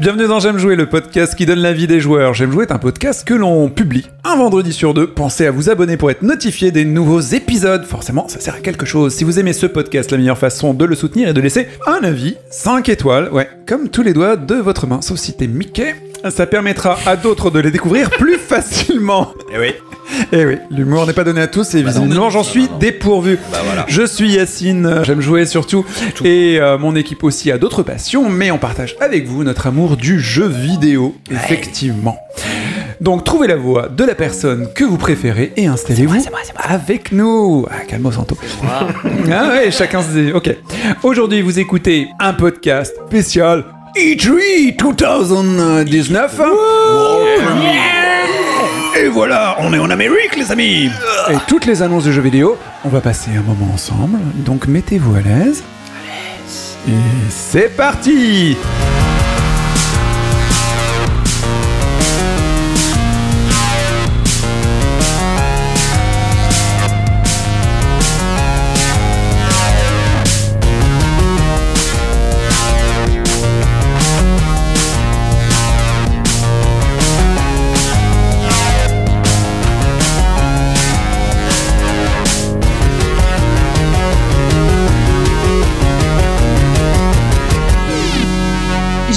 Bienvenue dans J'aime jouer, le podcast qui donne la vie des joueurs. J'aime jouer est un podcast que l'on publie un vendredi sur deux. Pensez à vous abonner pour être notifié des nouveaux épisodes. Forcément, ça sert à quelque chose. Si vous aimez ce podcast, la meilleure façon de le soutenir est de laisser un avis 5 étoiles. Ouais, comme tous les doigts de votre main, sauf si t'es Mickey. Ça permettra à d'autres de les découvrir plus facilement. Eh oui. Eh oui, l'humour n'est pas donné à tous et visiblement j'en suis dépourvu. Bah voilà. Je suis Yacine, euh, j'aime jouer surtout, et euh, mon équipe aussi a d'autres passions, mais on partage avec vous notre amour du jeu vidéo, effectivement. Donc trouvez la voix de la personne que vous préférez et installez-vous avec nous. Ah, calme Santo. ah ouais, chacun se dit. Ok. Aujourd'hui, vous écoutez un podcast spécial E E3 2019. Et voilà, on est en Amérique, les amis Et toutes les annonces de jeux vidéo, on va passer un moment ensemble, donc mettez-vous à l'aise. Et c'est parti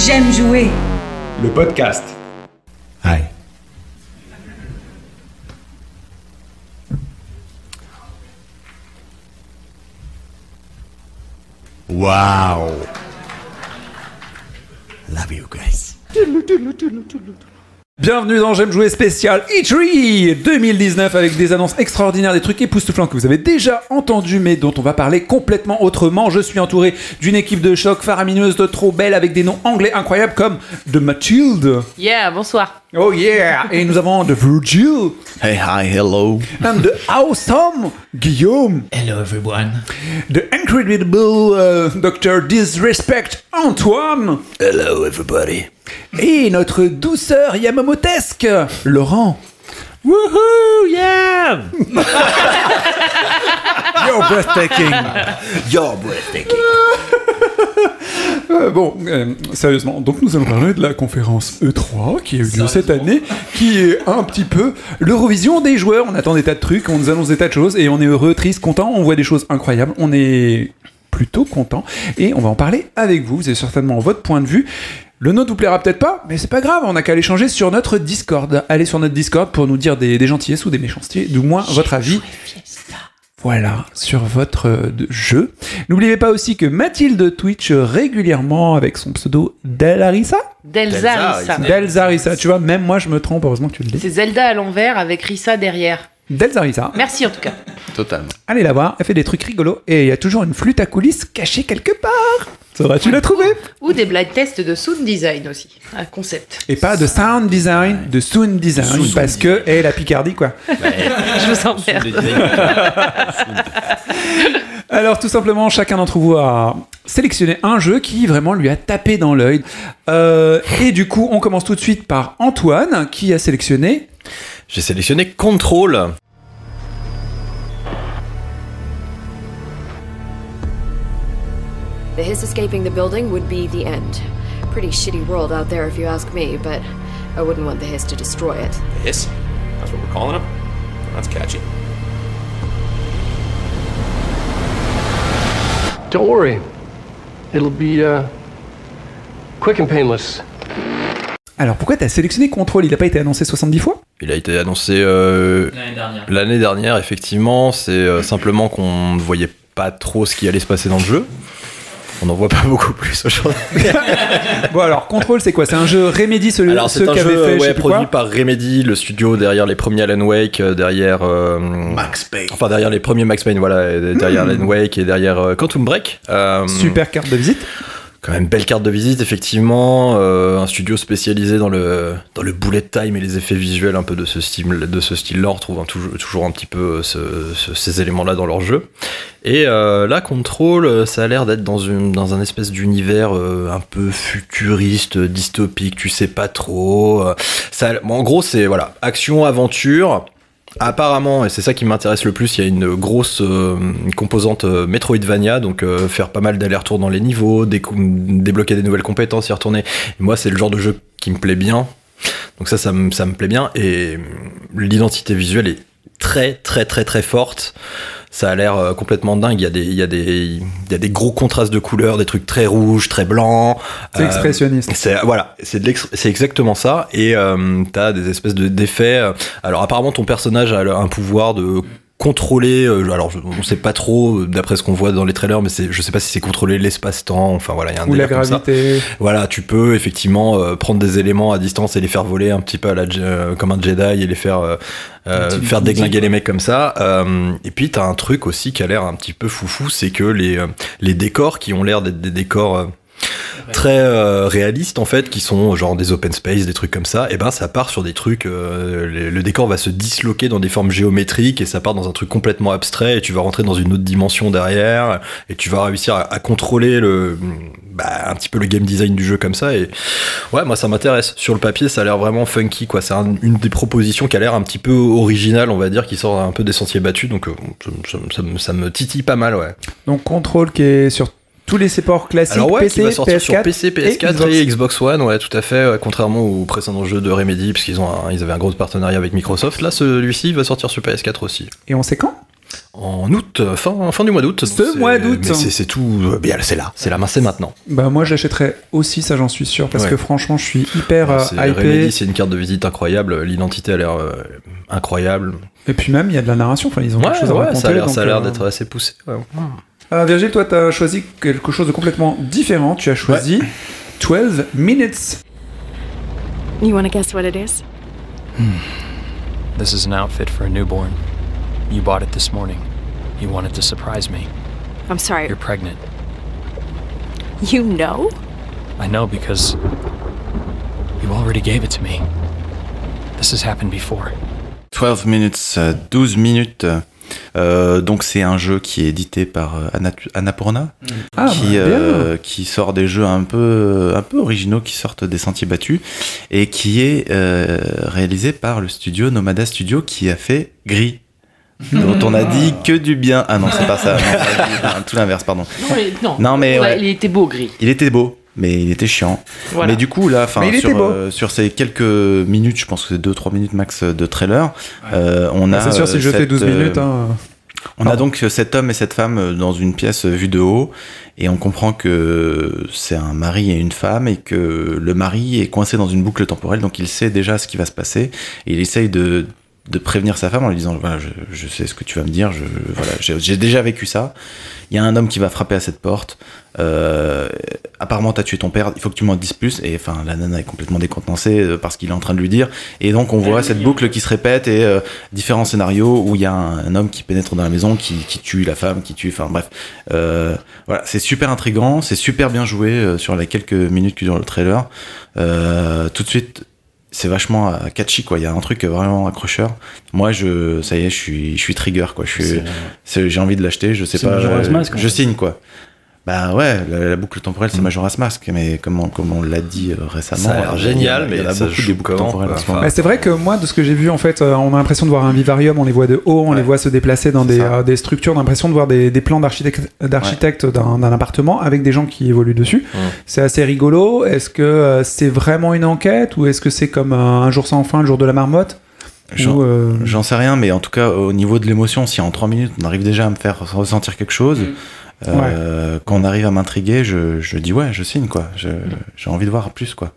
J'aime jouer. Le podcast. Aïe. Wow. Love you guys. Bienvenue dans J'aime jouer spécial E3 2019 avec des annonces extraordinaires, des trucs époustouflants que vous avez déjà entendus mais dont on va parler complètement autrement. Je suis entouré d'une équipe de choc faramineuse de trop belle avec des noms anglais incroyables comme de Mathilde. Yeah, bonsoir. Oh yeah Et nous avons de Virgil Hey, hi, hello. and de Awesome Guillaume. Hello everyone. The incredible uh, Dr. Disrespect Antoine. Hello, everybody. Et notre douceur Yamamotesque Laurent. Woohoo! Yeah! You're breathtaking. You're breathtaking. Euh, bon, euh, sérieusement, donc nous allons parler de la conférence E3 qui a eu lieu cette année, qui est un petit peu l'Eurovision des joueurs. On attend des tas de trucs, on nous annonce des tas de choses et on est heureux, triste, content, on voit des choses incroyables, on est plutôt content et on va en parler avec vous. Vous avez certainement votre point de vue. Le nôtre vous plaira peut-être pas, mais c'est pas grave, on a qu'à l'échanger sur notre Discord. Allez sur notre Discord pour nous dire des, des gentillesses ou des méchancetés, du moins votre avis. Voilà, sur votre euh, jeu. N'oubliez pas aussi que Mathilde Twitch régulièrement avec son pseudo Delarissa. Delza Delza, Rissa. il- Delzarissa, tu vois, même moi je me trompe, heureusement que tu le dis. C'est Zelda à l'envers avec Rissa derrière. Delzarissa. Merci en tout cas. Totalement. Allez la voir, elle fait des trucs rigolos et il y a toujours une flûte à coulisses cachée quelque part. Sauras-tu la trouver Ou des blind tests de sound design aussi. Un concept. Et pas de sound design, de sound design, Sound parce que, et la Picardie quoi. Je vous emmerde. Alors tout simplement, chacun d'entre vous a sélectionné un jeu qui vraiment lui a tapé dans l'œil. Euh, et du coup, on commence tout de suite par Antoine qui a sélectionné. J'ai sélectionné Control. The hiss escaping the building would be the end. Pretty shitty world out there if you ask me, but I wouldn't want the hiss to destroy it. Hiss? That's what we're calling him? That's catchy. Don't worry. It'll be uh, quick and painless. Alors pourquoi t'as sélectionné Control? Il n'a pas été annoncé 70 fois? Il a été annoncé euh, L'année dernière. l'année dernière, effectivement. C'est euh, simplement qu'on ne voyait pas trop ce qui allait se passer dans le jeu. On n'en voit pas beaucoup plus aujourd'hui. Bon alors Control c'est quoi? C'est un jeu Remedy celui Alors ceux c'est un qui avaient jeu fait ouais, produit quoi? par Remedy, le studio derrière les premiers Alan Wake, euh, derrière euh, Max Payne. enfin derrière les premiers Max Payne, voilà, et derrière Alan Wake et derrière euh, Quantum Break. Euh, Super carte de visite. Quand même belle carte de visite effectivement, euh, un studio spécialisé dans le dans le bullet time et les effets visuels un peu de ce style de ce style-là. On retrouve toujours toujours un petit peu ce- ce- ces éléments-là dans leur jeu. Et euh, là, Control, euh, ça a l'air d'être dans une dans un espèce d'univers euh, un peu futuriste, dystopique. Tu sais pas trop. euh, ça, bon, en gros, c'est voilà, action aventure Apparemment, et c'est ça qui m'intéresse le plus, il y a une grosse euh, composante euh, Metroidvania, donc euh, faire pas mal d'allers-retours dans les niveaux, débloquer des nouvelles compétences, y retourner. Et moi, c'est le genre de jeu qui me plaît bien. Donc ça, ça me, plaît bien. Et l'identité visuelle est très, très, très, très forte. Ça a l'air euh, complètement dingue. Il y, a des, il, y a des, il y a des gros contrastes de couleurs, des trucs très rouges, très blancs. C'est Euh, expressionniste. c'est voilà, c'est de l'ex- c'est exactement ça. Et euh, t'as des espèces de d'effets. Alors apparemment ton personnage a un pouvoir de contrôler. euh, alors on sait pas trop euh, d'après ce qu'on voit dans les trailers, mais je sais pas si c'est contrôler l'espace-temps. Enfin voilà, il y a un Ou la délire comme ça. gravité. Voilà, tu peux effectivement euh, prendre des éléments à distance et les faire voler un petit peu à la, euh, comme un Jedi et les faire euh, euh, faire déglinguer les mecs comme ça. Euh, et puis t'as un truc aussi qui a l'air un petit peu foufou, c'est que les euh, les décors qui ont l'air d'être des décors euh, très euh, réalistes en fait, qui sont genre des open space, des trucs comme ça. Et ben ça part sur des trucs. euh, le, décor va se disloquer dans des formes géométriques et ça part dans un truc complètement abstrait et tu vas rentrer dans une autre dimension derrière et tu vas réussir à, contrôler le bah, un petit peu le game design du jeu comme ça et ouais moi ça m'intéresse sur le papier ça a l'air vraiment funky quoi c'est un- une des propositions qui a l'air un petit peu originale on va dire qui sort un peu des sentiers battus donc euh, ça, ça me titille pas mal ouais Donc contrôle qui est sur tous les supports classiques, alors ouais PC, qui va sortir PS4. sur PC PS4 Xbox. et Xbox One ouais tout à fait ouais, contrairement aux précédents jeux de Remedy parce qu'ils ont un- ils avaient un gros partenariat avec Microsoft là celui-ci va sortir sur PS4 aussi Et on sait quand? En août euh, fin, fin du mois d'août Ce mois d'août. c'est tout euh, bien c'est là c'est là c'est maintenant Bah moi j'achèterais aussi, ça j'en suis sûr, parce Ouais. que franchement je suis hyper euh, C'est- hypé. Remedy, c'est une carte de visite incroyable. L'identité a l'air euh, incroyable. Et puis même il y a de la narration, enfin ils ont quelque chose à raconter. ça a l'air, donc, ça a l'air euh, d'être assez poussé. Ouais. euh, Virgile, toi t'as choisi quelque chose de complètement différent. Tu as choisi 12 minutes. You want to guess what it is? This is an outfit for a newborn. You bought it this morning. You wanted to surprise me. I'm sorry. You're pregnant. You know? I know because you already gave it to me. This has happened before. 12 minutes, euh, 12 minutes. Euh, donc c'est un jeu qui est édité par euh, Anat- Annapurna, Ah, qui, bah, euh, qui sort des jeux un peu, un peu originaux, qui sortent des sentiers battus, et qui est euh, réalisé par le studio Nomada Studio, qui a fait Gris, dont on a dit que du bien. Ah non, c'est pas ça, non, tout l'inverse, pardon. Non, mais, non. Non, mais Ouais, ouais. il était beau, gris. Il était beau, mais il était chiant. Voilà. Mais du coup, là, il sur, euh, sur ces quelques minutes, je pense que c'est 2-3 minutes max de trailer, euh, on a. Bah, c'est sûr si euh, je fais cette, 12 euh, minutes. Hein. On a donc cet homme et cette femme euh, dans une pièce vue de haut, et on comprend que c'est un mari et une femme, et que le mari est coincé dans une boucle temporelle, donc il sait déjà ce qui va se passer, et il essaye de, de prévenir sa femme en lui disant voilà, je, je sais ce que tu vas me dire, je, voilà, j'ai déjà vécu ça. Il y a un homme qui va frapper à cette porte. Euh, apparemment, t'as tué ton père. Il faut que tu m'en dises plus. Et enfin, la nana est complètement décontenancée euh, parce qu'il est en train de lui dire. Et donc, on voit cette boucle qui se répète et euh, différents scénarios où il y a un, un homme qui pénètre dans la maison, qui, qui tue la femme, qui tue. Enfin, bref. Euh, voilà, c'est super intrigant, c'est super bien joué euh, sur les quelques minutes que dure le trailer. Euh, tout de suite. C'est vachement euh, catchy quoi. Il y a un truc vraiment accrocheur. Moi, je, ça y est, je suis, je suis trigger quoi. Je suis, j'ai envie de l'acheter. Je sais pas. Euh, je fait. signe quoi. Bah ouais, la, la boucle temporelle c'est Majora's Mask, mais comme on, comme on l'a dit euh, récemment, Ça a l'air euh, génial, il y en a- il y mais a ça beaucoup joue des boucles temporelles. Bah, c'est vrai que moi, de ce que j'ai vu, en fait, euh, on a l'impression de voir un vivarium, on les voit de haut, on Ouais. les voit se déplacer dans des, euh, des structures, on a l'impression de voir des, des plans d'architecte d'architecte d'un d'un appartement avec des gens qui évoluent dessus. Ouais. C'est assez rigolo. Est-ce que euh, c'est vraiment une enquête ou est-ce que c'est comme euh, un jour sans fin, le jour de la marmotte? J'en- euh, sais rien, mais en tout cas, au niveau de l'émotion, si en 3 minutes on arrive déjà à me faire ressentir quelque chose, euh, quand on arrive à m'intriguer, je, je dis ouais, je signe quoi. Je- J'ai envie de voir plus quoi.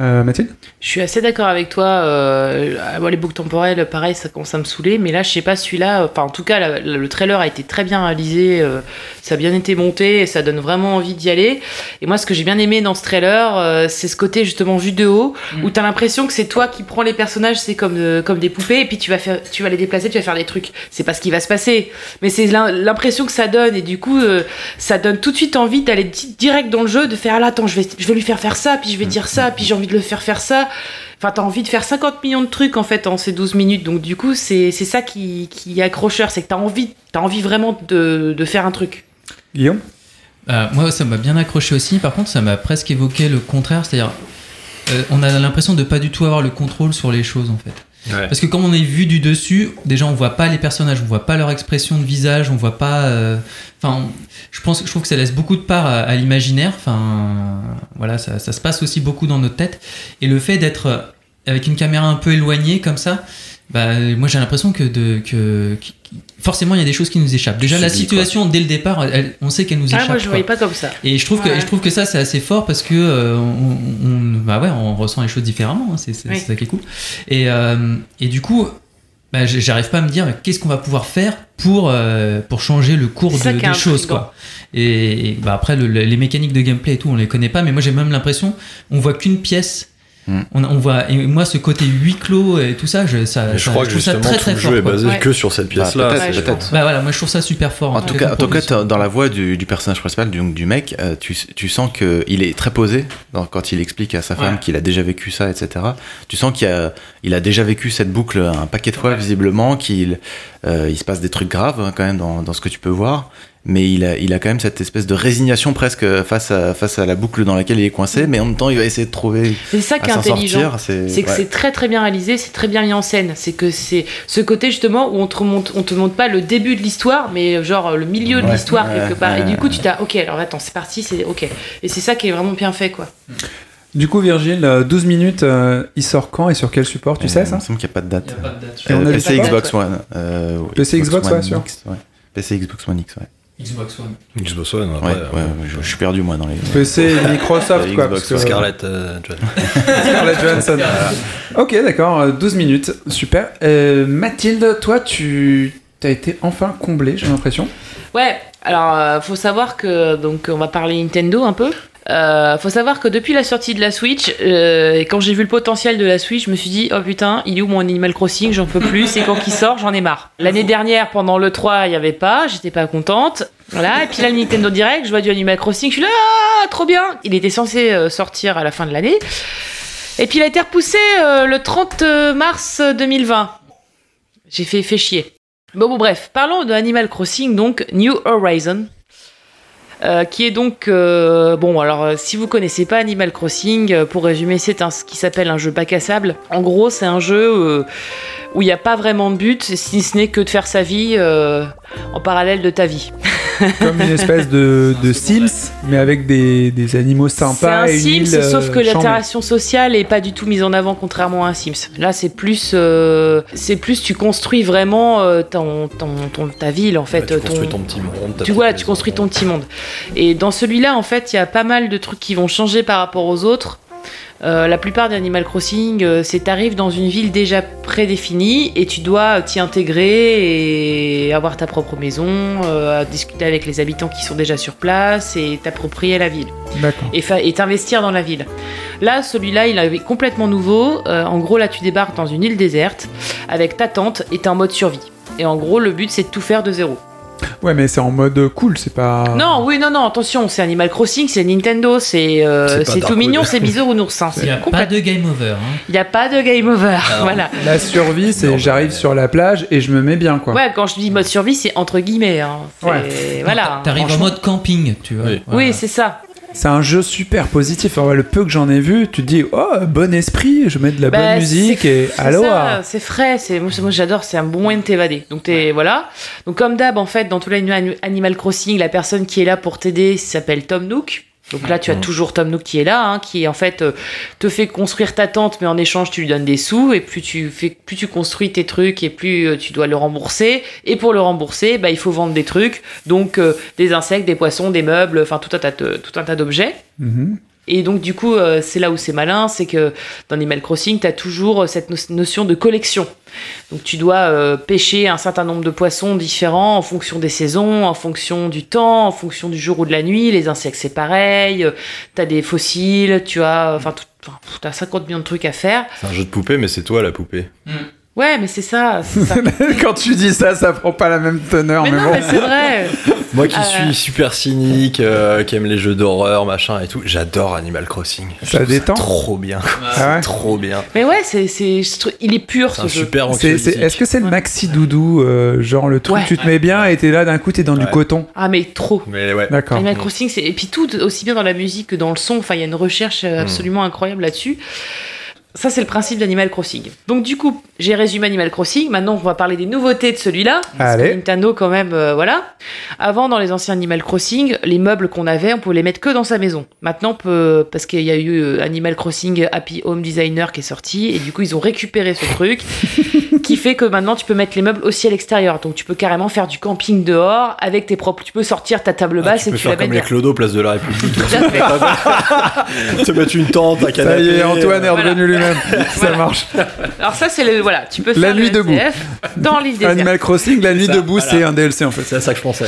Euh, Mathilde Je suis assez d'accord avec toi. Euh, moi, les boucles temporelles, pareil, ça commence à me saouler. Mais là, je sais pas, celui-là, enfin, en tout cas, la- la- le trailer a été très bien réalisé. euh, ça a bien été monté et ça donne vraiment envie d'y aller. Et moi, ce que j'ai bien aimé dans ce trailer, euh, c'est ce côté justement vue de haut, où t'as l'impression que c'est toi qui prends les personnages, c'est comme, euh, comme des poupées, et puis tu vas, faire, tu vas les déplacer, tu vas faire des trucs. C'est pas ce qui va se passer. Mais c'est l'im- l'impression que ça donne. Et du coup, euh, ça donne tout de suite envie d'aller di- direct dans le jeu, de faire, ah là, attends, je vais, je vais lui faire faire ça, puis je vais dire ça, puis j'ai envie de le faire faire ça. Enfin, t'as envie de faire 50 millions de trucs en fait en ces 12 minutes. Donc, du coup, c'est c'est ça qui, qui est accrocheur. C'est que t'as envie, as envie vraiment de, de faire un truc. Guillaume? Euh, moi, ça m'a bien accroché aussi. Par contre, ça m'a presque évoqué le contraire. C'est-à-dire, euh, on a l'impression de pas du tout avoir le contrôle sur les choses, en fait. Parce que comme on est vu du dessus, déjà on voit pas les personnages, on voit pas leur expression de visage, on voit pas. euh, Enfin, je pense, je trouve que ça laisse beaucoup de part à, à l'imaginaire. Enfin, voilà, ça, ça se passe aussi beaucoup dans notre tête. Et le fait d'être euh, avec une caméra un peu éloignée comme ça, bah, moi j'ai l'impression que, de, que, que- forcément il y a des choses qui nous échappent. Déjà la situation dès le départ, elle- on sait qu'elle nous Ah, échappe. moi, je quoi. voyais pas comme ça. Et je trouve que je trouve que ça c'est assez fort parce que euh, on, on- bah ouais, on ressent les choses différemment. hein, c'est Oui. ça qui est cool. Et euh, et du coup, bah, j'arrive pas à me dire qu'est-ce qu'on va pouvoir faire pour euh, pour changer le cours de- des choses quoi. Et, et, bah après le- le- les mécaniques de gameplay et tout, on les connaît pas, mais moi j'ai même l'impression on voit qu'une pièce. Mm. On, on voit et moi ce côté huis clos et tout ça, je, ça, je ça- crois que trouve ça justement très tout très le fort. jeu est quoi. basé Ouais. que sur cette pièce-là. peut-être, Ouais, je peut-être. Bah voilà, moi je trouve ça super fort. En tout cas, en tout cas, dans la voix du, du personnage principal, du, du mec, euh, tu, tu sens qu'il est très posé dans- quand il explique à sa femme Ouais. qu'il a déjà vécu ça, etc. Tu sens qu'il a, il a déjà vécu cette boucle un paquet de fois, visiblement, qu'il euh, il se passe des trucs graves hein, quand même dans, dans ce que tu peux voir. Mais il a, il a quand même cette espèce de résignation presque face à, face à la boucle dans laquelle il est coincé, mais en même temps il va essayer de trouver C'est ça qui est intelligent. C'est que ouais. c'est très très bien réalisé, c'est très bien mis en scène. C'est que c'est ce côté justement où on te remonte, on te montre pas le début de l'histoire, mais genre le milieu de l'histoire ouais, quelque part. ouais, et du coup, tu t'as, ok, alors attends, c'est parti, c'est ok. Et c'est ça qui est vraiment bien fait, quoi. Du coup, Virgile, euh, 12 minutes, euh, il sort quand et sur quel support Tu Euh, sais Il ça me semble qu'il n'y a pas de date. Et on Euh, a PC, le Xbox One. euh, PC, Xbox, ouais, One sûr. X, ouais. PC, Xbox One X, ouais. Xbox One. Xbox One, Ouais, après, ouais, euh, ouais, je, je suis perdu moi dans les. PC et Microsoft, quoi. Xbox, parce que- Scarlett euh, John. Scarlett Johansson. ok, d'accord, euh, 12 minutes, super. Euh, Mathilde, toi, tu as été enfin comblée, j'ai l'impression. Ouais, alors euh, faut savoir que donc on va parler Nintendo un peu. Euh, faut savoir que depuis la sortie de la Switch, euh, quand j'ai vu le potentiel de la Switch, je me suis dit oh putain, il est où mon Animal Crossing? J'en peux plus. Et quand il sort, j'en ai marre. L'année dernière, pendant le 3, il y avait pas, j'étais pas contente. Voilà. Et puis là, le Nintendo Direct, je vois du Animal Crossing, je suis là, ah, trop bien. Il était censé euh, sortir à la fin de l'année. Et puis il a été repoussé euh, le 30 mars 2020. J'ai fait, fait chier. Bon, bon, bref, parlons de Animal Crossing, donc New Horizon. Euh, qui est donc euh, bon alors euh, si vous connaissez pas Animal Crossing pour résumer c'est un ce qui s'appelle un jeu bac à sable. En gros c'est un jeu où il n'y a pas vraiment de but si ce n'est que de faire sa vie en parallèle de ta vie Comme une espèce de, de Sims, mais avec des, des animaux c'est un sympas et une Sims île, sauf que euh, l'interaction sociale est pas du tout mise en avant contrairement à un Sims là c'est plus euh, c'est plus tu construis vraiment euh, ton, ton, ton- ta ville en fait tu ton- construis ton petit monde. tu vois, tu construis ton petit monde. Et dans celui-là, en fait, il y a pas mal de trucs qui vont changer par rapport aux autres. Euh, la plupart d'Animal Crossing, euh, c'est t'arrives dans une ville déjà prédéfinie et tu dois t'y intégrer et avoir ta propre maison, euh, discuter avec les habitants qui sont déjà sur place et t'approprier la ville D'accord. et et t'investir dans la ville. Là, celui-là, il est complètement nouveau. En gros, là, tu débarques dans une île déserte avec ta tente et t'es en mode survie. Et en gros, le but, c'est de tout faire de zéro. Ouais, mais c'est en mode cool, c'est pas. Non, oui, non, non, attention, c'est Animal Crossing, c'est Nintendo, c'est euh, C'est tout mignon, c'est bisounours. hein, Il n'y c'est a pas de game over. hein. Il n'y a pas de game over, voilà. La survie, c'est j'arrive sur la plage et je me mets bien, quoi. Ouais, quand je dis mode survie, c'est entre guillemets. Hein. Ouais. Voilà. T'arrives en mode camping, tu vois. Oui. Voilà. Oui, c'est ça. C'est un jeu super positif. Enfin, le peu que j'en ai vu, tu te dis, oh, bon esprit, je mets de la Bah, bonne musique c'est- et ça, C'est frais, c'est moi, moi, j'adore, c'est un bon moyen de t'évader. Donc t'es voilà. Donc comme d'hab en fait dans tout l'Animal Animal Crossing, la personne qui est là pour t'aider s'appelle Tom Nook. Donc là tu as toujours Tom Nook qui est là, hein, qui en fait euh, te fait construire ta tente, mais en échange tu lui donnes des sous et plus tu fais, plus tu construis tes trucs et plus euh, tu dois le rembourser. Et pour le rembourser, bah il faut vendre des trucs, donc euh, des insectes, des poissons, des meubles, enfin tout un tas de tout un tas d'objets. Mhm. Et donc, du coup, euh, c'est là où c'est malin, c'est que dans Animal Crossing, tu as toujours euh, cette no- notion de collection. Donc, tu dois euh, pêcher un certain nombre de poissons différents en fonction des saisons, en fonction du temps, en fonction du jour ou de la nuit. Les insectes, c'est pareil. tu as des fossiles, tu as. Enfin, tu as 50 millions de trucs à faire. C'est un jeu de poupée, mais c'est toi la poupée. Ouais, mais c'est ça. ça. Quand tu dis ça, ça prend pas la même teneur, mais mais, non, bon. mais c'est vrai. Moi qui Euh. suis super cynique, euh, qui aime les jeux d'horreur, machin et tout, j'adore Animal Crossing. Ça détend Trop bien. Ah ouais Trop bien. Mais ouais, c'est, c'est, il est pur C'est ce un jeu. super C'est- c'est- anxiolytique. Est-ce que c'est le maxi doudou, euh, genre le truc Ouais. tu te mets bien et t'es là d'un coup t'es dans du coton Ah, mais trop. Mais ouais. D'accord. Animal Crossing, c'est et puis tout aussi bien dans la musique que dans le son. Enfin, il y a une recherche euh, absolument incroyable là-dessus. Ça, c'est le principe d'Animal Crossing. Donc, du coup, j'ai résumé Animal Crossing. Maintenant, on va parler des nouveautés de celui-là. Parce que Allez. Nintendo, quand même, euh, voilà. Avant, dans les anciens Animal Crossing, les meubles qu'on avait, on pouvait les mettre que dans sa maison. Maintenant, on peut, parce qu'il y a eu euh, Animal Crossing Happy Home Designer qui est sorti, et du coup, ils ont récupéré ce truc, qui fait que maintenant, tu peux mettre les meubles aussi à l'extérieur. Donc, tu peux carrément faire du camping dehors avec tes propres. Tu peux sortir ta table Ah, basse tu et peux tu la faire mets comme les clodos, place de la République. Tout à fait. te mettre une tente, un Ça canapé. y est, Antoine est revenu lui-même. Ça marche. Alors, ça, c'est le. Voilà, tu peux La faire nuit le debout. Dans l'île déserte. Animal Crossing, la nuit Ça, debout, voilà. c'est un DLC en fait. C'est à ça que je pensais.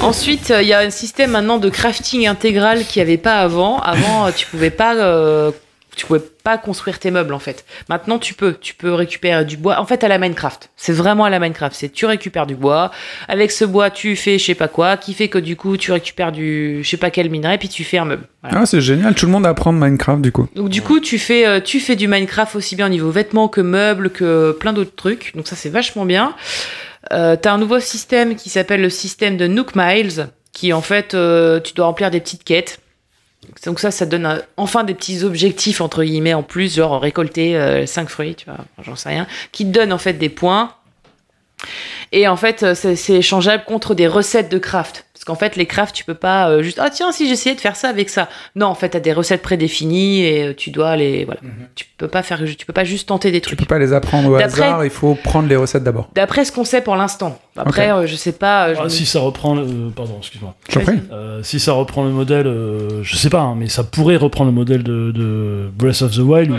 Ensuite, euh, il y a un système maintenant de crafting intégral qu'il n'y avait pas avant. Avant, euh, tu pouvais pas, euh, tu pouvais pas construire tes meubles en fait. Maintenant, tu peux. Tu peux récupérer du bois. En fait, à la Minecraft. C'est vraiment à la Minecraft. C'est tu récupères du bois. Avec ce bois, tu fais je sais pas quoi, qui fait que du coup, tu récupères du je sais pas quel minerai, puis tu fais un meuble. Voilà. Ah, c'est génial, tout le monde apprend Minecraft du coup. Donc du coup, tu fais, euh, tu fais du Minecraft aussi bien au niveau vêtements que meubles, que plein d'autres trucs. Donc ça, c'est vachement bien. Euh, T'as un nouveau système qui s'appelle le système de Nook Miles, qui en fait, euh, tu dois remplir des petites quêtes. Donc ça, ça donne euh, enfin des petits objectifs entre guillemets en plus, genre récolter 5 fruits, tu vois, j'en sais rien, qui te donnent en fait des points. Et en fait, euh, c'est échangeable contre des recettes de craft. Parce qu'en fait, les crafts, tu peux pas euh, juste ah tiens si j'essayais de faire ça avec ça. Non, en fait, t'as des recettes prédéfinies et euh, tu dois les voilà. Tu peux pas faire, tu peux pas juste tenter des Tu trucs. peux pas les apprendre au D'après- hasard, il faut prendre les recettes d'abord. D'après ce qu'on sait pour l'instant. Après, Ok. euh, je sais pas. euh, je Ah, me- si ça reprend le... euh, Pardon, excuse-moi. Euh, si ça reprend le modèle, euh, je sais pas, hein, mais ça pourrait reprendre le modèle de, de Breath of the Wild où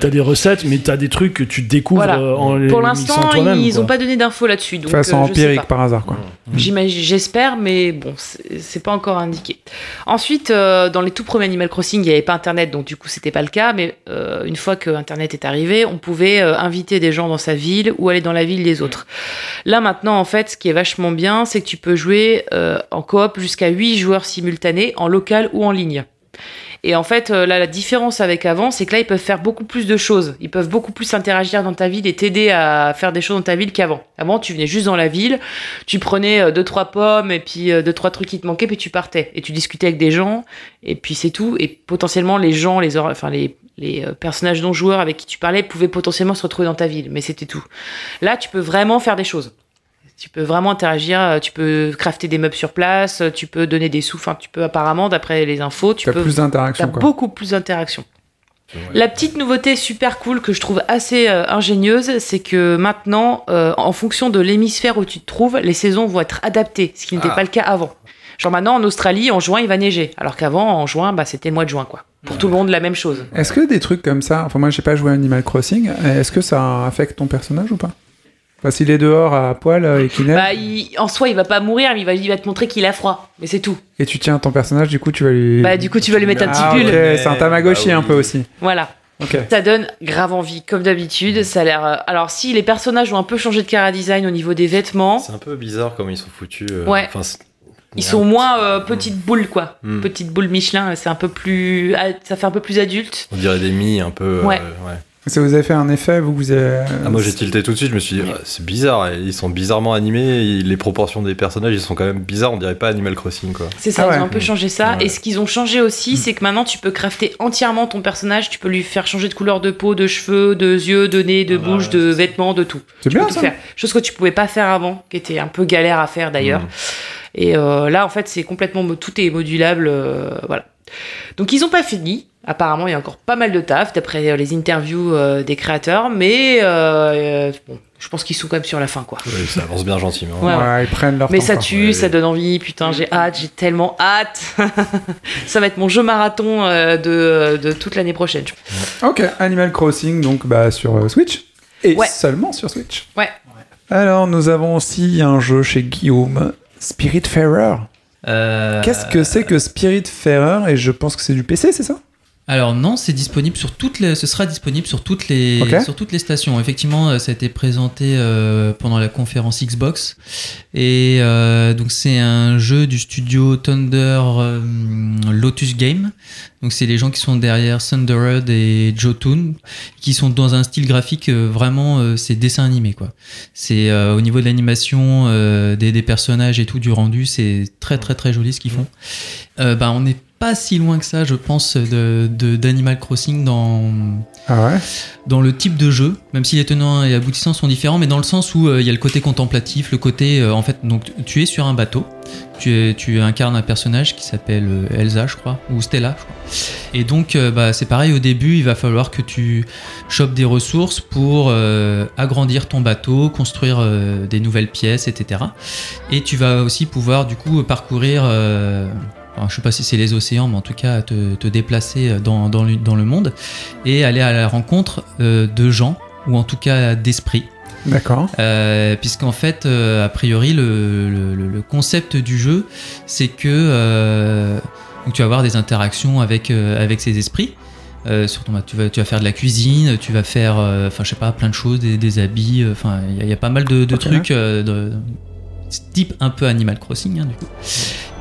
t'as des recettes, mais t'as des trucs que tu découvres Voilà. euh, en les Pour l'instant, ils quoi. ont pas donné d'infos là-dessus. De Donc, façon euh, empirique par hasard quoi. J'imagine, j'espère, mais bon, c'est pas encore indiqué. Ensuite, euh, dans les tout premiers Animal Crossing, il n'y avait pas Internet, donc du coup, c'était pas le cas. Mais euh, une fois que Internet est arrivé, on pouvait euh, inviter des gens dans sa ville ou aller dans la ville des autres. Là, maintenant, en fait, ce qui est vachement bien, c'est que tu peux jouer en coop jusqu'à 8 joueurs simultanés, en local ou en ligne. Et en fait, euh, là, la différence avec avant, c'est que là, ils peuvent faire beaucoup plus de choses. Ils peuvent beaucoup plus interagir dans ta ville et t'aider à faire des choses dans ta ville qu'avant. Avant, tu venais juste dans la ville, tu prenais euh, deux trois pommes et puis euh, deux trois trucs qui te manquaient, puis tu partais et tu discutais avec des gens et puis c'est tout. Et potentiellement, les gens, les enfin les les personnages non joueurs avec qui tu parlais pouvaient potentiellement se retrouver dans ta ville, mais c'était tout. Là, tu peux vraiment faire des choses. Tu peux vraiment interagir, euh, tu peux crafter des meubles sur place, euh, tu peux donner des sous, enfin tu peux apparemment, d'après les infos, tu Tu as peux plus d'interaction beaucoup plus d'interaction. La petite nouveauté super cool que je trouve assez euh, ingénieuse, c'est que maintenant, euh, en fonction de l'hémisphère où tu te trouves, les saisons vont être adaptées, ce qui n'était Ah. pas le cas avant. Genre maintenant en Australie, en juin, il va neiger, alors qu'avant, en juin, bah, c'était le mois de juin, quoi. Pour tout le monde, la même chose. Est-ce que des trucs comme ça, enfin moi j'ai pas joué à Animal Crossing, est-ce que ça affecte ton personnage ou pas? Enfin s'il est dehors à poil euh, et qu'il neige, Bah, il- en soi, il va pas mourir, mais il va, il va te montrer qu'il a froid, mais c'est tout. et tu tiens ton personnage, du coup tu vas lui... Bah, du coup, tu vas lui mettre un petit Ah, pull. ok, c'est un Tamagotchi Bah oui. un peu aussi. Voilà. Ok. Ça donne grave envie, comme d'habitude. Ça a l'air. euh, Alors, si les personnages ont un peu changé de cara design au niveau des vêtements, C'est un peu bizarre comment ils sont foutus. euh, Ouais. enfin, c'est- Ils sont moins euh, petites boules, quoi. Mm. Petites boules Michelin, c'est un peu plus. ah, Ça fait un peu plus adulte. On dirait des mi un peu. euh, Ouais. ouais. Ça vous a fait un effet, vous vous avez... Ah, moi j'ai tilté tout de suite, je me suis dit, ah, c'est bizarre, ils sont bizarrement animés, les proportions des personnages ils sont quand même bizarres, on dirait pas Animal Crossing quoi. C'est ça, Ah ils ont un peu changé ça. Ouais. Et ce qu'ils ont changé aussi, c'est que maintenant tu peux crafter entièrement ton personnage. Tu peux lui faire changer de couleur de peau, de cheveux, de yeux, de nez, de Ah, bouche, ouais, de vêtements, de tout. C'est peux bien tout ça faire. Chose que tu pouvais pas faire avant, qui était un peu galère à faire d'ailleurs. Mm. Et euh, là, en fait, c'est complètement tout est modulable, euh, voilà. Donc ils ont pas fini. Apparemment, il y a encore pas mal de taf d'après euh, les interviews euh, des créateurs, mais euh, euh, bon, je pense qu'ils sont quand même sur la fin, quoi. Ouais, ça avance bien gentiment. Ouais, Ouais, ils prennent leur Mais temps. ça tue, Ouais. ça donne envie. Putain, j'ai hâte, j'ai tellement hâte. ça va être mon jeu marathon euh, de, de toute l'année prochaine. Ok, Animal Crossing, donc bah, sur euh, Switch. Et Ouais. seulement sur Switch. Ouais. Alors, nous avons aussi un jeu chez Guillaume, Spiritfarer. Euh, Qu'est-ce que c'est que Spiritfarer Et je pense que c'est du PC, c'est ça? Alors non, c'est disponible sur toutes les, ce sera disponible sur toutes les, sur toutes les stations. Effectivement, euh, ça a été présenté euh, pendant la conférence Xbox et euh, donc c'est un jeu du studio Thunder euh, Lotus Game. Donc c'est les gens qui sont derrière Thundered et Jotun, qui sont dans un style graphique euh, vraiment euh, c'est dessin animé quoi. C'est euh, au niveau de l'animation euh, des, des personnages et tout du rendu, c'est très très très joli ce qu'ils font. Euh, bah, on est pas si loin que ça, je pense, de d'Animal Crossing dans Ah ouais? dans le type de jeu, même si les tenants et aboutissants sont différents, mais dans le sens où euh, il y a le côté contemplatif, le côté euh, en fait, donc tu es sur un bateau, tu, es, tu incarnes un personnage qui s'appelle euh, Elsa, je crois, ou Stella, je crois. Et donc euh, bah, c'est pareil au début, il va falloir que tu chopes des ressources pour agrandir ton bateau, construire des nouvelles pièces, etc. Et tu vas aussi pouvoir du coup parcourir. Euh, enfin, je sais pas si c'est les océans, mais en tout cas te, te déplacer dans, dans, le, dans le monde et aller à la rencontre euh, de gens, ou en tout cas d'esprits. D'accord. Euh, Puisqu'en fait, euh, a priori, le, le- le- le concept du jeu, c'est que euh, donc tu vas avoir des interactions avec, euh, avec ces esprits. Euh, sur ton- tu, vas, tu vas faire de la cuisine, tu vas faire, euh, enfin je sais pas, plein de choses, des, des habits, euh, enfin il y, a- il y a pas mal de, trucs euh, de, type un peu Animal Crossing hein, du coup.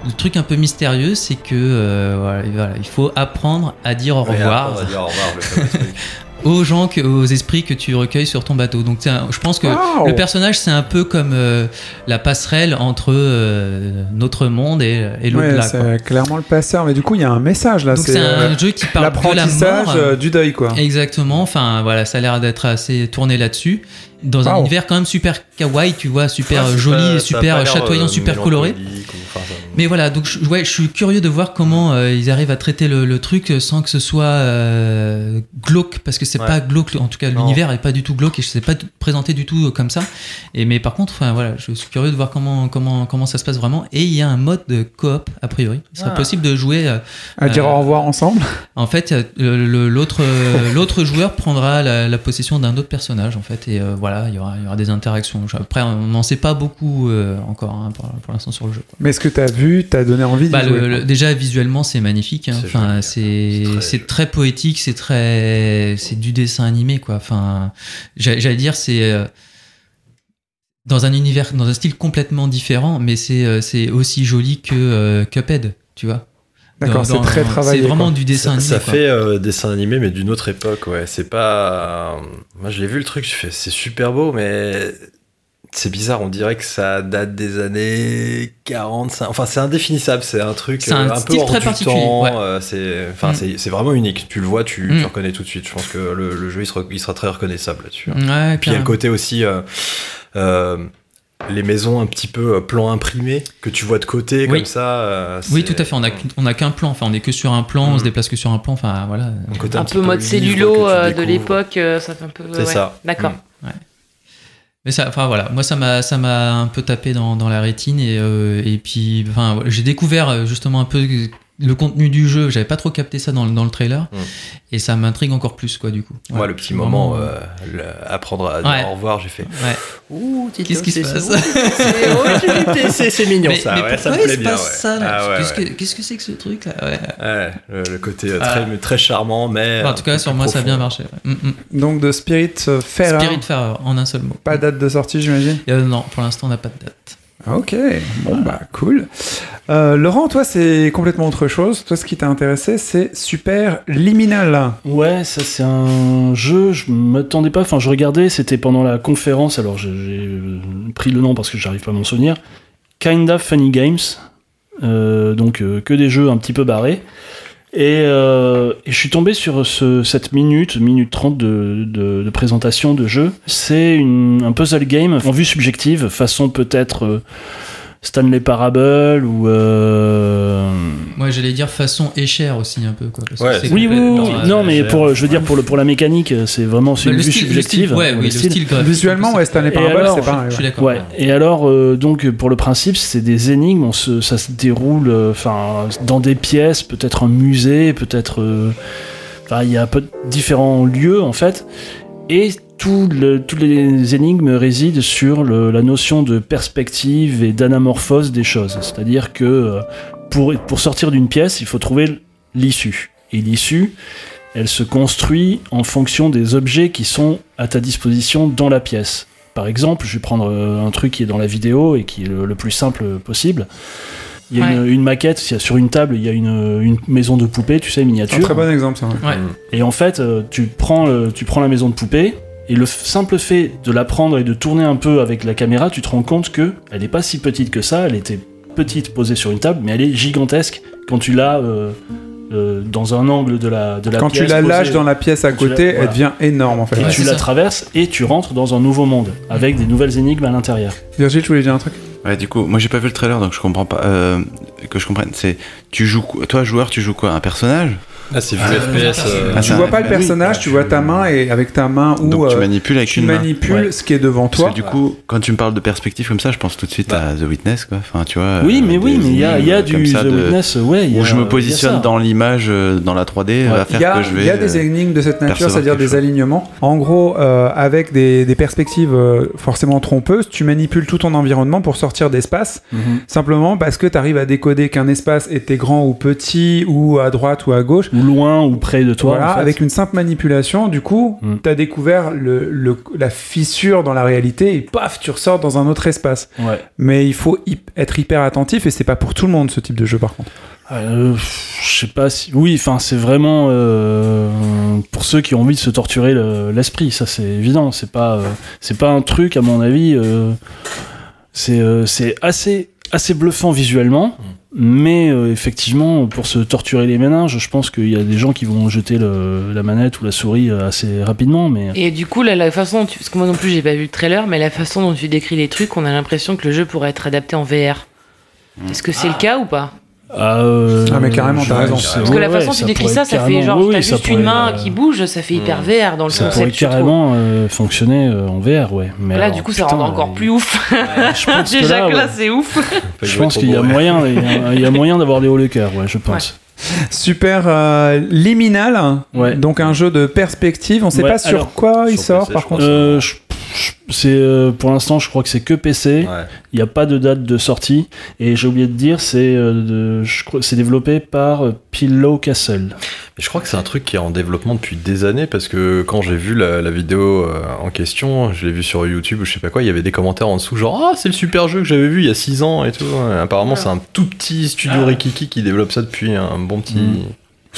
Le truc un peu mystérieux, c'est que euh, voilà, voilà, il faut apprendre à dire au revoir apprendre à dire au revoir, le fameux truc. aux gens, que, aux esprits que tu recueilles sur ton bateau. Donc un- je pense que Wow. le personnage c'est un peu comme euh, la passerelle entre euh, notre monde et, et l'au-delà. c'est clairement le passeur, mais du coup il y a un message là. Donc c'est euh, un jeu qui parle de la l'apprentissage mort. euh, du deuil quoi. Exactement, enfin voilà, ça a l'air d'être assez tourné là-dessus. Dans un univers quand même super kawaii, tu vois, super Ouais, c'est joli, pas- et super chatoyant, euh, super coloré. enfin, Mais voilà, donc je, ouais, je suis curieux de voir comment euh, ils arrivent à traiter le, le truc sans que ce soit euh, glauque, parce que c'est Ouais. pas glauque, en tout cas l'univers est pas du tout glauque et je sais pas présenté du tout comme ça. Et mais par contre, enfin voilà, je suis curieux de voir comment comment comment ça se passe vraiment. Et il y a un mode de coop a priori. Il serait Ah. possible de jouer. euh, À dire euh, au revoir ensemble. en fait, l'autre l'autre joueur prendra la, la possession d'un autre personnage en fait et euh, voilà, il y aura il y aura des interactions. Après, on n'en sait pas beaucoup euh, encore hein, pour, pour l'instant sur le jeu. quoi. Mais ce que t'as vu, t'as donné envie d'y Bah, jouer. le- le- déjà visuellement c'est magnifique. hein. C'est Enfin, c'est C'est très c'est très poétique, c'est très c'est du dessin animé quoi. Enfin, j'a- j'allais dire c'est euh, dans un univers, dans un style complètement différent, mais c'est euh, c'est aussi joli que euh, Cuphead, tu vois. D'accord, c'est dans- très travaillé. C'est vraiment quoi. du dessin ça, animé. ça quoi. fait euh, dessin animé, mais d'une autre époque, ouais. C'est pas. euh, Moi, je l'ai vu le truc, je fais, c'est super beau, mais c'est bizarre. On dirait que ça date des années 40. ça- Enfin, c'est indéfinissable. C'est un truc C'est un euh, un, peu hors très du particulier, temps. ouais. euh, c'est, enfin, Mm. c'est, vraiment unique. Tu le vois, tu, Mm. tu reconnais tout de suite. Je pense que le, le jeu, il sera, il sera très reconnaissable là-dessus. hein. Ouais, Puis il y a le côté aussi. euh, euh, les maisons un petit peu euh, plan imprimé que tu vois de côté Oui. comme ça. euh, Oui, tout à fait. On a qu'un- on a qu'un plan. Enfin, on est que sur un plan. On Mm. se déplace que sur un plan. Enfin, voilà. un côté Un peu mode cellulo euh, de l'époque, euh, ça fait un peu. C'est ouais. ça. D'accord. Mm. Mais ça, enfin voilà, moi ça m'a ça m'a un peu tapé dans, dans la rétine et euh, et puis enfin j'ai découvert justement un peu le contenu du jeu. J'avais pas trop capté ça dans, le- dans le trailer Mm. et ça m'intrigue encore plus quoi du coup. Moi, Ouais, le petit moment, euh, le- apprendre à dire Ouais. au revoir, j'ai fait. ouais. Ouh, Qu'est-ce qui se passe? C'est c'est mignon Mais- ça, mais ouais, ça me plaît bien. ça là? Ah ouais, Qu'est-ce ouais. que qu'est-ce que c'est que ce truc là? Ouais. Ouais, le, le côté euh, Ah. très, très charmant, mais. en tout cas peu sur moi ça a bien marché. ouais. Mm, mm. Donc de Spirit euh, Fair. Spiritfarer en un seul mot. Pas date de sortie, j'imagine? Euh, non, pour l'instant on n'a pas de date. Ok, bon bah cool. Euh, Laurent, toi c'est complètement autre chose. Toi ce qui t'a intéressé c'est Super Liminal. Ouais, ça c'est un jeu, je m'attendais pas, enfin je regardais, c'était pendant la conférence, alors j'ai euh, pris le nom parce que j'arrive pas à m'en souvenir. Kind of Funny Games, Euh, donc que des jeux un petit peu barrés. Et, euh, je suis tombé sur ce, cette minute, minute 30 de, présentation de jeu. C'est un puzzle game en vue subjective, façon peut-être euh, Stanley Parable ou... euh, Moi j'allais dire façon échère aussi un peu quoi. parce que Ouais, c'est oui, oui, oui, non, mais pour, je veux ouais. dire pour le pour la mécanique, c'est vraiment c'est bah, une vue style- le subjective. style- ouais, oui, le style. style graphique, Visuellement, ouais, Stanley Parable, alors, c'est pareil. Je suis ouais. d'accord. Ouais. Et alors euh, donc pour le principe, c'est des énigmes. On se, ça se déroule, euh, enfin dans des pièces, peut-être un musée, peut-être. euh, Enfin, il y a peu différents lieux en fait, et tout le- toutes les énigmes résident sur le- la notion de perspective et d'anamorphose des choses. C'est-à-dire que euh, pour, pour sortir d'une pièce, il faut trouver l'issue. Et l'issue, elle se construit en fonction des objets qui sont à ta disposition dans la pièce. Par exemple, je vais prendre euh, un truc qui est dans la vidéo et qui est le, le plus simple possible. Il y a Ouais. une, une maquette, il y a- sur une table, il y a une, une maison de poupée, tu sais, Un miniature. très bon exemple ça. ouais. Et en fait, euh, tu prends, le- tu prends la maison de poupée, et le simple fait de la prendre et de tourner un peu avec la caméra, tu te rends compte que elle n'est pas si petite que ça, elle était petite posée sur une table, mais elle est gigantesque quand tu l'as euh, euh, dans un angle de la, de la Quand pièce. tu la posée, lâches dans la pièce à quand côté, elle devient énorme en fait. Et Ouais, tu la ça. traverses et tu rentres dans un nouveau monde avec des nouvelles énigmes à l'intérieur. Virgile, tu voulais dire un truc? Ouais, du coup, moi j'ai pas vu le trailer donc je comprends pas. euh, que je comprenne, c'est. Tu joues. quoi- Toi, joueur, tu joues quoi? Un personnage? Ah, c'est vu FPS. euh, Ah, Tu vois pas le bah oui. personnage, tu vois ta main et avec ta main ou Donc tu euh, manipules avec tu une manipules Ouais. ce qui est devant Parce toi. que du coup, quand tu me parles de perspective comme ça, je pense tout de suite à The Witness, quoi. Enfin, tu vois. oui, euh, mais oui, mais il y a, y du The de- Witness, ouais. Où a- je me positionne dans l'image, euh, dans la 3D, va Il faire y a, que je vais. il y a des euh, énigmes de cette nature, c'est-à-dire des chose. alignements. En gros, euh, avec des, des perspectives euh, forcément trompeuses, tu manipules tout ton environnement pour sortir d'espace, Mhm. simplement parce que tu arrives à décoder qu'un espace était grand ou petit, ou à droite ou à gauche. Ou loin ou près de toi. voilà, en fait. avec une simple manipulation, du coup, Mm. tu as découvert le, le- la fissure dans la réalité et paf, tu ressors dans un autre espace. Ouais. Mais il faut être hyper attentif et c'est pas pour tout le monde ce type de jeu par contre. Euh, je sais pas si. Oui, enfin, c'est vraiment euh, pour ceux qui ont envie de se torturer le- l'esprit. ça, c'est évident. C'est pas, euh, c'est pas un truc, à mon avis. euh, c'est, euh, c'est assez, assez bluffant visuellement. Mais euh, effectivement, pour se torturer les méninges, je pense qu'il y a des gens qui vont jeter le- la manette ou la souris euh, assez rapidement. Mais Et du coup, là, la façon dont tu... Parce que moi non plus, j'ai pas vu le trailer, mais la façon dont tu décris les trucs, on a l'impression que le jeu pourrait être adapté en VR. Est-ce que c'est le cas ou pas? Ah, euh, Ah, mais carrément, t'as raison. c'est- Parce que la façon dont tu décris pourrait ça, ça fait genre, oui, t'as ça juste une pourrait, main euh, qui bouge, ça fait hyper VR dans le Ça pourrait concept, je trouve. carrément euh, fonctionner euh, en VR, ouais. Mais Là, alors, du coup, ça rend encore plus ouf. Je pense que Déjà là, que là, ouais. c'est ouf. Je pense qu'il y a moyen, il y a- moyen d'avoir des hauts le cœur, ouais, je pense. Super euh, liminal, Ouais. donc un jeu de perspective. On sait Ouais, pas sur alors, quoi il sur sort PC, par contre. Euh, je- c'est euh, pour l'instant, je crois que c'est que PC. Ouais. Il n'y a pas de date de sortie. Et j'ai oublié de dire, c'est euh, c'est développé par euh, Pillow Castle. Mais je crois que c'est un truc qui est en développement depuis des années parce que quand j'ai vu la, la vidéo euh, en question, je l'ai vu sur YouTube ou je sais pas quoi, il y avait des commentaires en dessous genre ah c'est le super jeu que j'avais vu il y a 6 ans et tout. Apparemment c'est un tout petit studio Rikiki qui développe ça depuis un bon petit. Mm.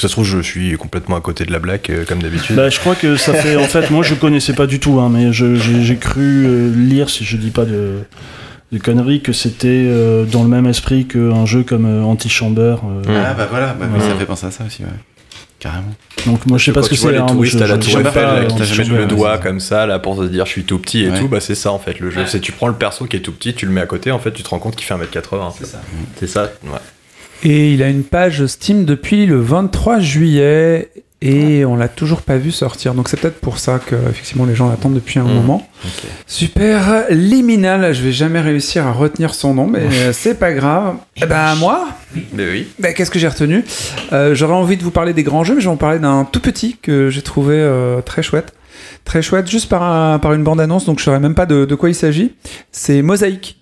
Ça se trouve je suis complètement à côté de la blague euh, comme d'habitude. Bah, je crois que ça fait. En fait, moi, je connaissais pas du tout, hein, mais je- j'ai cru euh, lire, si je dis pas de, de conneries, que c'était euh, dans le même esprit qu'un jeu comme euh, Antichamber. Ah bah voilà, bah, oui, Ouais. ça fait penser à ça aussi, ouais. Carrément. Donc, moi, je sais pas ce que tu vois c'est. les hein, touristes je- à la tour Eiffel Antichamber, le ouais. doigt comme ça là pour se dire je suis tout petit et tout, bah c'est ça en fait le jeu. C'est tu prends le perso qui est tout petit, tu le mets à côté, en fait tu te rends compte qu'il fait 1m80. C'est ça. C'est ça, ouais. Et il a une page Steam depuis le 23 juillet et on l'a toujours pas vu sortir. Donc c'est peut-être pour ça que effectivement les gens l'attendent depuis un Mm. moment. Super liminal, je vais jamais réussir à retenir son nom, mais euh, c'est pas grave. Eh ben moi, Mais oui. ben, qu'est-ce que j'ai retenu? Euh, J'aurais envie de vous parler des grands jeux, mais je vais en parler d'un tout petit que j'ai trouvé euh, très chouette. Très chouette, juste par, un- par une bande-annonce, donc je saurais même pas de, de quoi il s'agit. C'est Mosaïque.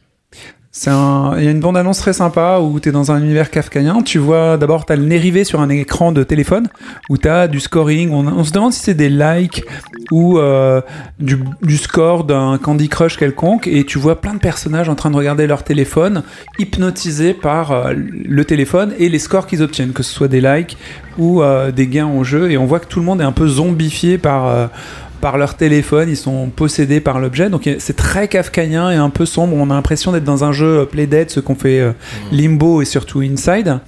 Il y a une bande-annonce très sympa où tu es dans un univers kafkaïen. Tu vois d'abord, tu as le nez sur un écran de téléphone où tu as du scoring. On, se demande si c'est des likes ou euh, du, du score d'un Candy Crush quelconque. Et tu vois plein de personnages en train de regarder leur téléphone, hypnotisés par euh, le téléphone et les scores qu'ils obtiennent, que ce soit des likes ou euh, des gains au jeu. Et on voit que tout le monde est un peu zombifié par. Par leur téléphone, ils sont possédés par l'objet. Donc c'est très kafkaïen et un peu sombre. On a l'impression d'être dans un jeu euh, Playdead, ce qu'on fait euh, Limbo et surtout Inside.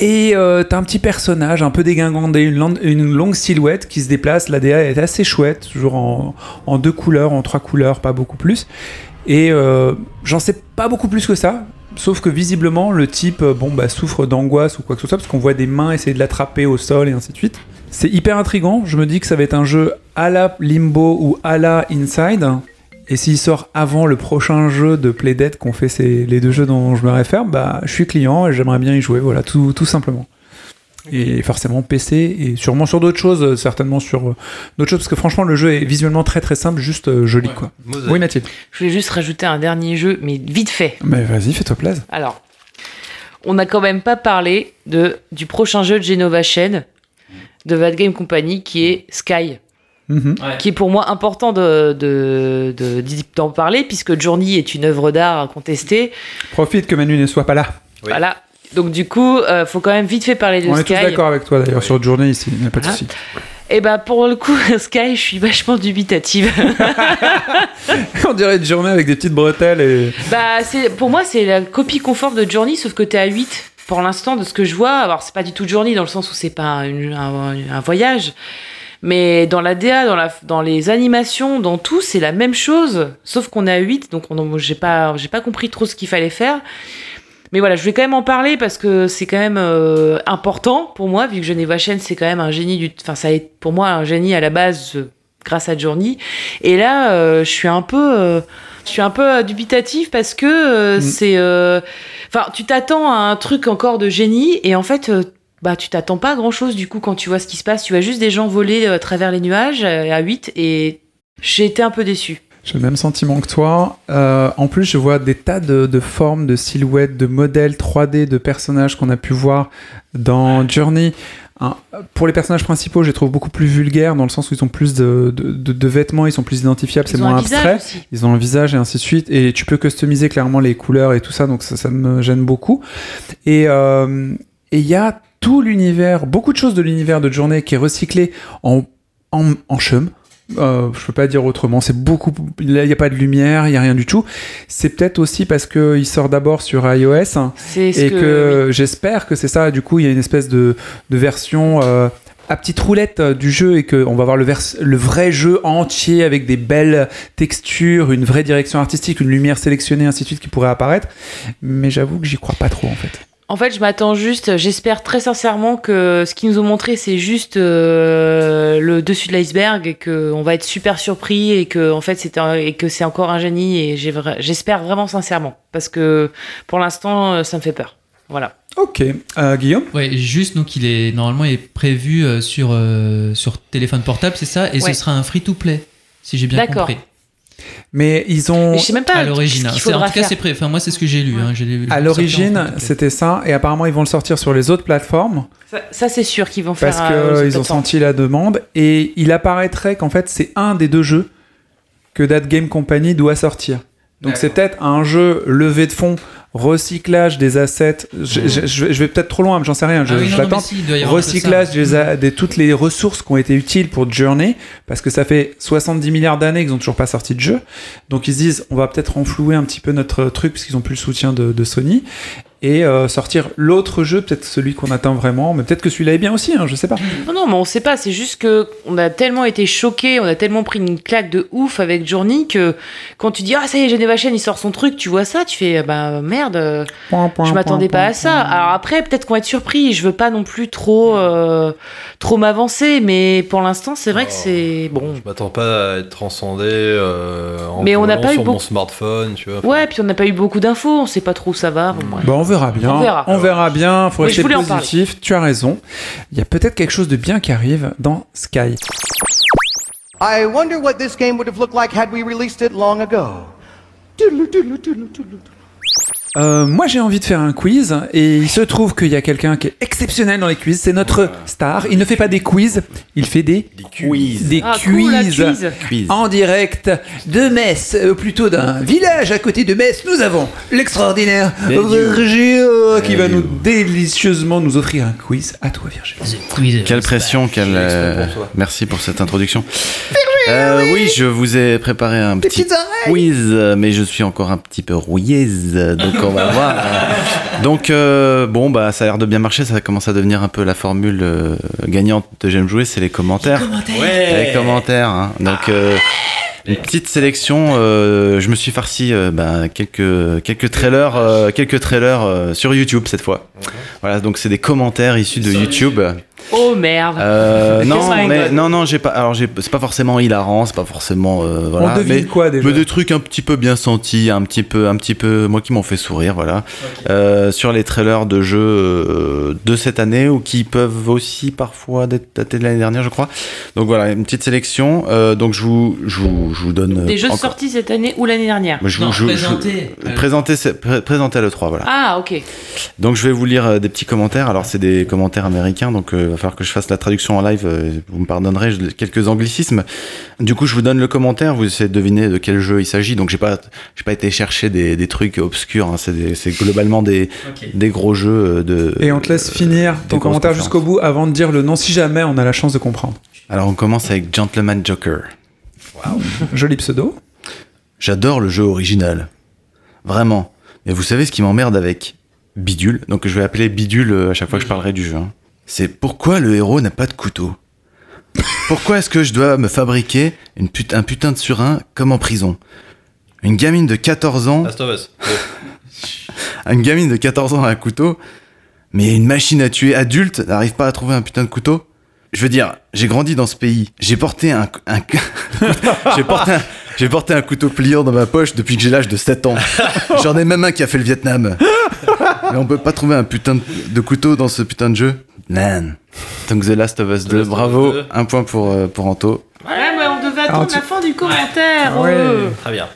Et euh, t'as un petit personnage un peu dégingandé, une, une longue silhouette qui se déplace. La DA est assez chouette, toujours en, en deux couleurs, en trois couleurs, pas beaucoup plus. Et euh, j'en sais pas beaucoup plus que ça. Sauf que visiblement, le type euh, bon, bah, souffre d'angoisse ou quoi que ce soit, parce qu'on voit des mains essayer de l'attraper au sol et ainsi de suite. C'est hyper intrigant. Je me dis que ça va être un jeu à la Limbo ou à la Inside. Et s'il sort avant le prochain jeu de Playdead qu'on fait ces, les deux jeux dont je me réfère, bah, je suis client et j'aimerais bien y jouer. Voilà, tout simplement. Et forcément PC et sûrement sur d'autres choses, euh, certainement sur euh, d'autres choses, parce que franchement, le jeu est visuellement très très simple, juste euh, joli quoi. Mosaïque. Oui, Mathilde. Je voulais juste rajouter un dernier jeu, mais vite fait. Mais vas-y, fais-toi plaisir. Alors, on n'a quand même pas parlé de, du prochain jeu de Genova Chain de Bad Game Company qui est Sky. Mhm. qui est pour moi important de, de- d'en parler puisque Journey est une œuvre d'art contestée. Profite que Manu ne soit pas là. Oui. Voilà. Donc du coup, euh, faut quand même vite fait parler de On est Sky. tous d'accord avec toi d'ailleurs sur Journée ici, il n'y a pas de Ah. souci. Et bah pour le coup, Sky, je suis vachement dubitative. On dirait une journée avec des petites bretelles et. bah c'est pour moi c'est la copie conforme de Journey sauf que t'es à 8. pour l'instant, de ce que je vois, alors c'est pas du tout Journey dans le sens où c'est pas une- un, un voyage, mais dans la DA, dans, la, dans les animations, dans tout, c'est la même chose, sauf qu'on est à 8, donc on- j'ai pas, j'ai pas compris trop ce qu'il fallait faire. Mais voilà, je vais quand même en parler parce que c'est quand même euh, important pour moi, vu que Geneva Chen, c'est quand même un génie du. Enfin, ça a été pour moi un génie à la base euh, grâce à Journey. Et là, euh, je suis un peu. euh, je suis un peu dubitatif parce que euh, c'est. euh, Enfin, tu t'attends à un truc encore de génie et en fait. bah, tu t'attends pas à grand chose du coup quand tu vois ce qui se passe. Tu vois juste des gens voler à travers les nuages à 8 et j'ai été un peu déçu. J'ai le même sentiment que toi. Euh, en plus, je vois des tas de, de formes, de silhouettes, de modèles 3D de personnages qu'on a pu voir dans Journey. Hein, pour les personnages principaux, je les trouve beaucoup plus vulgaires dans le sens où ils ont plus de, de- de- de vêtements, ils sont plus identifiables, c'est moins abstrait. Ils ont un visage et ainsi de suite. Et tu peux customiser clairement les couleurs et tout ça, donc ça, ça me gêne beaucoup. Et euh, et il y a tout l'univers, beaucoup de choses de l'univers de Journée qui est recyclé en, en, en chum. Euh, je peux pas dire autrement. C'est beaucoup. Il n'y a pas de lumière, il y a rien du tout. C'est peut-être aussi parce que il sort d'abord sur iOS hein, et que, que- j'espère que c'est ça. Du coup, il y a une espèce de, de version. euh, à petite roulette euh, du jeu et qu'on va voir le, vers- le vrai jeu entier avec des belles textures, une vraie direction artistique, une lumière sélectionnée, ainsi de suite qui pourrait apparaître. Mais j'avoue que j'y crois pas trop en fait. En fait, je m'attends juste, j'espère très sincèrement que ce qu'ils nous ont montré, c'est juste euh, le dessus de l'iceberg et qu'on va être super surpris et que en fait c'est un- et que c'est encore un génie et j'espère vraiment sincèrement parce que pour l'instant euh, ça me fait peur. Voilà. Ok, Euh, Guillaume? Ouais, juste donc il est normalement il est prévu sur euh, sur téléphone portable, c'est ça, et Ouais. ce sera un free to play, si j'ai bien D'accord. Mais ils ont. Mais je sais même pas à ce l'origine. C'est- En tout cas, c'est prêt. Enfin, moi, c'est ce que j'ai lu. hein. À l'origine, c'était ça, et apparemment ils vont le sortir sur les autres plateformes Ça, ça, c'est sûr qu'ils vont faire. parce euh, qu'ils ont senti la demande, et il apparaîtrait qu'en fait c'est un des deux jeux que That Game Company doit sortir. Donc c'est peut-être un jeu levé de fonds, recyclage des assets. Je, je- je vais- peut-être trop loin, mais j'en sais rien. Je, Ah oui, je l'attends. si, recyclage des, a- des toutes les ressources qui ont été utiles pour Journey, parce que ça fait 70 milliards d'années qu'ils ont toujours pas sorti de jeu. Donc ils se disent, on va peut-être renflouer un petit peu notre truc, puisqu'ils ont plus le soutien de, de Sony, et euh, sortir l'autre jeu, peut-être celui qu'on attend vraiment, mais peut-être que celui-là est bien aussi, hein, je sais pas. Non, non, mais on sait pas. C'est juste que on a tellement été choqués, on a tellement pris une claque de ouf avec Journey que quand tu dis ah ça y est, Geneva Chen il sort son truc, tu vois ça, tu fais bah merde. euh, Je m'attendais pas à ça. Alors après, peut-être qu'on va être surpris. Je veux pas non plus trop, euh, trop m'avancer, mais pour l'instant, c'est vrai que c'est bon. Je m'attends pas à être transcendé euh, en Mais on n'a volant pas eu sur mon beaucoup- smartphone, tu vois. Ouais, puis on n'a pas eu beaucoup d'infos. On sait pas trop où ça va. Bon. Bon, verra bien. On verra. bien. Faut rester positif. Tu as raison. Il y a peut-être quelque chose de bien qui arrive dans Sky. I wonder what this game would have looked like had we released it long ago. Euh, moi, j'ai envie de faire un quiz et il se trouve qu'il y a quelqu'un qui est exceptionnel dans les quiz. C'est notre star. Il ne fait pas des quiz, il fait des, quiz. Des Ah, cool, la quiz. En direct de Metz, euh, plutôt d'un village à côté de Metz, nous avons l'extraordinaire Virgile. Qui va nous délicieusement nous offrir un quiz. À toi, Virgile. Quelle pression, quelle. euh, merci pour cette introduction. Euh, oui, je vous ai préparé un petit quiz, mais je suis encore un petit peu rouilleuse, donc on va voir. Donc, euh, bon, bah, ça a l'air de bien marcher, ça commence à devenir un peu la formule euh, gagnante de J'aime jouer, c'est les commentaires. Les commentaires, hein. Donc, euh, une petite sélection. euh, je me suis farci euh, bah, quelques, quelques trailers, euh, quelques trailers euh, sur YouTube cette fois. Voilà, donc c'est des commentaires issus de YouTube. Oh merde. Euh, non, mais non, non, j'ai pas. Alors, c'est pas forcément hilarant, c'est pas forcément. euh, voilà, On devine mais, quoi, déjà mais des trucs un petit peu bien sentis, un petit peu, un petit peu, moi qui m'ont fait sourire, voilà, Euh, sur les trailers de jeux de cette année ou qui peuvent aussi parfois d'être datés de l'année dernière, je crois. Donc voilà, une petite sélection. Euh, donc je vous, je vous, je vous donne. Des jeux encore- sortis cette année ou l'année dernière? je vous- Non, je vous- je vous- présenter. présenter, ce- pré- présenter le 3, voilà. Ah ok. Donc je vais vous lire des petits commentaires. Alors c'est des commentaires américains, donc euh, falloir que je fasse la traduction en live. euh, vous me pardonnerez, quelques anglicismes. Du coup, je vous donne le commentaire. Vous essayez de deviner de quel jeu il s'agit. Donc j'ai pas, j'ai pas été chercher des, des trucs obscurs. hein. C'est, globalement des, des gros jeux euh, de. Et on te laisse finir des ton commentaire jusqu'au bout avant de dire le nom si jamais on a la chance de comprendre. Alors on commence avec Gentleman Joker. Joli pseudo. J'adore le jeu original. Vraiment. Mais vous savez ce qui m'emmerde avec? Bidule. Donc je vais appeler Bidule euh, à chaque fois que je parlerai du jeu. hein. C'est pourquoi le héros n'a pas de couteau. Pourquoi est-ce que je dois me fabriquer une put- un putain de surin comme en prison? Une gamine de 14 ans, Last of Us. une gamine de 14 ans a un couteau, mais une machine à tuer adulte n'arrive pas à trouver un putain de couteau? Je veux dire, j'ai grandi dans ce pays, j'ai porté un, un- j'ai porté un, j'ai porté un couteau pliant dans ma poche depuis que j'ai l'âge de 7 ans. J'en ai même un qui a fait le Vietnam. Mais on peut pas trouver un putain de, de couteau dans ce putain de jeu Man. Donc The Last of Us 2, Last of Us bravo, 2. un point pour, euh, pour Anto. Ouais, mais on devait attendre Alors, tu- la fin du commentaire. Ouais. euh. Très bien.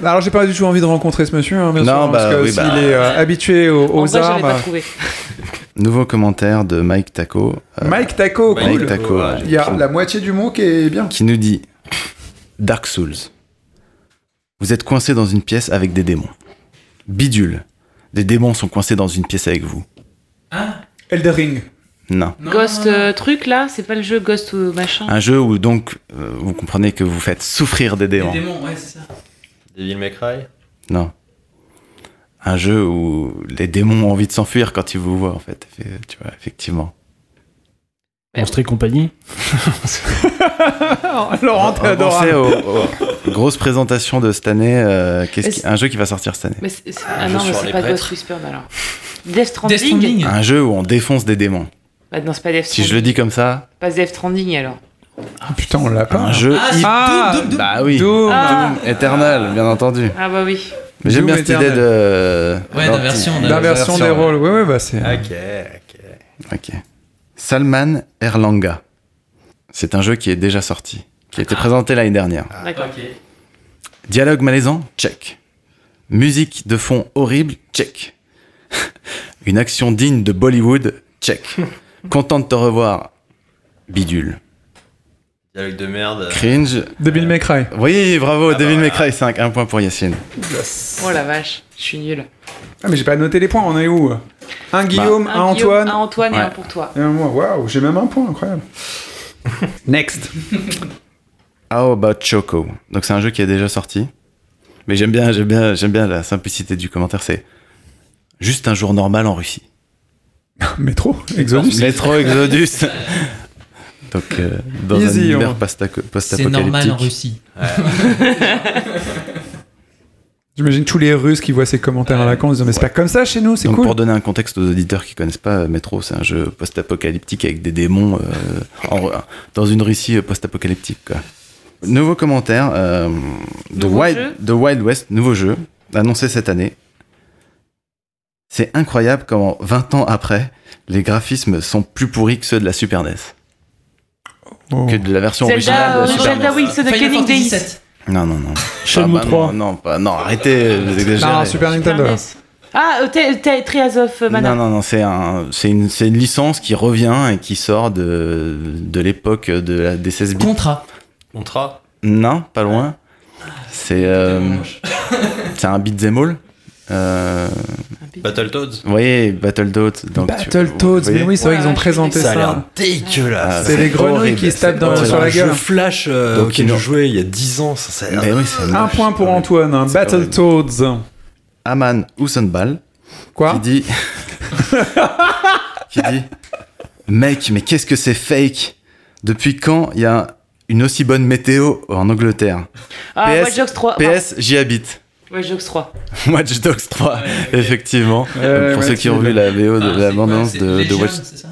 Bah, Alors j'ai pas du tout envie de rencontrer ce monsieur, hein, bien Non, sûr, bah, parce que oui, s'il bah. est euh, habitué aux, En aux vrai, j'avais armes. pas trouvé. Nouveau commentaire de Mike Taco. euh, Mike Taco, Mike cool. Taco, ouais. Il y a la moitié du mot qui est bien. qui nous dit Dark Souls. Vous êtes coincé dans une pièce avec des démons. Bidule. Des démons sont coincés dans une pièce avec vous. Elder Ring. Non. Ghost euh, truc là, c'est pas le jeu Ghost ou machin. Un jeu où donc euh, vous comprenez que vous faites souffrir des démons. démons, ouais, c'est ça. Devil May Cry. Non. Un jeu où les démons ont envie de s'enfuir quand ils vous voient en fait. Tu vois, effectivement. Monstre et compagnie. Laurent, t'es On va penser adorable. aux, aux grosses présentations de cette année. euh, qu'est-ce qui- un jeu qui va sortir cette année. Mais c'est- ah non, mais c'est pas prêtres. Ghost Whispered alors. Death Stranding. Death Stranding. Un jeu où on défonce des démons. Bah non, c'est pas Death Si Stranding. je le dis comme ça, Pas Death Stranding alors. Ah, putain, on l'a pas. un jeu. Ah, Ah, Doom, Doom, Doom. Bah oui. Doom. Ah. Doom Eternal, bien entendu. Ah bah oui. Mais j'aime Doom bien cette idée de. Ouais, d'inversion, D'inversion des rôles. Ouais, ouais, bah c'est. Ok, ok. Ok. Salman Erlanga. C'est un jeu qui est déjà sorti, qui a été présenté l'année dernière. D'accord. Dialogue malaisant, check. Musique de fond horrible, check. Une action digne de Bollywood, check. Content de te revoir, bidule. Dialogue de merde. Cringe. Devil May Cry. Oui, bravo, Ah Devil bah, May Cry 5, un point pour Yacine. Oh la vache, je suis nul. Ah, mais j'ai pas noté les points, on est où? Un Guillaume, un, Un Guillaume, Antoine. Un Antoine et Ouais. un pour toi. Et un moi. Waouh, j'ai même un point, incroyable. Next. How about Choco? Donc c'est un jeu qui est déjà sorti. Mais j'aime bien, j'aime bien, j'aime bien la simplicité du commentaire. C'est juste un jour normal en Russie. Métro, Exodus. Métro Exodus. Donc euh, dans un Easy, univers on- post-aco- C'est normal en post-apocalyptique. Russie. J'imagine tous les Russes qui voient ces commentaires à la con en disant Mais c'est pas comme ça chez nous, c'est Donc cool. pour donner un contexte aux auditeurs qui connaissent pas, euh, Metro, c'est un jeu post-apocalyptique avec des démons euh, en- dans une Russie euh, post-apocalyptique. Nouveau commentaire euh, Wild, de Wild West, nouveau jeu, annoncé cette année. C'est incroyable comment 20 ans après, les graphismes sont plus pourris que ceux de la Super NES. Oh. Que de la version originale de euh, la Super Zelda NES. Fantasy Days. VII. Non, non, non. Shenmue Ah bah 3. Non, non, pas, non, arrêtez, vous exagérez. Non, Super Nintendo. NES. Ah, euh, Trials of Mana. Non, non, non, c'est un, c'est une, c'est une licence qui revient et qui sort de, de l'époque de la, des 16 bits. Contrat. Contra. Non, pas loin. C'est, euh, Tellement moche. c'est un beat'em all. Euh, Battletoads. vous voyez, Battletoads. donc tu- Battletoads, vous mais oui, c'est vrai Ouais, qu'ils ont présenté Ça a l'air ça. dégueulasse. C'est les grenouilles qui se tapent dans- sur la un jeu gueule. Flash euh, Donc, auquel je jouais il y a 10 ans. Ça, ça a l'air oui, Un point pour. Antoine, C'est Battletoads. Aman Houssenball Quoi qui dit qui dit mec mais qu'est-ce que c'est fake? Depuis quand il y a une aussi bonne météo en Angleterre? Ah, PS, Watch Dogs 3. PS j'y habite Watch Dogs 3. Watch Dogs 3 effectivement Euh, pour ouais, ceux qui ont vu la VO de Ah, la c'est bande quoi, annonce c'est de, de Legion,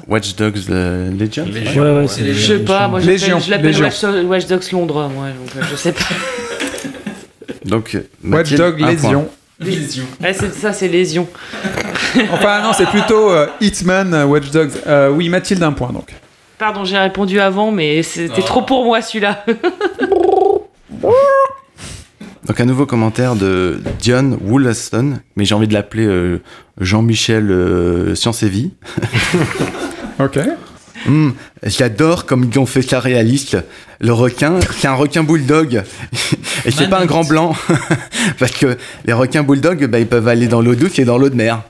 Watch, Dogs euh, Legion Légion. Ouais, ouais, C'est c'est les Je sais pas, moi je Légion, l'appelle- je l'appelle Légion. Watch, Watch Dogs Londres, moi, donc euh, je sais pas. donc Watch Mathilde, Dog un point. Lésion. Lésion. Ouais, c'est ça, c'est Lésion. Enfin, non, c'est plutôt euh, Hitman, euh, Watch Dogs. Oui, Mathilde, un point donc. Pardon, j'ai répondu avant, mais c'était Oh. trop pour moi celui-là. Donc un nouveau commentaire de Dion Wollaston mais j'ai envie de l'appeler euh, Jean-Michel euh, Science et Vie Ok. Hum, J'adore comme ils ont fait ça réaliste. Le requin, c'est un requin bulldog. Et c'est pas un grand blanc. Parce que les requins bulldog, bah, ils peuvent aller dans l'eau douce et dans l'eau de mer.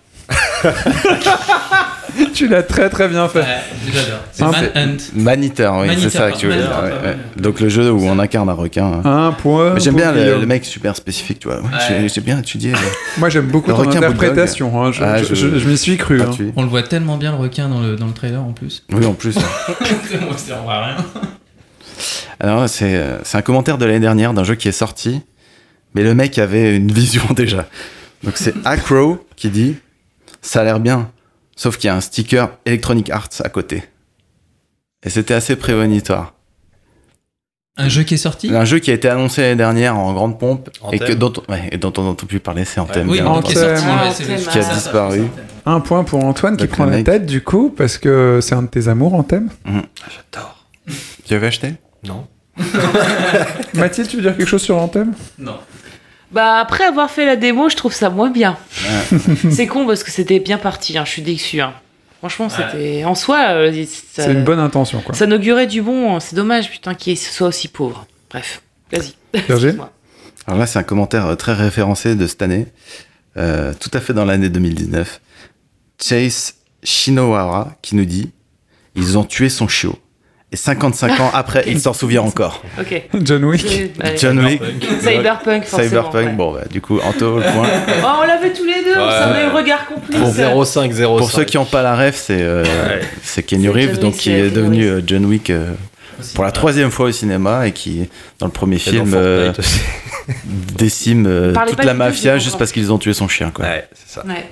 tu l'as très très bien fait. J'adore. C'est Manhunt. Maniteur, oui, c'est ça que tu veux dire. pardon. ouais, ouais. Donc le jeu où on incarne un requin. hein. Un point. Mais J'aime pour bien le, Guillaume. le mec super spécifique, tu vois. Ouais, j'ai- J'ai bien étudié. le- Moi j'aime beaucoup Le ton requin interprétation. hein. Je, Ah, je- je- je- je m'y suis cru. Hein. On le voit tellement bien le requin dans le, dans le trailer en plus. Oui, en plus. Moi, voit rien. Alors, c'est euh, c'est un commentaire de l'année dernière d'un jeu qui est sorti, mais le mec avait une vision déjà. Donc, c'est Acro qui dit Ça a l'air bien, sauf qu'il y a un sticker Electronic Arts à côté. Et c'était assez prémonitoire. Un jeu qui est sorti? Un jeu qui a été annoncé l'année dernière en grande pompe et, Anthem. que, dont, ouais, et dont on n'entend plus parler, c'est Anthem. Oui, mais qui est sorti. Ah, le- Anthem. Qui a disparu. Un point pour Antoine qui prend la tête du coup parce que c'est un de tes amours en thème? J'adore. Tu avais acheté? Non. Mathilde, tu veux dire quelque chose sur Anthem Non. Bah après avoir fait la démo, je trouve ça moins bien. c'est con parce que c'était bien parti, hein, je suis déçu. hein. Franchement, c'était en soi, euh, ça, C'est une bonne intention quoi. ça inaugurait du bon. hein. C'est dommage, putain, qu'il soit aussi pauvre. Bref, vas-y. Alors là, c'est un commentaire euh, très référencé de cette année, euh, tout à fait dans l'année 2019. Chase Shinowara qui nous dit Ils ont tué son chiot. Et 55 ans après, il s'en souvient encore. Ok. John Wick. John Wick. Cyberpunk, forcément. Cyberpunk, ouais. bon, bah, du coup, Anto, le point. Oh, on l'a fait tous les deux, on Ouais. savait le regard complice. Pour 05, 05. Pour ceux qui n'ont pas la ref, c'est euh, c'est Kenny Reeves, donc qui est devenu euh, John Wick euh, pour la troisième fois au cinéma et qui, dans le premier film, euh, décime euh, toute la mafia juste parce qu'ils ont tué son chien. Quoi. Ouais, c'est ça. Ouais.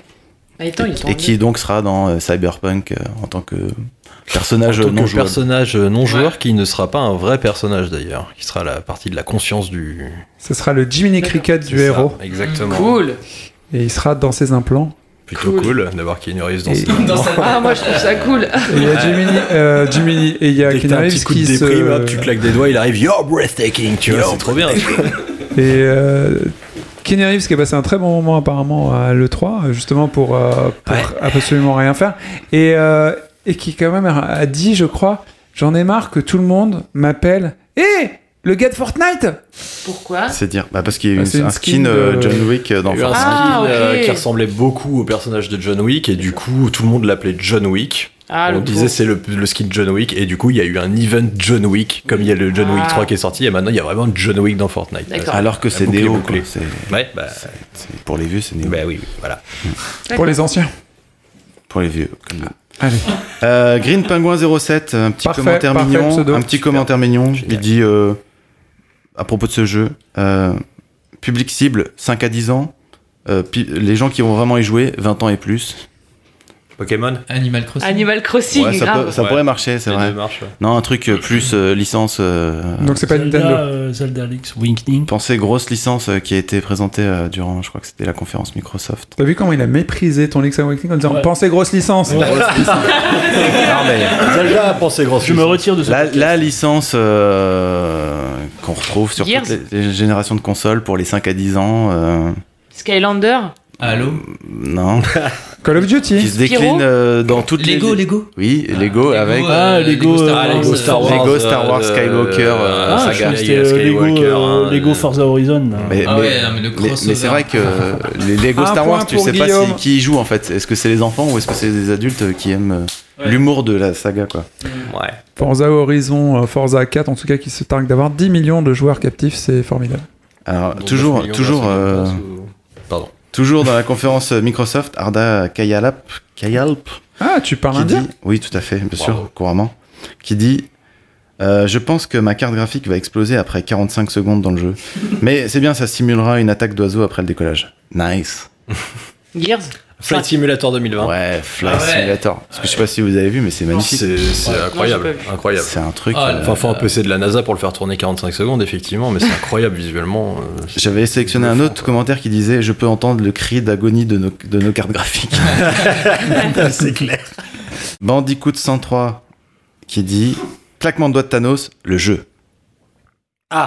Est Et qui donc sera dans euh, Cyberpunk euh, en tant que personnage En tant non que jouable. personnage non joueur qui ne sera pas un vrai personnage d'ailleurs, qui sera la partie de la conscience du. Ce sera le Jiminy Cricket du ça, héros Exactement. Cool. et il sera dans ses implants. Plutôt Cool. cool, d'avoir Keanu Reeves dans Et- ce Ah, moi je trouve ça cool. Et il y a Jiminy, euh, Jiminy et il y a Keanu Reeves coup de qui se déprime, hop, tu claques des doigts, il arrive, you're breathtaking, tu vois, c'est trop bien. et euh, Keanu Reeves qui a passé un très bon moment apparemment à l'E3 justement pour, euh, pour Ouais. absolument rien faire et, euh, et qui quand même a dit je crois j'en ai marre que tout le monde m'appelle hé le gars de Fortnite Pourquoi? C'est dire, bah parce qu'il y a eu Bah, une- c'est une un skin skin euh, de- John Wick dans Il y a eu un Fortnite. Ah, euh, qui ressemblait beaucoup au personnage de John Wick et du coup tout le monde l'appelait John Wick. Ah, On le disait c'est le, le skin John Wick et du coup il y a eu un event John Wick comme il y a le John Wick Ah. 3 qui est sorti et maintenant il y a vraiment John Wick dans Fortnite. Alors que c'est Ouais, bah, pour les vieux, c'est Neo. bah oui, oui, voilà. pour les anciens Pour les vieux. comme nous. allez Euh, Green Penguin 07, un petit Parfait, commentaire parfait, mignon. pseudo. Un petit Super. commentaire mignon. Génial. Il dit euh, à propos de ce jeu, euh, public cible 5 à 10 ans. euh, les gens qui vont vraiment y jouer 20 ans et plus. Pokémon Animal Crossing. Animal Crossing, Ouais, ça grave. peut- ça Ouais. pourrait marcher, c'est vrai. ouais. Non, un truc euh, plus euh, licence. euh, donc c'est pas Zelda, Nintendo euh, Zelda Links Awakening. Pensez grosse licence euh, qui a été présentée euh, durant, je crois que c'était la conférence Microsoft. t'as vu comment il a méprisé ton Link's Awakening en disant Ouais. pensez grosse licence Non, mais Zelda a pensé grosse Je me retire de ce la, la licence euh, qu'on retrouve sur Gears. toutes les, les générations de consoles pour les 5 à 10 ans. euh, Skylander. Halo. non. Call of Duty qui se décline euh, dans toutes Lego, les. Lego. Oui, Lego avec. Ah, Lego, Star euh, Wars, Lego Star Wars, Lego Star Wars, euh, Skywalker, euh, Ah, saga, je crois que euh, Lego, euh, hein, euh, Forza Horizon. Mais, Ah mais- ouais, non, mais le mais- crossover. mais c'est vrai que les Lego Star Wars, tu pour sais pas Guillaume. si, qui y joue en fait. Est-ce que c'est les enfants ou est-ce que c'est des adultes qui aiment euh, Ouais. l'humour de la saga quoi Ouais. Forza Horizon euh, Forza 4 en tout cas qui se targue d'avoir 10 millions de joueurs captifs c'est formidable Alors toujours, 9 millions toujours, euh, ou-. Toujours dans la conférence Microsoft, Arda Kayalap, Kayalp, ah tu parles indien dit, oui tout à fait, bien sûr, couramment, qui dit euh, je pense que ma carte graphique va exploser après 45 secondes dans le jeu. Mais c'est bien, ça simulera une attaque d'oiseau après le décollage. Nice. Gears? Flight Simulator 2020. Ouais, Flight Ah ouais. Simulator. Parce que je sais pas si vous avez vu, mais c'est magnifique. C'est c'est incroyable, Non, incroyable. C'est un truc. Ah, euh, Enfin, faut un PC de la NASA pour le faire tourner 45 secondes, effectivement, mais c'est incroyable visuellement. euh, c'est- J'avais sélectionné un autre commentaire qui disait Je peux entendre le cri d'agonie de nos, de nos cartes graphiques. c'est clair. Bandicoot 103 qui dit Claquement de doigts de Thanos, le jeu.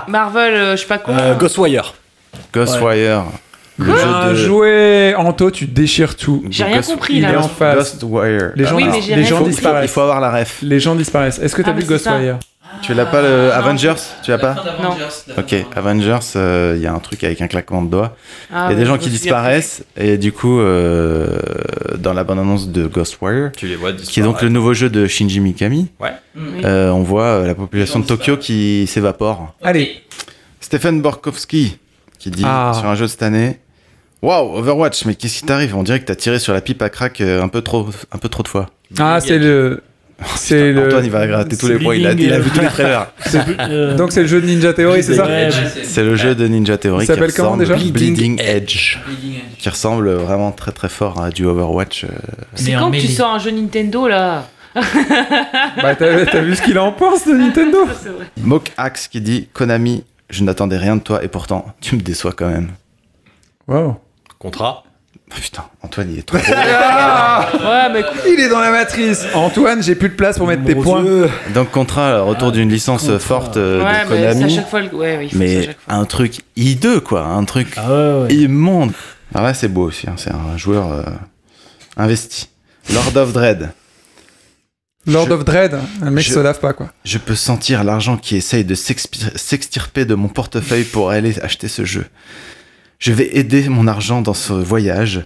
Marvel, euh, je sais pas quoi. Euh, Ghostwire. Ghostwire, Bien de. joué Anto tu déchires tout J'ai rien Ghost- compris, il là. est en face Ghostwire. les gens, Oui, mais les gens Il faut- disparaissent Il faut avoir la ref. les gens disparaissent est-ce que t'as Ah, vu. Ghostwire? Tu l'as pas le Avengers? Tu l'as pas? Non. Ok, Avengers, euh, il y a un truc avec un claquement de doigts. Il Ah, y a des gens qui disparaissent et du coup, euh, dans la bande-annonce de Ghost Warrior, Tu les vois qui est donc le nouveau jeu de Shinji Mikami, Ouais. Euh, on voit la population de Tokyo qui s'évapore. Allez. Stephen Borkowski qui dit Ah. sur un jeu de cette année Waouh, Overwatch, mais qu'est-ce qui t'arrive On dirait que t'as tiré sur la pipe à crack euh, un peu trop, un peu trop de fois. Ah, c'est le. C'est le. Antoine, il va gratter tous les points, il a, il a vu tous les trailers. Euh, Donc c'est le jeu de Ninja Theory, c'est ça C'est le jeu de Ninja Theory Il s'appelle comment déjà Bleeding Edge, qui ressemble vraiment très très fort à du Overwatch. euh. C'est quand que tu sors un jeu Nintendo là Bah t'as vu ce qu'il en pense de Nintendo C'est vrai. Mock Axe qui dit Konami, je n'attendais rien de toi et pourtant tu me déçois quand même. Wow. Contrat. Oh, putain, Antoine il est trop. Ah Ouais, mais Il est dans la matrice. Antoine, j'ai plus de place pour mettre tes points. Donc contrat, retour d'une licence Contrat. forte euh, ouais, de mais c'est à Konami, chaque fois. le- Ouais, oui, il faut que c'est à mais chaque fois. un truc hideux quoi, un truc Ah ouais, ouais. immonde. Alors là c'est beau aussi, hein, c'est un joueur euh, investi. Lord of Dread. Lord Je- of Dread, un mec je- se lave pas quoi. Je peux sentir l'argent qui essaye de s'extirper de mon portefeuille pour aller acheter ce jeu. Je vais aider mon argent dans ce voyage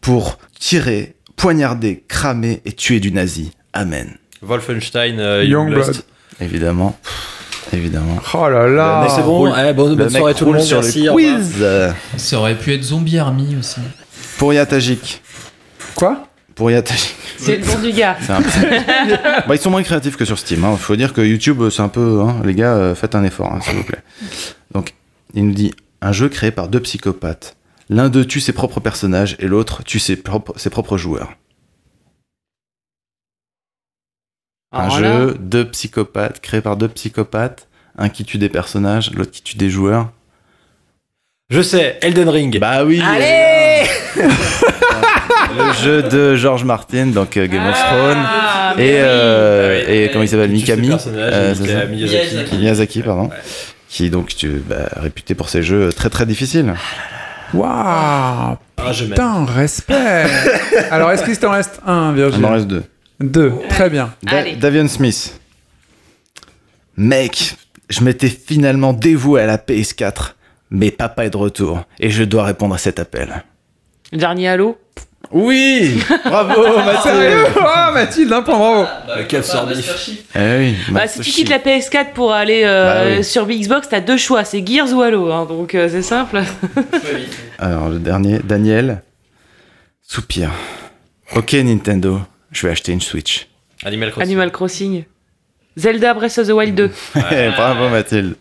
pour tirer, poignarder, cramer et tuer du nazi. Amen. Wolfenstein euh, Youngblood. Youngblood. Évidemment. Évidemment. Oh là là. Mais c'est bon, eh, bonne, soirée tout le monde, sur merci. le quiz. Ça aurait pu être Zombie Army aussi. Pour Yatajik. Quoi? Pour Yatajik. C'est le nom du gars. Un- bah, ils sont moins créatifs que sur Steam. Il faut dire que YouTube, c'est un peu. hein, les gars, euh, faites un effort, hein, s'il vous plaît. Donc, il nous dit un jeu créé par deux psychopathes. L'un d'eux tue ses propres personnages et l'autre tue ses propres, ses propres joueurs. Un Alors là, jeu, deux psychopathes, créé par deux psychopathes. Un qui tue des personnages, l'autre qui tue des joueurs. Je sais, Elden Ring. Bah oui Allez Le jeu de George Martin, donc euh, Game of Thrones. Ah, mais Et, oui. euh, Ah oui, et comment il s'appelle Mikami euh, et Mika- Miyazaki. Miyazaki. Miyazaki, pardon. Ouais. Qui est donc tu, bah, réputé pour ses jeux très très difficiles. Waouh Ah. Putain, respect Alors, est-ce qu'il t'en reste un, Il Virgile en reste deux. Deux, très bien. Da- Allez. Davian Smith. Mec, je m'étais finalement dévoué à la PS4, mais papa est de retour et je dois répondre à cet appel. Dernier Halo? Oui Bravo Sérieux Mathilde Oh, Mathilde, un point, bravo Quel sort de Eh oui, Bah, si tu quittes la PS4 pour aller euh, Bah oui. sur Xbox, t'as deux choix, c'est Gears ou Halo, hein, donc euh, c'est simple. Alors le dernier, Daniel. Soupir. Ok Nintendo, je vais acheter une Switch. Animal Crossing. Animal Crossing. Zelda Breath of the Wild 2. Bravo Mathilde.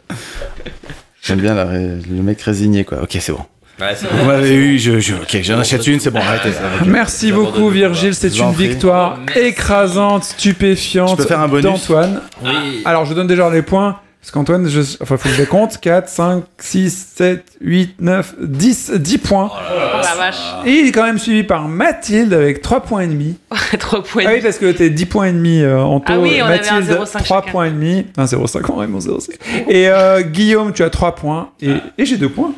J'aime bien la ré- le mec résigné quoi. Ok c'est bon. Ouais, c'est Vous m'avez eu, je, je- ok j'en achète une, c'est bon, arrêtez. Merci beaucoup, Virgile. C'est une victoire écrasante, stupéfiante Je peux faire un bonus d'Antoine. Oui. Alors, je donne déjà les points. Parce qu'Antoine, je... enfin, faut que je les compte. 4, 5, 6, 7, 8, 9, 10, 10 points. Oh la vache. Et il est quand même suivi par Mathilde avec 3 points et demi. 3 points. Ah oui, parce que t'es 10 points et demi euh, en Ah taux. oui, on avait un Mathilde, 0,5 3 chacun. points et demi. Un 0,5 en Raymond 0,5. Et euh, Guillaume, tu as 3 points. Et, et j'ai 2 points.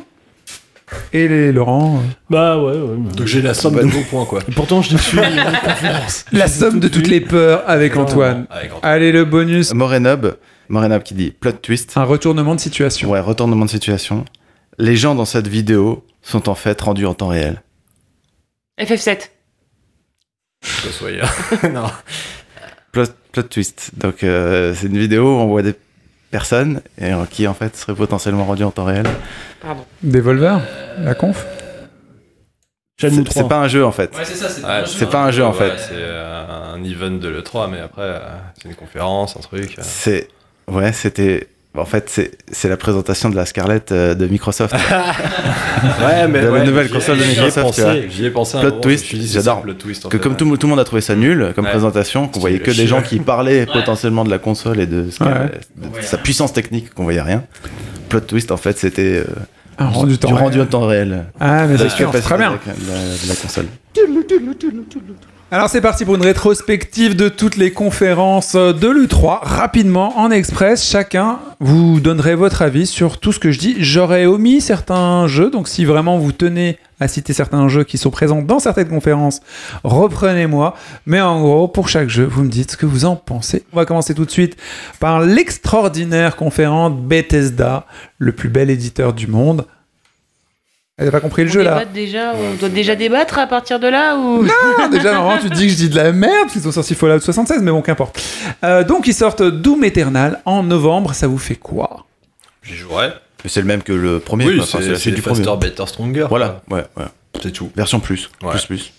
Et les Laurent. euh, Bah ouais, ouais. Donc j'ai la somme de vos points, quoi. Et pourtant, je suis en conférence. La somme de toutes les peurs avec Antoine. Avec Antoine. Allez, le bonus. Morenob, Morenob qui dit plot twist. Un retournement de situation. Ouais, retournement de situation. Les gens dans cette vidéo sont en fait rendus en temps réel. FF7. Que ce soit, non. Plot, plot twist. Donc euh, c'est une vidéo où on voit des personnes et, euh, qui en fait seraient potentiellement rendues en temps réel. Pardon. Devolver La conf C'est 3. c'est pas un jeu en fait. Ouais, c'est ça, c'est Ouais, C'est pas un jeu, en fait. C'est euh, un event de l'E3, mais après, euh, c'est une conférence, un truc. euh. C'est ouais, c'était en fait c'est c'est la présentation de la Scarlett euh, de Microsoft. Ouais, mais De la ouais, nouvelle j'y ai- console de Microsoft, J'y ai pensé un Plot twist, j'adore. ça, Plot twist, en que fait, comme ouais. tout, le- tout le monde a trouvé ça nul comme Ouais. présentation, qu'on C'était voyait que des gens qui parlaient potentiellement de la console et de, ce qu'elle- Ouais. de sa puissance technique, qu'on voyait rien. Plot twist en fait c'était euh, Un rendu temps. du rendu réel. en temps réel. Ah, mais La c'est sûr, très bien. la- la- la console. Alors c'est parti pour une rétrospective de toutes les conférences de l'E3. Rapidement, en express, chacun vous donnerez votre avis sur tout ce que je dis. J'aurais omis certains jeux, donc si vraiment vous tenez à citer certains jeux qui sont présents dans certaines conférences, reprenez-moi. Mais en gros, pour chaque jeu, vous me dites ce que vous en pensez. On va commencer tout de suite par l'extraordinaire conférence Bethesda, le plus bel éditeur du monde. Elle n'a pas compris le On jeu là déjà, on doit déjà débattre à partir de là ou? Non, déjà, normalement, tu te dis que je dis de la merde, parce qu'ils ont sorti Fallout 76, mais bon, qu'importe. Euh, donc, ils sortent Doom Eternal en novembre, ça vous fait quoi? J'y jouerai. Mais c'est le même que le premier. Oui. Enfin, c'est du premier. Faster, Better, Stronger. Voilà, ouais, ouais. C'est tout. Version plus. Ouais. Plus, plus.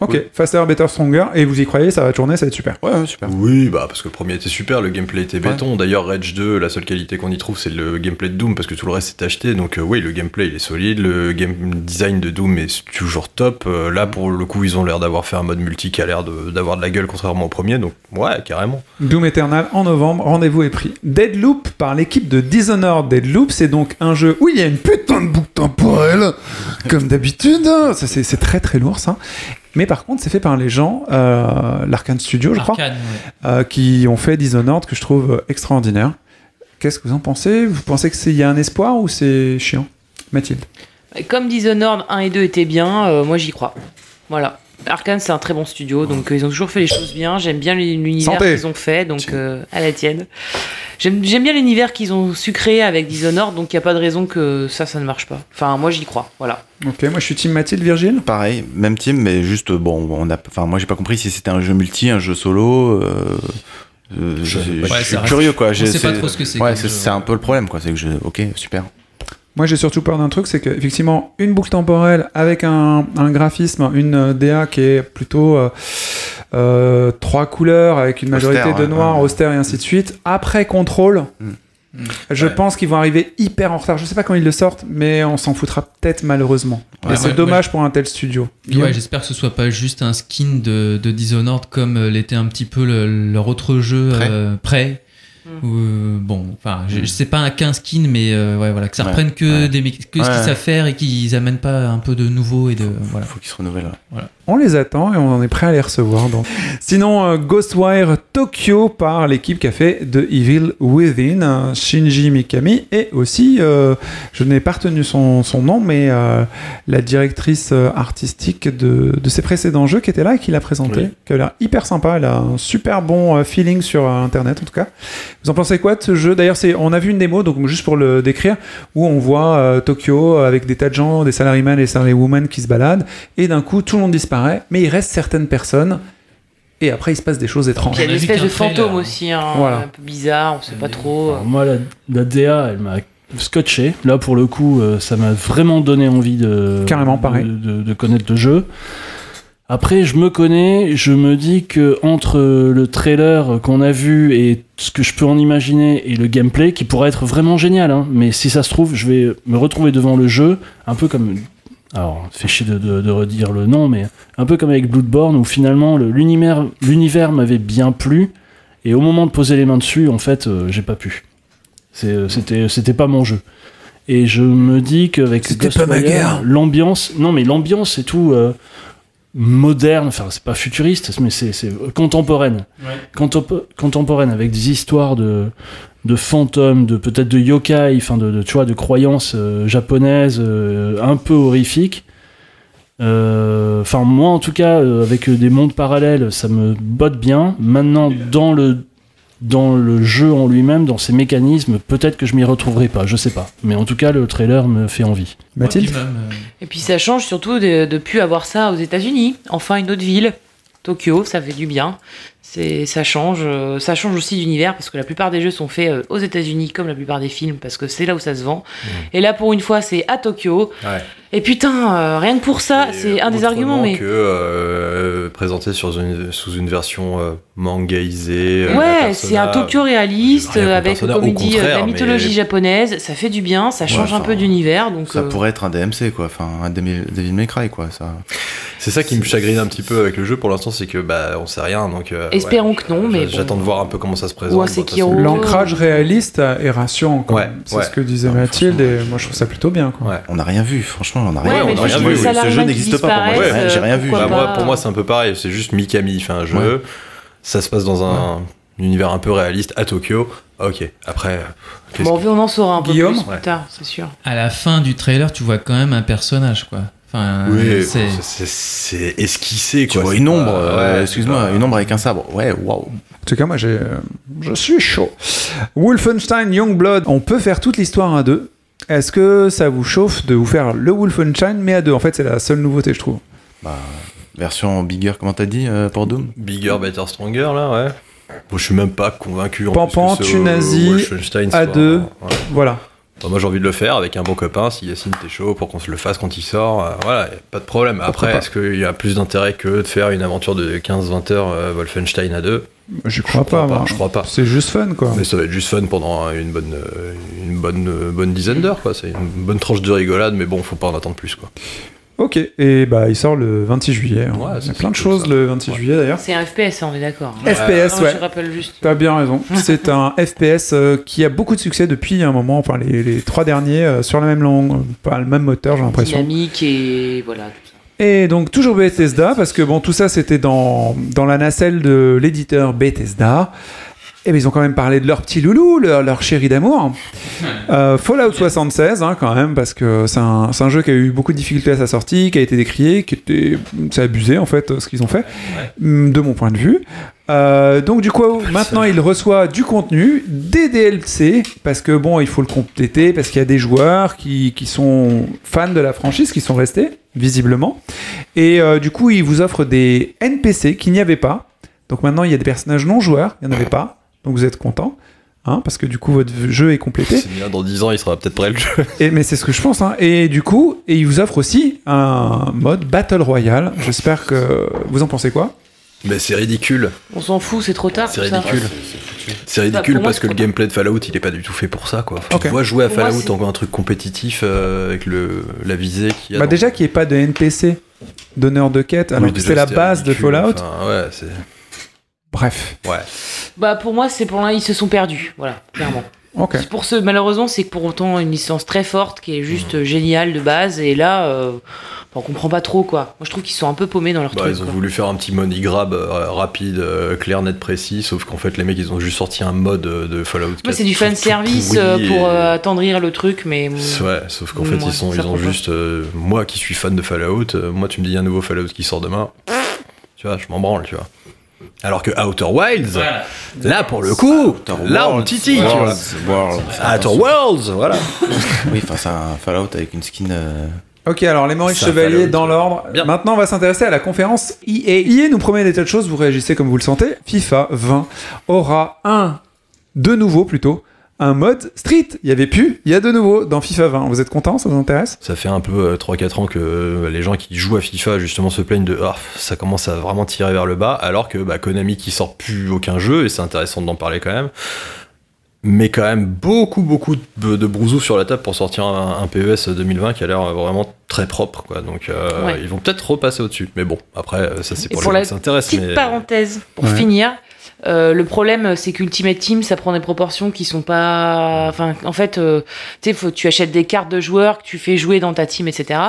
Ok, Cool. Faster, Better, Stronger, et vous y croyez, ça va tourner, ça va être super. Ouais, ouais, super. Oui, bah parce que le premier était super, le gameplay était béton. D'ailleurs, Rage 2, la seule qualité qu'on y trouve, c'est le gameplay de Doom parce que tout le reste est acheté. Donc euh, oui, le gameplay il est solide, le game design de Doom est toujours top. Euh, là, pour le coup, ils ont l'air d'avoir fait un mode multi qui a l'air d'avoir de la gueule contrairement au premier. Donc ouais, carrément. Doom Eternal en novembre, rendez-vous est pris. Deadloop par l'équipe de Dishonored. Deadloop, c'est donc un jeu où il y a une putain de boucle temporelle, comme d'habitude. C'est très très lourd ça. Mais par contre, c'est fait par les gens, euh, l'Arkane Studio, je crois, Arcane, ouais. euh, qui ont fait Dishonored, que je trouve euh, extraordinaire. Qu'est-ce que vous en pensez? Vous pensez qu'il y a un espoir ou c'est chiant? Mathilde? Comme Dishonored 1 et 2 étaient bien, euh, moi j'y crois. Voilà. Arkane c'est un très bon studio, donc euh, ils ont toujours fait les choses bien. J'aime bien l'univers qu'ils ont fait, donc euh, à la tienne. J'aime j'aime bien l'univers qu'ils ont su créer avec Dishonored, donc il n'y a pas de raison que ça, ça ne marche pas. Enfin, moi j'y crois, voilà. Ok, moi je suis Team Mathilde, Virgile Pareil, même team, mais juste, bon, on a, enfin, moi j'ai pas compris si c'était un jeu multi, un jeu solo. Euh, euh, je, je Ouais, suis curieux quoi. J'ai- sait pas trop ce que c'est Ouais, c'est un peu le problème quoi. C'est que je, ok, super. Moi, j'ai surtout peur d'un truc, c'est qu'effectivement, une boucle temporelle avec un, un graphisme, une euh, DA qui est plutôt euh, euh, trois couleurs avec une majorité Austère, de noir, ouais. austère et ainsi de suite. Après contrôle, Mm. je Ouais. pense qu'ils vont arriver hyper en retard. Je sais pas quand ils le sortent, mais on s'en foutra peut-être malheureusement. Ouais, et c'est ouais, dommage pour un tel studio. Ouais, j'espère que ce soit pas juste un skin de, de Dishonored comme l'était un petit peu le- leur autre jeu euh, Prey. Euh, bon, enfin, je, je sais pas un 15 skin, mais euh, ouais, voilà, que ça reprenne que, des, que ce qu'ils savent faire et qu'ils amènent pas un peu de nouveau et de voilà. Faut qu'il se renouvelle. ouais. On les attend et on en est prêt à les recevoir. donc. Sinon, euh, Ghostwire Tokyo par l'équipe qui a fait The Evil Within, euh, Shinji Mikami, et aussi, euh, je n'ai pas retenu son, son nom, mais euh, la directrice artistique de, de ses précédents jeux qui était là et qui l'a présenté, Oui. qui a l'air hyper sympa. Elle a un super bon feeling sur Internet, en tout cas. Vous en pensez quoi de ce jeu? D'ailleurs, on a vu une démo, donc juste pour le décrire, où on voit euh, Tokyo avec des tas de gens, des salarymen et des salarywomen qui se baladent, et d'un coup, tout le monde disparaît, mais il reste certaines personnes, et après, il se passe des choses étranges. Il y a une espèce de fantôme aussi, hein, Voilà. un peu bizarre, on sait pas trop. Alors, moi, la, la DA, elle m'a scotché. Là, pour le coup, euh, ça m'a vraiment donné envie de, Carrément, pareil. de, de- de connaître le jeu. Après, je me connais, je me dis que entre le trailer qu'on a vu et ce que je peux en imaginer et le gameplay, qui pourrait être vraiment génial, hein, mais si ça se trouve, je vais me retrouver devant le jeu, un peu comme. Alors, fait chier de, de- de redire le nom, mais un peu comme avec Bloodborne, où finalement le- l'univers m'avait bien plu, et au moment de poser les mains dessus, en fait, euh, j'ai pas pu. C'est- euh, C'était c'était pas mon jeu. Et je me dis qu'avec C'était pas ma Ghostwire, guerre. l'ambiance, non mais l'ambiance et tout euh, moderne, enfin c'est pas futuriste, mais c'est c'est contemporaine. Contempo- contemporaine avec des histoires de de fantômes, de peut-être de yokai, enfin de, de tu vois de croyances euh, japonaises euh, un peu horrifiques. Euh, Enfin moi en tout cas euh, avec des mondes parallèles, ça me botte bien. Maintenant dans le dans le jeu en lui-même, dans ses mécanismes, peut-être que je m'y retrouverai pas, je sais pas. Mais en tout cas, le trailer me fait envie. Mathilde Et puis ça change surtout de, de plus avoir ça aux États-Unis. Enfin, une autre ville, Tokyo, ça fait du bien. C'est, ça change, euh, ça change aussi d'univers parce que la plupart des jeux sont faits euh, aux États-Unis comme la plupart des films parce que c'est là où ça se vend. Et là, pour une fois, c'est à Tokyo. Ouais. Et putain, euh, rien que pour ça, Et, c'est un des arguments. Mais que euh, présenté sur une, sous une version euh, mangaisée. ouais, c'est un. Tokyo réaliste avec, Persona, comme au il dit, de la mais- mythologie japonaise. Ça fait du bien, ça change un peu d'univers. Donc Ça euh, pourrait être un DMC quoi, enfin un Devil May Cry quoi. Ça. C'est ça qui me chagrine un petit peu avec le jeu pour l'instant, c'est que bah on sait rien donc. euh, Espérons ouais. que non, mais J'a- J'attends bon. de voir un peu comment ça se présente. L'ancrage réaliste est rassurant. quand Ouais, même. c'est ouais. ce que disait Mathilde, et moi je trouve ça plutôt bien. Quoi. Ouais. On n'a rien vu, franchement, on n'a rien, on a vu. Ce jeu n'existe pas pour moi. J'ai euh, rien vu. Bah, pour moi, c'est un peu pareil. C'est juste Mikami il fait un jeu. Ça se passe dans un univers un peu réaliste à Tokyo. Ok. Après, qu'est-ce Bon, on en saura un peu Guillaume plus plus tard, c'est sûr. À la fin du trailer, tu vois quand même un personnage, quoi. Enfin, Oui, c'est. c'est- esquissé Tu quoi. vois c'est une ombre, euh, ouais, excuse-moi, pas- une ombre avec un sabre. Ouais, waouh. En tout cas, moi j'ai, euh, je suis chaud. Wolfenstein Youngblood, on peut faire toute l'histoire à deux. Est-ce que ça vous chauffe de vous faire le Wolfenstein mais à deux? En fait, c'est la seule nouveauté, je trouve. Bah, version bigger, comment t'as dit euh, pour Doom? Bigger, better, stronger là, ouais. Bon, je suis même pas convaincu. en Pampan, tu nazi, Wolfenstein à soit- deux. ouais. Voilà. Bah, moi j'ai envie de le faire avec un bon copain. Si Yacine t'es chaud pour qu'on se le fasse quand il sort, euh, voilà, y a pas de problème. Après, pas? est-ce qu'il y a plus d'intérêt que de faire une aventure de 15-20 heures euh, Wolfenstein à deux? Je crois pas, moi. Je crois pas. C'est juste fun, quoi. Mais ça va être juste fun pendant une bonne, une bonne, bonne dizaine d'heures, quoi. C'est une bonne tranche de rigolade, mais bon, faut pas en attendre plus, quoi. Ok, et bah il sort le 26 juillet. Ouais, il y a c'est- plein de choses ça. le 26 juillet d'ailleurs. C'est un FPS, on est d'accord. FPS, Non, ouais. Je rappelle juste. T'as bien raison. C'est un FPS euh, qui a beaucoup de succès depuis un moment, enfin les, les trois derniers euh, sur la même langue, pas le même moteur, j'ai l'impression. Dynamique et voilà, tout ça. Et donc toujours Bethesda, parce que bon, tout ça c'était dans, dans la nacelle de l'éditeur Bethesda. Bien ils ont quand même parlé de leur petit loulou, leur, leur chéri d'amour. Euh, Fallout 76, hein, quand même, parce que c'est un, jeu qui a eu beaucoup de difficultés à sa sortie, qui a été décrié, qui était. C'est abusé en fait ce qu'ils ont fait, de mon point de vue. Euh, donc du coup, maintenant il reçoit du contenu, des DLC, parce que bon, il faut le compléter, parce qu'il y a des joueurs qui, qui sont fans de la franchise, qui sont restés, visiblement. Et euh, du coup, il vous offre des NPC qu'il n'y avait pas. Donc maintenant, il y a des personnages non joueurs, il n'y en avait pas. Donc vous êtes content. Hein, parce que du coup votre jeu est complété. C'est bien, dans 10 ans, il sera peut-être prêt le jeu. Et, mais c'est ce que je pense. Hein. Et du coup, et il vous offre aussi un mode Battle Royale. J'espère que vous en pensez quoi? Mais c'est ridicule. On s'en fout, c'est trop tard. C'est ça. ridicule. C'est Bah, ridicule moi, parce que le gameplay de Fallout, il est pas du tout fait pour ça, quoi. Tu vois jouer à moi, Fallout c'est- en un truc compétitif euh, avec le, la visée qu'il y a. Bah dans- déjà qu'il n'y ait pas de NPC, donneur de quête, alors Oui, que c'est la base de. Fallout. Enfin, ouais, c'est. Bref. Ouais. Bah pour moi, c'est pour là, ils se sont perdus, voilà, clairement. Ok. C'est Pour ce, malheureusement, c'est que pour autant une licence très forte qui est juste euh, géniale de base, et là, euh, on comprend pas trop quoi. Moi, je trouve qu'ils sont un peu paumés dans leur Bah, truc. ils ont quoi. voulu faire un petit money grab euh, rapide, euh, clair, net, précis, sauf qu'en fait, les mecs, ils ont juste sorti un mode euh, de Fallout 4. Moi, c'est du fan service euh, et- pour euh, attendrir le truc, mais. Ouais, sauf qu'en fait, ils, sont, ils ont juste. euh, moi qui suis fan de Fallout, euh, moi, tu me dis un nouveau Fallout qui sort demain. Tu vois, je m'en branle, tu vois. Alors que Outer Wilds, là pour le coup, là on titille. Worlds, Worlds. Outer Worlds, voilà. Oui, enfin, c'est un Fallout avec une skin. euh, Ok, alors les Maurice Chevalier dans l'ordre. Maintenant, on va s'intéresser à la conférence EA. EA nous promet des tas de choses, vous réagissez comme vous le sentez. FIFA 20 aura un, de nouveau plutôt, un mode Street. Il y avait plus, il y a de nouveau dans FIFA 20. Vous êtes content Ça vous intéresse? Ça fait un peu euh, 3-4 ans que euh, les gens qui jouent à FIFA justement se plaignent de ah, ça commence à vraiment tirer vers le bas, alors que bah, Konami qui sort plus aucun jeu, et c'est intéressant d'en parler quand même, mais quand même beaucoup beaucoup de, de brousous sur la table pour sortir un, un PES 2020 qui a l'air vraiment très propre, quoi. donc euh, Ouais. ils vont peut-être repasser au-dessus, mais bon, après euh, ça c'est Et pour, pour les la gens qui s'intéressent. Petite mais... parenthèse pour Ouais. finir. Euh, le problème, c'est qu'Ultimate Team, ça prend des proportions qui sont pas. Enfin, en fait, euh, tu sais, faut- tu achètes des cartes de joueurs que tu fais jouer dans ta team, etc.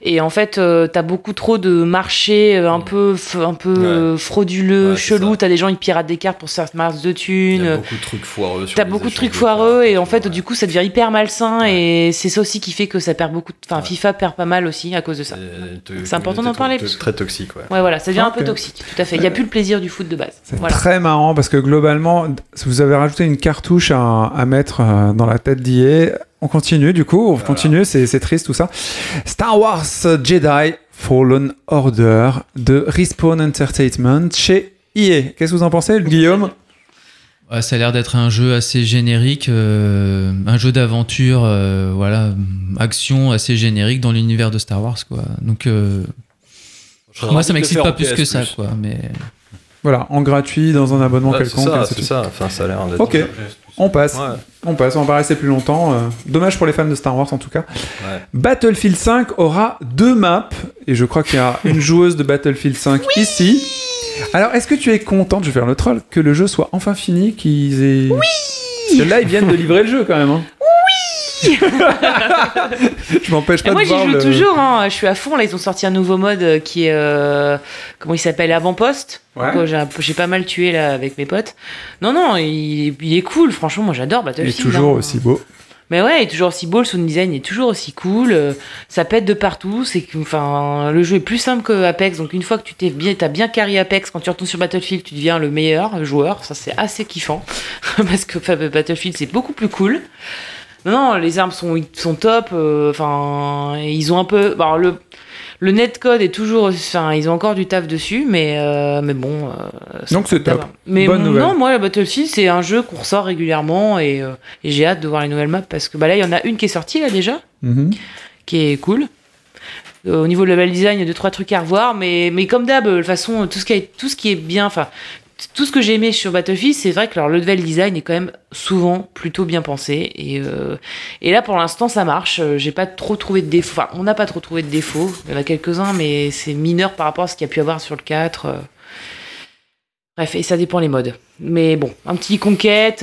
Et en fait, euh, t'as beaucoup trop de marchés euh, un peu, un peu Ouais. euh, frauduleux, Ouais, ça. T'as des gens qui piratent des cartes pour se faire de thunes. a beaucoup de trucs foireux. sur T'as beaucoup de trucs foireux et en fait ouais. du coup ça devient hyper malsain et c'est ça aussi qui fait que ça perd beaucoup. de- Enfin FIFA perd pas mal aussi à cause de ça. C'est- C'est important d'en parler, Très, toxique, ouais. Ouais voilà, ça devient un peu toxique. Tout à fait. Il y a plus le plaisir du foot de base. Voilà. très marrant parce que globalement, vous avez rajouté une cartouche à, à mettre euh, dans la tête d'IA. On continue du coup, on continue, c'est triste tout ça. Star Wars Jedi Fallen Order de Respawn Entertainment chez EA. Qu'est-ce que vous en pensez, Guillaume? Ouais, ça a l'air d'être un jeu assez générique, euh, un jeu d'aventure, euh, voilà, action assez générique dans l'univers de Star Wars, quoi. Donc, euh, moi, ça m'excite pas plus que ça, quoi. Mais Voilà, en gratuit, dans un abonnement Ouais, c'est quelconque. ça, c'est ça. Enfin, ça a l'air d'être. Ok. On passe. Ouais. On passe, on va pas rester plus longtemps. euh, dommage pour les fans de Star Wars en tout cas. Ouais. Battlefield 5 aura deux maps, et je crois qu'il y a une joueuse de Battlefield 5 ici. Alors, est-ce que tu es contente, je vais faire le troll, que le jeu soit enfin fini, qu'ils aient... Oui Parce que là, ils viennent de livrer le jeu quand même. hein. Oui Je m'empêche Et pas moi de j'y voir joue le... toujours, hein. je suis à fond. Là, ils ont sorti un nouveau mode euh, qui est. euh, comment il s'appelle Avant-poste. Ouais. Euh, j'ai pas mal tué là avec mes potes. Non, non, il, il est cool. Franchement, moi j'adore Il est Battlefield. toujours hein. aussi beau. Mais ouais, il est toujours aussi beau, le sound design est toujours aussi cool, euh, ça pète de partout, c'est enfin, le jeu est plus simple que Apex, donc une fois que tu t'es bien, t'as bien carré Apex, quand tu retournes sur Battlefield, tu deviens le meilleur joueur, ça c'est assez kiffant, parce que Battlefield c'est beaucoup plus cool. Non, non, les armes sont, sont top, euh, enfin, ils ont un peu, alors, le, le netcode est toujours, enfin, ils ont encore du taf dessus, mais, euh, mais bon. euh, Donc c'est top. Mais Bonne nouvelle. non, moi, la Battlefield, c'est un jeu qu'on ressort régulièrement et, et j'ai hâte de voir les nouvelles maps parce que bah, là, il y en a une qui est sortie là déjà, Mhm. qui est cool. Au niveau de level design, il y a deux trois trucs à revoir, mais, mais comme d'hab, de toute façon, tout ce qui est, tout ce qui est bien, enfin, tout ce que j'ai aimé sur Battlefield, c'est vrai que leur level design est quand même souvent plutôt bien pensé. Et, euh, là, pour l'instant, ça marche. Euh, J'ai pas trop trouvé de défauts. On n'a pas trop trouvé de défauts. Il y en a quelques-uns, mais c'est mineur par rapport à ce qu'il y a pu avoir sur le 4. euh. Bref, et ça dépend les modes. Mais bon, un petit conquête.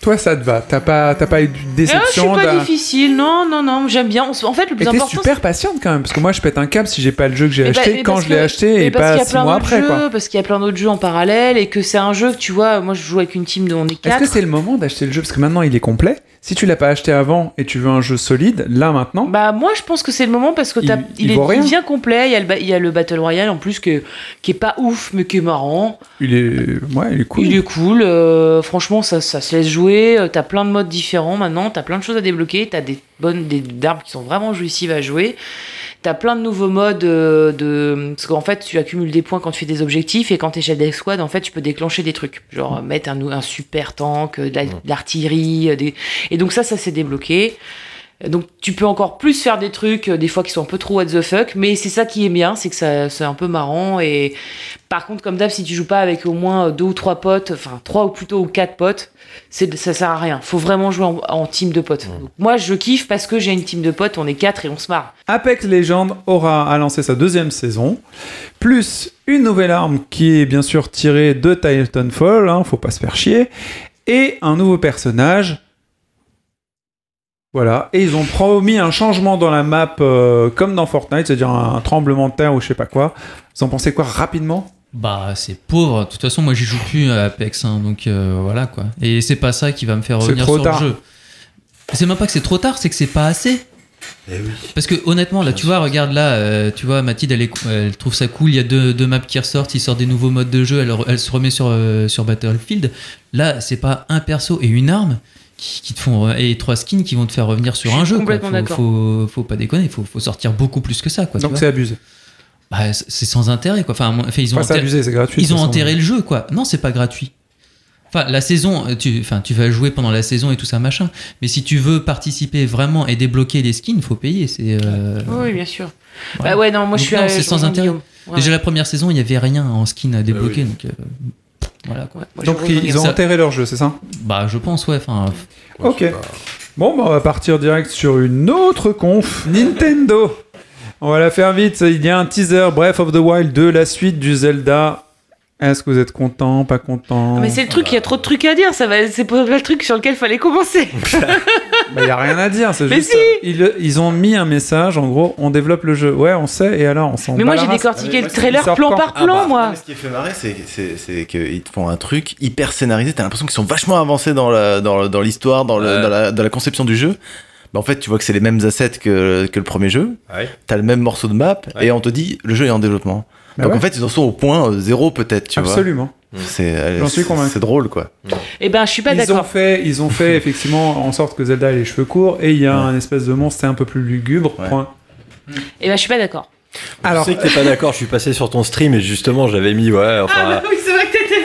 Toi, ça te va. T'as pas, t'as pas eu de je suis déception pas d'un- difficile, non, non, non, j'aime bien. En fait, le plus Et t'es important. super patiente quand même, parce que moi je pète un câble si j'ai pas le jeu que j'ai Mais bah- acheté mais quand parce je l'ai acheté mais et pas y a six plein mois d'autres après jeux, quoi. Parce qu'il y a plein d'autres jeux en parallèle et que c'est un jeu que tu vois, moi je joue avec une team de on est Est-ce quatre. que c'est le moment d'acheter le jeu? Parce que maintenant il est complet. Si tu l'as pas acheté avant et tu veux un jeu solide, là maintenant, Bah moi je pense que c'est le moment parce que Il- il il, est rien. devient complet, il y, a le, ba- il y a le Battle Royale en plus que, qui est pas ouf mais qui est marrant. il est, ouais, il est cool. Il est cool, euh, franchement ça, ça se laisse jouer, euh, t'as plein de modes différents maintenant, t'as plein de choses à débloquer, t'as des bonnes des d'armes qui sont vraiment jouissives à jouer. T'as plein de nouveaux modes euh, de parce qu'en fait tu accumules des points quand tu fais des objectifs et quand t'es chef d'escouade en fait tu peux déclencher des trucs. Genre euh, mettre un, un super tank, euh, de la- de l'artillerie, euh, des... et donc ça ça s'est débloqué. Donc tu peux encore plus faire des trucs, euh, des fois qui sont un peu trop what the fuck, mais c'est ça qui est bien, c'est que ça c'est un peu marrant. Et par contre, comme d'hab, si tu joues pas avec au moins deux ou trois potes, enfin trois ou plutôt ou quatre potes, c'est ça sert à rien. Faut vraiment jouer en, en team de potes. Donc, moi, je kiffe parce que j'ai une team de potes, on est quatre et on se marre. Apex Legends aura à lancer sa deuxième saison, plus une nouvelle arme qui est bien sûr tirée de Titanfall, hein, faut pas se faire chier, et un nouveau personnage. Voilà, et ils ont promis un changement dans la map euh, comme dans Fortnite, c'est-à-dire un tremblement de terre ou je sais pas quoi. Vous en pensez quoi rapidement? Bah, c'est pauvre. De toute façon, moi, j'y joue plus à Apex, hein, donc euh, voilà quoi. Et c'est pas ça qui va me faire revenir trop sur tard. le jeu. C'est même pas que c'est trop tard, c'est que c'est pas assez. Parce que honnêtement, là, tu vois, regarde là, euh, tu vois, Mathilde, elle, est- elle trouve ça cool. Il y a deux, deux maps qui ressortent, il sort des nouveaux modes de jeu, elle, elle se remet sur, euh, sur Battlefield. Là, c'est pas un perso et une arme qui, qui te font et trois skins qui vont te faire revenir sur un jeu. quoi. complètement Faut, d'accord. faut, faut pas déconner, il faut, faut sortir beaucoup plus que ça. Quoi, Donc c'est abusé. Bah, c'est sans intérêt quoi. Enfin, enfin, ils ont Enfin, enterré- abusé, c'est gratuit, de Ils ont enterré le jeu quoi. Non, c'est pas gratuit. Enfin, la saison, tu, enfin, tu vas jouer pendant la saison et tout ça machin. Mais si tu veux participer vraiment et débloquer les skins, faut payer. C'est. euh, Oui, bien sûr. voilà. Bah ouais, non, moi je suis non, à- c'est sans intérêt. Déjà la première saison, il y avait rien en skin à débloquer. oui. Donc euh, voilà quoi. Moi, je Donc ils ont Ça- enterré leur jeu, c'est ça? Bah, je pense ouais. Enfin, Ok. Bon, bah, on va partir direct sur une autre conf. Nintendo. On va la faire vite. Il y a un teaser Breath of the Wild de la suite du Zelda. Est-ce que vous êtes content, pas content Ah, Mais c'est le truc, il y a trop de trucs à dire, ça va, c'est pas le truc sur lequel fallait commencer. Il y a rien à dire. C'est Mais juste. si ils, ils ont mis un message. En gros, on développe le jeu. Ouais, on sait. Et alors, on s'en. Mais moi j'ai décortiqué Ah, le trailer plan par Ah plan, bah, moi. mais Ce qui fait marrer, c'est, c'est, c'est qu'ils te font un truc hyper scénarisé. T'as l'impression qu'ils sont vachement avancés dans, la, dans, le- dans l'histoire, dans, le, Ouais. dans, la, dans la conception du jeu. Bah, en fait, tu vois que c'est les mêmes assets que, que le premier jeu. Ouais. T'as le même morceau de map Ouais. et on te dit le jeu est en développement. Bah Donc ouais. en fait, ils en sont au point euh, zéro peut-être, tu Absolument. vois. C'est, euh, J'en suis c'est- convaincu. C'est drôle quoi. Eh ben, je suis pas Ils ont d'accord. fait, ils ont fait effectivement en sorte que Zelda ait les cheveux courts et il y a un espèce de monstre c'est un peu plus lugubre. Ouais. Point. Eh ben, je suis pas d'accord. Alors, Je sais que t'es pas d'accord, je suis passé sur ton stream et justement j'avais mis ouais, enfin. oui, c'est vrai que t'étais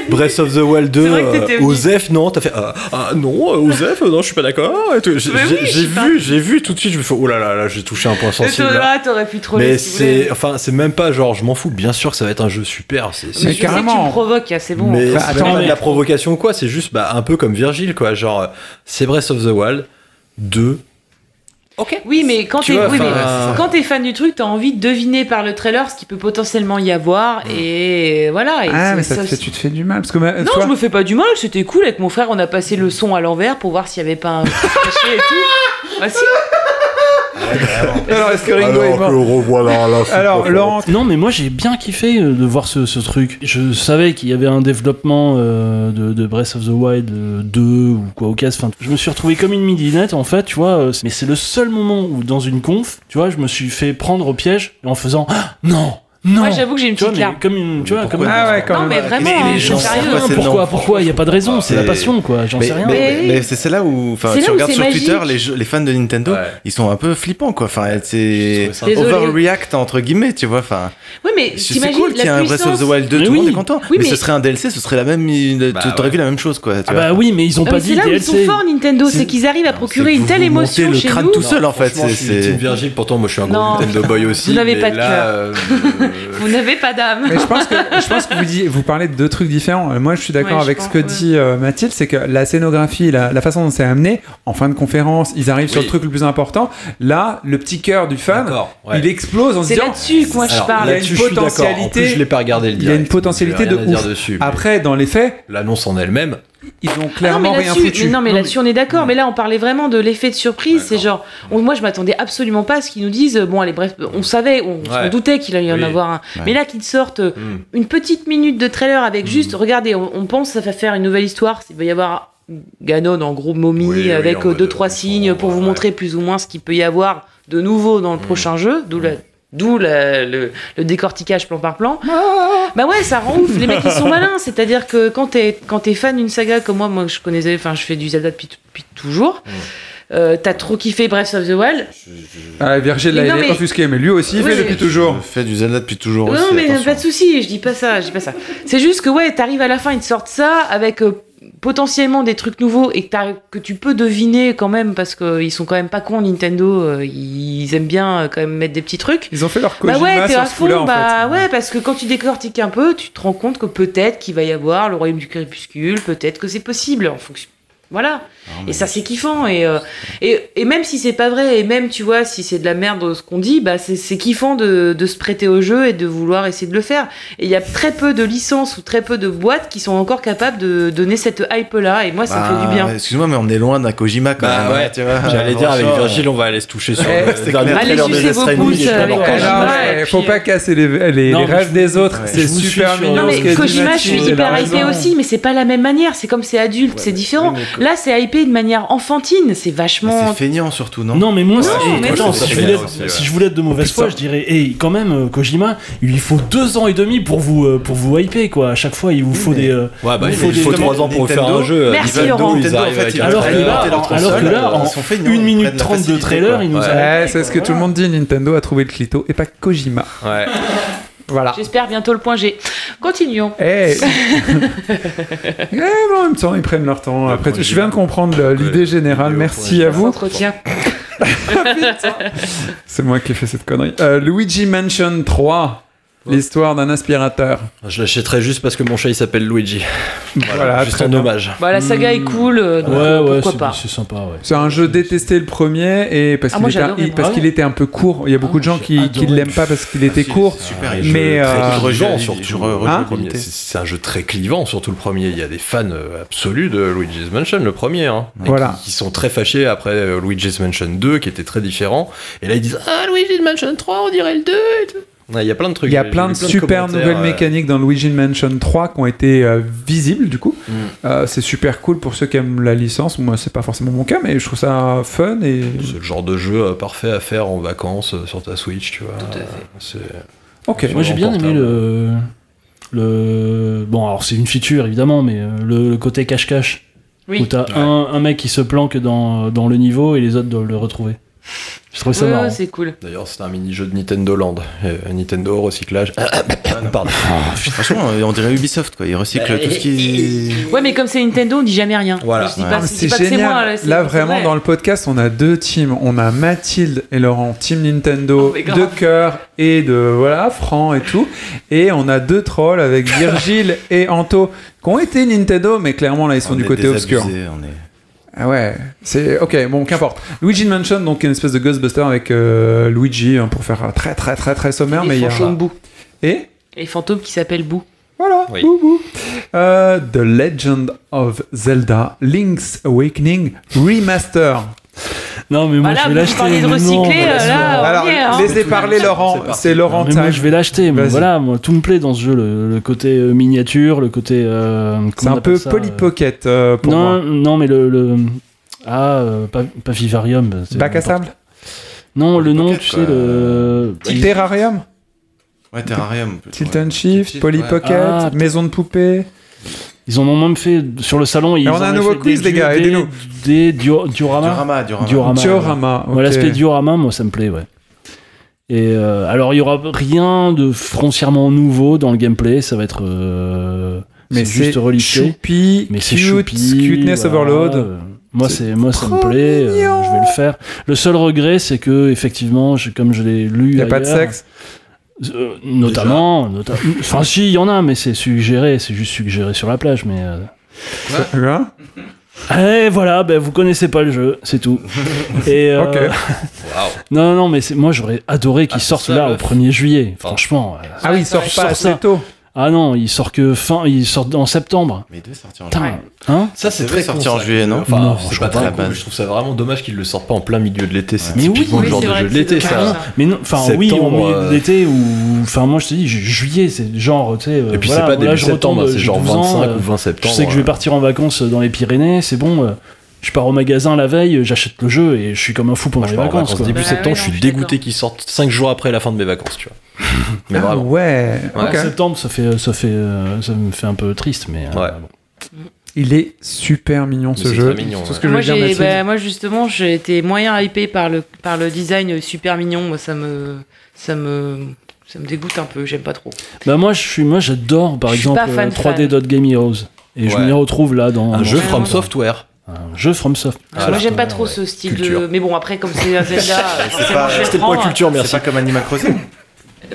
Breath of the Wild 2, C'est vrai que t'étais euh. Osef, non, t'as fait ah, ah, non, euh, Osef, euh, non, je suis pas d'accord. J'ai oui, vu, j'ai vu tout de suite, je me fais oh là là, là j'ai touché un point sensible. là. là, t'aurais pu troller. Mais si c'est, enfin, c'est même pas genre, je m'en fous. Bien sûr que ça va être un jeu super. C'est, Mais que tu me provoques, c'est bon. mais c'est attends, mais- de la provocation ou quoi. C'est juste bah, un peu comme Virgile quoi. Genre, euh, c'est Breath of the Wild 2. Oui, mais quand Tu t'es vois, oui, mais enfin, quand t'es fan du truc, t'as envie de deviner par le trailer ce qui peut potentiellement y avoir. Et voilà. Et Ah, c'est- mais ça te fait, tu te fais du mal. Parce que, ma- Non, toi- je me fais pas du mal, c'était cool. Avec mon frère, on a passé le son à l'envers pour voir s'il y avait pas un caché et tout. Bah si. Alors, est-ce que Ringo est mort revoilà là. Alors, Laurent, Non, mais moi j'ai bien kiffé euh, de voir ce, ce truc. Je savais qu'il y avait un développement euh, de, de Breath of the Wild euh, 2 ou quoi au cas. Enfin, je me suis retrouvé comme une midinette en fait, tu vois. euh, Mais c'est le seul moment où dans une conf, tu vois, je me suis fait prendre au piège en faisant Ah, non. Non. Moi, j'avoue que j'ai une Tu petite larme. comme une, tu vois, comme Ah ouais, quand Non, mais vraiment, Mais les gens c'est savent sérieux. pas c'est non. pourquoi, pourquoi, il y a pas de raison, c'est la passion quoi, j'en sais rien. mais, Mais oui. mais c'est là où, enfin, tu regardes sur magique. Twitter, les, jeux- les fans de Nintendo, Ouais. ils sont un peu flippants, quoi. Enfin, c'est overreact entre guillemets, tu vois. Enfin, Oui, mais c'est cool qu'il y ait la un Breath of the puissance. Wild 2, Mais tout le monde oui. est content. Oui, mais, ce serait un DLC, ce serait la même, Bah t'aurais ouais. vu la même chose, quoi. tu Ah bah oui, mais ils ont Ah, pas dit c'est là où ils sont forts Nintendo, C'est- qu'ils arrivent à procurer une telle émotion chez crâne nous. tout seul, en fait. C'est- Virgile, pourtant moi je suis un gros. Nintendo boy aussi. Vous n'avez pas de là, cœur. Euh, Vous n'avez pas d'âme. Mais je pense que, je pense que vous, vous parlez de deux trucs différents. Euh, Moi, je suis d'accord Ouais, avec pense, ce que ouais. dit euh, Mathilde, c'est que la scénographie, la, la façon dont c'est amené, en fin de conférence, ils arrivent sur le truc le plus important. Là, le petit cœur du fan, ouais. il explose en se C'est disant. là-dessus que moi je Alors, parle. il y a une là-dessus, d'accord. En potentialité- plus, je l'ai pas regardé le Il y a une direct, potentialité de ouf. dire dessus. mais Après, dans les faits, l'annonce en elle-même, ils ont Ah non, clairement mais rien foutu. mais non, mais là-dessus on est d'accord. Mais là, on parlait vraiment de l'effet de surprise. C'est genre, on- moi, je m'attendais absolument pas à ce qu'ils nous disent. euh, Bon, allez, bref, on savait, on, doutait qu'il allait y en Oui. avoir un. Ouais. Mais là, qu'ils te sortent euh, hmm. une petite minute de trailer avec juste, regardez, on, on pense que ça va faire une nouvelle histoire. Il va y avoir Ganon en gros momie Oui, oui, avec euh, mode, deux euh, trois s'en signes pour vous ouais. montrer plus ou moins ce qu'il peut y avoir de nouveau dans le prochain jeu. D'où la- D'où la- le, le décortiquage plan par plan. Bah ouais, ça rend ouf. Les mecs, ils sont malins. C'est-à-dire que quand t'es quand t'es fan d'une saga comme moi, moi je connaissais, enfin je fais du Zelda depuis, depuis toujours. euh, T'as trop kiffé Breath of the Wild. Ah, Virgile, là, il est mais- offusqué, mais lui aussi, il Oui, fait depuis toujours. Je fais du Zelda depuis toujours non, aussi. mais attention. pas de souci. Je dis pas ça. Je dis pas ça. C'est juste que ouais, t'arrives à la fin, ils te sortent ça avec euh, potentiellement des trucs nouveaux et que, tu peux deviner quand même parce qu'ils sont quand même pas cons Nintendo. euh, ils aiment bien euh, quand même mettre des petits trucs. Ils ont fait leur Bah Kojima ouais, t'es sur à ce en bah fait. ouais, parce que quand tu décortiques un peu, tu te rends compte que peut-être qu'il va y avoir le royaume du crépuscule, peut-être que c'est possible en fonction. Voilà. Et ça, c'est kiffant. Et, euh, et, et même si c'est pas vrai, et même, tu vois, si c'est de la merde ce qu'on dit, bah c'est kiffant de, de se prêter au jeu et de vouloir essayer de le faire. Et il y a très peu de licences ou très peu de boîtes qui sont encore capables de donner cette hype-là. Et moi, ça me fait du Bah, bien. Excuse-moi, mais on est loin d'un Kojima quand Bah même. ouais, hein, tu vois. j'allais dire avec Virgile, on va aller se toucher sur Eh, le c'est dernier trailer de Death Stranding. Ouais, non, ouais, faut pas casser les, les, Non, les mais rêves je- des autres, ouais, c'est super mignon. Non mais Kojima, je suis hyper hypé aussi, mais c'est pas la même manière. C'est comme c'est adulte, c'est différent. Là, c'est hypé de manière enfantine. C'est vachement. c'est feignant surtout, non Non, mais moi, Non, si- mais attends, non, si, ça je voulais être, aussi, ouais. si je voulais être de mauvaise foi, je dirais, hey, quand même, euh, Kojima, il lui faut deux ans et demi pour vous, euh, pour vous hyper, quoi. À chaque fois, il vous faut des. euh, Ouais, bah il il faut faut, des- 3 ans pour faire un Nintendo- jeu. Merci, Nintendo, Laurent. alors que là, en ils sont feignants, une ils minute prennent la 30 de trailer, il nous a. Ouais, c'est ce que tout le monde dit, Nintendo a trouvé le clito et pas Kojima. Ouais. Voilà. J'espère bientôt le point G. Continuons. Eh Eh, mais en même temps, ils prennent leur temps. Après, je viens de comprendre l'idée générale. Merci à vous. Entretien. C'est moi qui ai fait cette connerie. Euh, Luigi Mansion 3. L'histoire d'un aspirateur. Je l'achèterais juste parce que mon chat il s'appelle Luigi. Voilà, Voilà, juste bien. hommage. Bah, la saga est cool, euh, donc Ouais, euh, ouais, pourquoi c'est- pas. c'est sympa, ouais. C'est un jeu détesté le premier et parce Ah, qu'il était, Ah était un peu court. Il y a beaucoup de gens qui, adoré. l'aiment pas parce qu'il était court. super, Un mais, très euh, Hein c'est- un jeu très clivant, surtout le premier. Il y a des fans absolus de Luigi's Mansion, le premier. Hein, Voilà. Qui, qui sont très fâchés après Luigi's Mansion 2, qui était très différent. Et là, ils disent Ah, Luigi's Mansion 3, on dirait le 2 et tout. Ouais, Il y a plein de trucs. Il y a plein de super nouvelles ouais. mécaniques dans Luigi Mansion 3 qui ont été euh, visibles du coup. Mm. Euh, c'est super cool pour ceux qui aiment la licence. Moi, c'est pas forcément mon cas, mais je trouve ça fun et. C'est le genre de jeu euh, parfait à faire en vacances euh, sur ta Switch, tu vois. Tout à fait. Ok. Moi, j'ai bien aimé le. le... Bon, alors c'est une feature évidemment, mais euh, le, le côté cache-cache. Où Oui. t'as un, un mec qui se planque dans, dans le niveau et les autres doivent le retrouver. Je trouvais ça Ouais, marrant. ouais, c'est cool. D'ailleurs, c'était un mini-jeu de Nintendo Land. Euh, Nintendo, recyclage. Pardon. Franchement, on dirait Ubisoft, quoi. Ils recyclent tout ce qui. Ouais, mais comme c'est Nintendo, on dit jamais rien. Voilà. Je dis Ouais. pas, Ah, C'est pas c'est génial. moi. c'est- Là, c'est vraiment, vrai. dans le podcast, on a deux teams. On a Mathilde et Laurent, team Nintendo, Oh, de cœur et de voilà, franc et tout. Et on a deux trolls avec Virgile et Anto qui ont été Nintendo, mais clairement là, ils sont On du côté obscur. on est- Ah ouais, c'est ok, bon, qu'importe. Luigi Mansion, donc une espèce de Ghostbuster avec euh, Luigi hein, pour faire très très très très sommaire, Les mais il y a fantômes Boo. et? Les fantômes qui s'appellent Boo. voilà, Oui. bou, bou. Euh, The Legend of Zelda Link's Awakening Remaster. Non, mais moi Voilà, je vais vous l'acheter. parlez de recycler, là, Alors, est, hein. laissez parler Laurent, C'est Laurent Mais moi je vais l'acheter. Voilà, moi tout me plaît dans ce jeu, le, le côté euh, miniature, le côté. euh, C'est un peu Polly euh, Pocket pour non, moi. non, mais le. le- Ah, euh, pas, pas Vivarium. c'est Bac à sable Non, le nom, tu sais, le. Terrarium Ouais, Terrarium. Tilt and Shift, Polly ouais. Pocket, Ah, Maison de poupée. Ils en ont même fait sur le salon. Ils on a en un nouveau quiz, les gars, aidez-nous. Des dio- diorama. Diorama, diorama. Diorama. Diorama, Ouais, ok. L'aspect diorama, moi, ça me plaît, ouais. Et euh, alors, il y aura rien de foncièrement nouveau dans le gameplay. Ça va être. euh, Mais c'est juste choupi, Mais c'est cute, choupi, cuteness voilà. overload. Moi, C'est moi, ça me plaît. euh, je vais le faire. Le seul regret, c'est que effectivement, je- comme je l'ai lu, Il n'y a pas de sexe. Euh, notamment, nota- enfin si, il y en a, mais c'est suggéré, c'est juste suggéré sur la plage, mais. euh, Hein Eh voilà, ben vous connaissez pas le jeu, c'est tout. Et euh, Ok. non, non, mais c'est- moi j'aurais adoré qu'il Ah, sorte ça, là le- au 1er juillet. Franchement. euh, Ah oui, il sort pas assez tôt. Ah non, il sort que fin, il sort en septembre. Mais il devait sortir en juillet. hein Ça, c'est très con, en juillet, non Enfin, Non, je pas très cool, je trouve ça vraiment dommage qu'ils le sortent pas en plein milieu de l'été. C'est typiquement oui, le genre de jeu de l'été, ça. Mais non, enfin oui, au milieu euh, de l'été ou enfin moi je te dis ju- juillet, c'est genre tu sais. euh, Et puis voilà, c'est pas début je septembre, retombe, c'est j'ai genre 12 ans, 25 euh, ou 20 Je septembre. sais que je vais euh. partir en vacances dans les Pyrénées, c'est bon. Je pars au magasin la veille, j'achète le jeu et je suis comme un fou pendant je les vacances. vacances quoi. début Bah septembre, ouais, je non, suis je suis dégoûté qu'ils sortent 5 jours après la fin de mes vacances, tu vois. Mais Ah vraiment. ouais, Ouais. septembre, ça fait, ça fait, euh, ça me fait un peu triste, mais. euh, Ouais. bon. Il est super mignon Mais ce jeu. mignon, ouais. ce que je moi, veux dire, bah, moi, justement, j'ai été moyen hypé par le, par le design super mignon. Moi, ça me, ça me, ça me dégoûte un peu. J'aime pas trop. Bah moi, je suis, moi, j'adore par Je exemple pas fan, euh, 3D Dot Game Heroes et je m'y retrouve là dans Un dans jeu From Ouais. Software. Un jeu From Soft. Voilà. moi, j'aime pas trop Ouais. ce style Culture. de. Mais bon, après, comme c'est un Zelda, vais C'était le point prendre. culture, C'est merci. pas comme Animal Crossing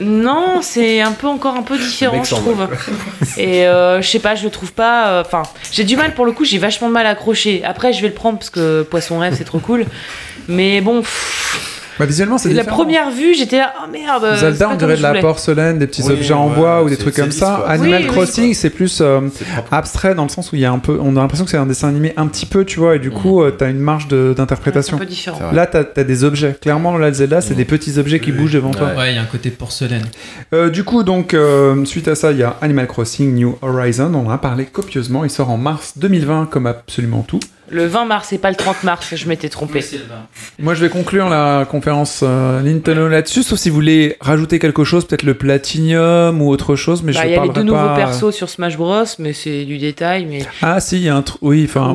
Non, c'est un peu encore un peu différent, je trouve. Et euh, je sais pas, je le trouve pas. euh, Enfin, j'ai du mal pour le coup. J'ai vachement de mal à accrocher. Après, je vais le prendre parce que Poisson rêve, c'est trop cool. Mais bon, pff, Bah, visuellement, c'est la différent. première vue, j'étais là, oh merde. c'est Zelda, on dirait de la porcelaine, des petits Oui, objets en bois ou des trucs comme ça. quoi. Animal Oui, oui, Crossing, c'est plus euh, abstrait dans le sens où il y a un peu, on a l'impression que c'est un dessin animé un petit peu, tu vois, et du coup, euh, t'as une marge d'interprétation. Là, t'as as des objets. Clairement, là, Zelda, c'est des petits objets qui bougent devant toi. Ouais, il y a un côté porcelaine. Euh, du coup, donc, euh, suite à ça, il y a Animal Crossing New Horizon. On en a parlé copieusement. Il sort en mars 2020, comme absolument tout. Le 20 mars et pas le 30 mars, je m'étais trompé. Moi, je vais conclure la conférence euh, Nintendo là-dessus, sauf si vous voulez rajouter quelque chose, peut-être le Platinum ou autre chose, mais Bah, je Il y a les deux nouveaux persos sur Smash Bros, mais c'est du détail. Mais, Ah, si, il y a un truc. Oui, enfin.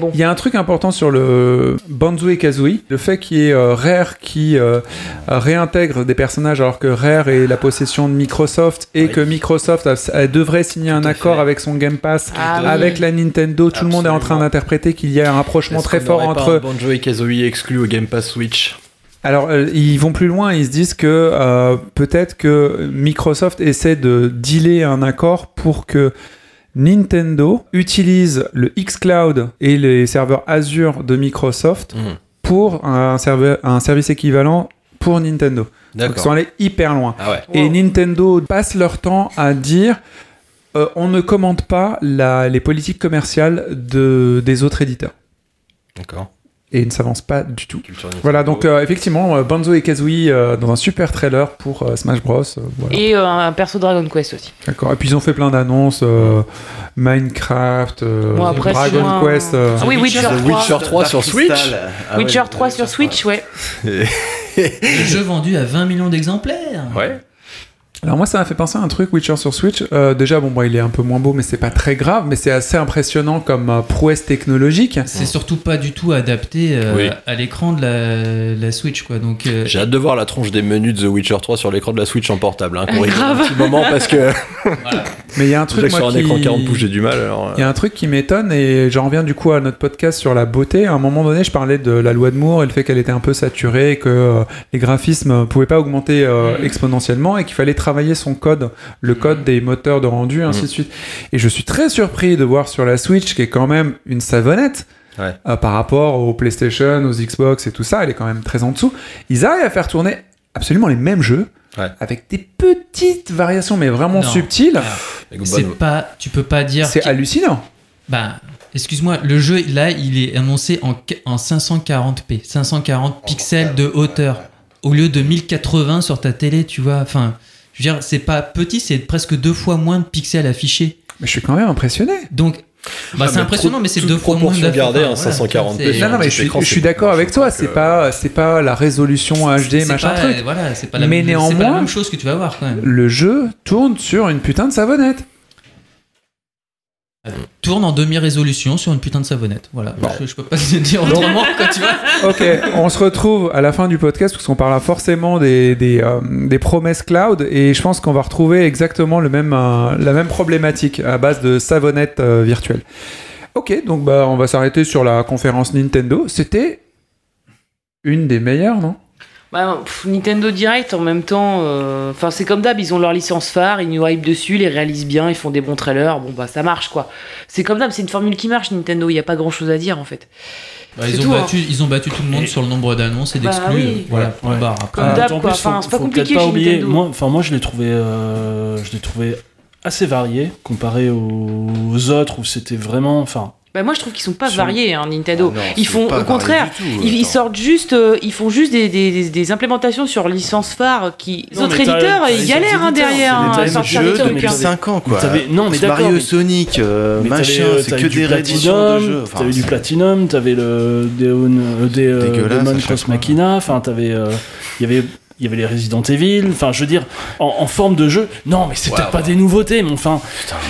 bon. Il y a un truc important sur le Banzo et Kazooie, le fait qu'il y ait euh, Rare qui euh, réintègre des personnages alors que Rare est la possession de Microsoft et Oui. que Microsoft a- devrait signer un Tout accord fait. avec son Game Pass Ah oui. avec la Nintendo. Tout le monde est en train d'interpréter qu'il y a un rapprochement très fort entre. Banjo et Kazooie exclus au Game Pass Switch. Alors, euh, ils vont plus loin, ils se disent que euh, peut-être que Microsoft essaie de dealer un accord pour que Nintendo utilise le xCloud et les serveurs Azure de Microsoft Mhm. pour un, serveur, un service équivalent pour Nintendo. Donc, ils sont allés hyper loin. Ah ouais. Et Wow. Nintendo passe leur temps à dire euh, on ne commande pas la- les politiques commerciales de, des autres éditeurs. D'accord. Et ils ne s'avancent pas du tout. Voilà, donc euh, effectivement, euh, Banzo et Kazooie euh, dans un super trailer pour euh, Smash Bros. euh, voilà. Et euh, un perso Dragon Quest aussi. D'accord. Et puis ils ont fait plein d'annonces euh, Minecraft, euh, Bon, après, c'est Dragon Quest. euh, Ah oui, Witcher The 3. Witcher 3 sur Switch. Ah Witcher ouais, 3 sur Switch, ouais. Le jeu vendu à 20 millions d'exemplaires. Ouais. Alors moi ça m'a fait penser à un truc Witcher sur Switch. Euh, déjà bon, bon il est un peu moins beau mais c'est pas très grave mais c'est assez impressionnant comme euh, prouesse technologique. C'est surtout pas du tout adapté euh, Oui. à l'écran de la, la Switch, quoi. Donc, euh, J'ai hâte de voir la tronche des menus de The Witcher 3 sur l'écran de la Switch en portable. Hein, qu'on rigole grave. un petit moment parce que Mais il y a un déjà truc que sur moi un qui... écran 40 pouces j'ai du mal. Alors, euh, Il y a un truc qui m'étonne et j'en reviens du coup à notre podcast sur la beauté. À un moment donné, je parlais de la loi de Moore et le fait qu'elle était un peu saturée, que euh, les graphismes pouvaient pas augmenter euh, exponentiellement et qu'il fallait travailler son code, le code des moteurs de rendu, ainsi de suite. Et je suis très surpris de voir sur la Switch, qui est quand même une savonnette, Ouais. euh, par rapport aux PlayStation, aux Xbox et tout ça, elle est quand même très en dessous. Ils arrivent à faire tourner absolument les mêmes jeux. Ouais. Avec des petites variations, mais vraiment Non. subtiles. avec c'est pas, tu peux pas dire. C'est hallucinant. Bah, excuse-moi, le jeu là, il est annoncé en, en 540p, 540 pixels de hauteur, au lieu de 1080 sur ta télé, tu vois. Enfin, je veux dire, c'est pas petit, c'est presque deux fois moins de pixels affichés. Mais je suis quand même impressionné. Donc, bah, Ah, c'est mais impressionnant, mais c'est deux fois moins hein, voilà, 540p, c'est- sur Non, un non, mais petit je suis, je d'accord avec toi. C'est pas, c'est pas la résolution HD, machin pas, truc. Voilà, c'est pas, la, Mais c'est pas néanmoins- la même chose que tu vas voir quand même. Le jeu tourne sur une putain de savonnette. Tourne en demi-résolution sur une putain de savonnette. Voilà, je, je peux pas te dire autrement quand tu vois. Ok, on se retrouve à la fin du podcast parce qu'on parlera forcément des, des, euh, des promesses cloud et je pense qu'on va retrouver exactement le même, euh, la même problématique à base de savonnette euh, virtuelle. Ok, donc bah, on va s'arrêter sur la conférence Nintendo. C'était une des meilleures, non? Bah, pff, Nintendo Direct en même temps, euh, enfin c'est comme d'hab, ils ont leur licence phare, ils nous hype dessus, ils les réalisent bien, ils font des bons trailers, bon bah ça marche quoi. C'est comme d'hab, c'est une formule qui marche Nintendo, il y a pas grand chose à dire en fait. Bah, ils, ont tout, battu, ils ont battu tout le monde sur le nombre d'annonces et Bah d'exclus. oui. euh, Voilà, point Ouais. barre. Après, Comme d'hab, quoi. Enfin, c'est pas compliqué peut-être pas chez oublier, Nintendo. Moi, enfin, moi, je l'ai trouvé, euh, je l'ai trouvé assez varié comparé aux autres où c'était vraiment, enfin, Bah moi je trouve qu'ils sont pas variés hein, Nintendo. Ah non, ils font au contraire, tout, ils, ils sortent juste, euh, ils font juste des, des, des- des implémentations sur licence phare qui les Non, autres mais éditeurs ils galèrent hein, derrière hein, jeux, jeu trucs. depuis hein. 5 ans quoi. t'avais- non, mais d'accord, Mario, mais- Sonic, euh, mais machin, euh, c'est que des rééditions de Platinum, jeux. Enfin, t'avais du Platinum, t'avais le euh, des, euh, Demon Cross. Machina, enfin, t'avais, il y avait, il y avait les Resident Evil, enfin, je veux dire, en, en forme de jeu. Non, mais c'est Ouais, peut-être pas des nouveautés, mais enfin,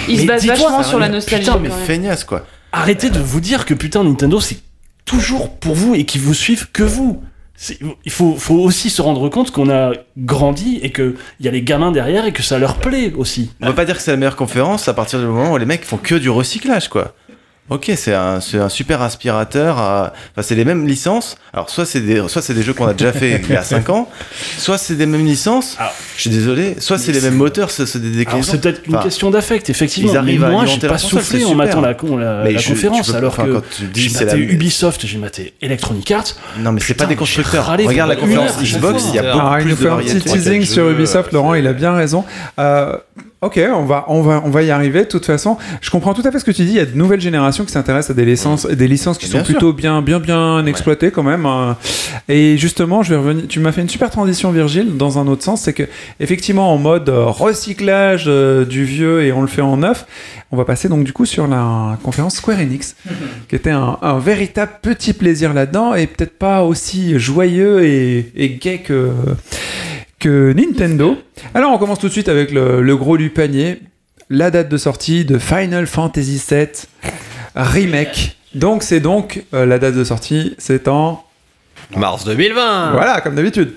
Ils se Mais basent vachement sur la nostalgie. putain, mais feignasse quoi. Arrêtez de vous dire que putain Nintendo c'est toujours pour vous et qu'ils vous suivent que vous. Il faut, faut aussi se rendre compte qu'on a grandi et qu'il y a les gamins derrière et que ça leur plaît aussi. On va pas dire que c'est la meilleure conférence à partir du moment où les mecs font que du recyclage, quoi. Ok, c'est un, c'est un super aspirateur. à- Enfin, c'est les mêmes licences. Alors, soit c'est des, soit c'est des jeux qu'on a déjà fait il y a 5 ans, soit c'est des mêmes licences. Alors, je suis désolé. Soit c'est les mêmes moteurs, c'est des c'est peut-être une Enfin, question d'affect, effectivement. ils arrivent mais moi, j'ai pas console, soufflé en matant la, con- la, la je- conférence, peux- alors que quand tu dis j'ai c'est maté la- Ubisoft, j'ai maté Electronic Arts. Non, mais c'est pas des constructeurs. râlé Regarde la conférence Xbox, il y a beaucoup Alors, il plus nous de fait un petit teasing sur Ubisoft, Laurent, il a bien raison. Ok, on va, on, va, on va y arriver. De toute façon, je comprends tout à fait ce que tu dis. Il y a de nouvelles générations qui s'intéressent à des licences, des licences qui Bien sont sûr. plutôt bien, bien, bien exploitées quand même. hein. Et justement, je vais revenir. Tu m'as fait une super transition, Virgile, dans un autre sens. C'est que, effectivement, en mode euh, recyclage euh, du vieux et on le fait en neuf, on va passer donc du coup sur la conférence Square Enix, qui était un, un véritable petit plaisir là-dedans et peut-être pas aussi joyeux et, et gai que, que Nintendo. Alors on commence tout de suite avec le, le gros du panier, la date de sortie de Final Fantasy VII Remake. Donc c'est donc euh, la date de sortie, c'est en Mars 2020 voilà comme d'habitude.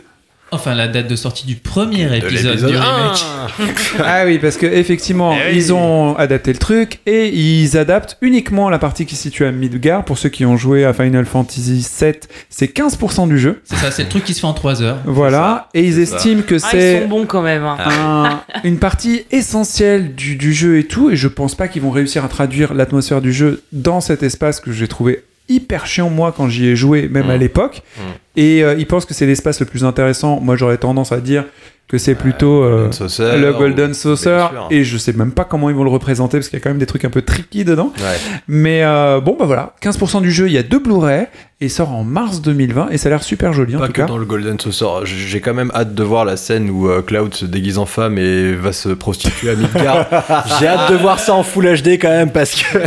Enfin, la date de sortie du premier épisode du remake. Ah oui, parce que effectivement, Eh oui. ils ont adapté le truc et ils adaptent uniquement la partie qui se situe à Midgar. Pour ceux qui ont joué à Final Fantasy VII, c'est 15% du jeu. C'est ça, c'est le truc qui se fait en 3 heures. Voilà, et ils c'est ça. estiment que Ah, ils c'est sont bons quand même. hein. un- une partie essentielle du, du jeu et tout. Et je pense pas qu'ils vont réussir à traduire l'atmosphère du jeu dans cet espace que j'ai trouvé hyper chiant moi quand j'y ai joué, même Mm. à l'époque. Mm. Et euh, ils pensent que c'est l'espace le plus intéressant. Moi, j'aurais tendance à dire que c'est plutôt euh, Golden Saucer, le Golden ou- Saucer. Et je sais même pas comment ils vont le représenter parce qu'il y a quand même des trucs un peu tricky dedans. Ouais. Mais euh, bon, bah voilà, 15% du jeu, il y a deux Blu-ray et sort en mars 2020 et ça a l'air super joli en Pas tout que cas. dans le Golden Saucer. J'ai quand même hâte de voir la scène où euh, Cloud se déguise en femme et va se prostituer à Midgard. J'ai hâte de voir ça en Full HD quand même parce que.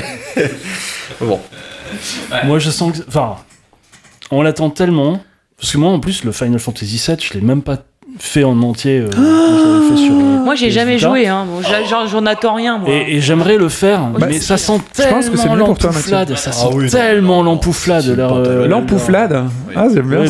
bon. Moi, je sens que. Enfin, on l'attend tellement. Parce que moi, en plus, le Final Fantasy VII, je l'ai même pas. fait en entier. euh, l'avais fait sur, euh, Moi, j'ai jamais Vita. joué, hein. Bon, j'a- j'en j'en attends rien, moi. Et, et j'aimerais le faire, Bah, mais ça sent je pense que c'est tellement mieux pour toi, l'empouflade, Maxime. ça Ah sent oui, tellement l'empouflade. euh, L'empouflade Ah, j'aime bien.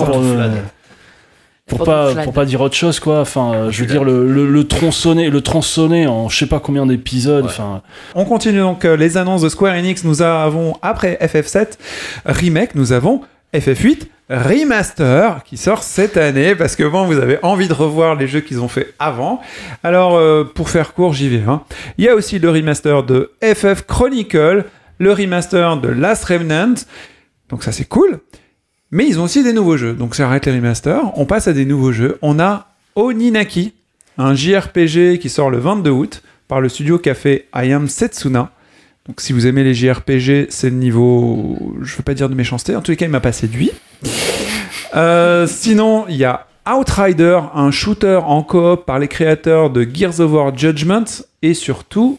Pour, pour Pas pour pas dire autre chose, quoi. Enfin, euh, je veux dire, le, le, le tronçonner, le tronçonner en je sais pas combien d'épisodes. Enfin, On continue donc euh, les annonces de Square Enix. Nous avons, après FF7 Remake, nous avons FF8 Remaster qui sort cette année parce que bon, vous avez envie de revoir les jeux qu'ils ont fait avant. Alors, euh, pour faire court, j'y vais. hein. Il y a aussi le remaster de FF Chronicle, le remaster de Last Remnant. Donc ça, c'est cool. Mais ils ont aussi des nouveaux jeux. Donc ça arrête les remasters. On passe à des nouveaux jeux. On a Oninaki, un JRPG qui sort le 22 août par le studio café I Am Setsuna. Donc si vous aimez les JRPG, c'est le niveau, je veux pas dire de méchanceté, en tous les cas il m'a pas séduit. Euh, sinon, il y a Outrider, un shooter en coop par les créateurs de Gears of War Judgment, et surtout,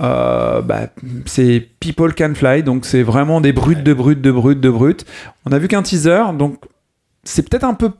euh, bah, c'est People Can Fly, donc c'est vraiment des brutes de brutes de brutes de brutes. On a vu qu'un teaser, donc c'est peut-être un peu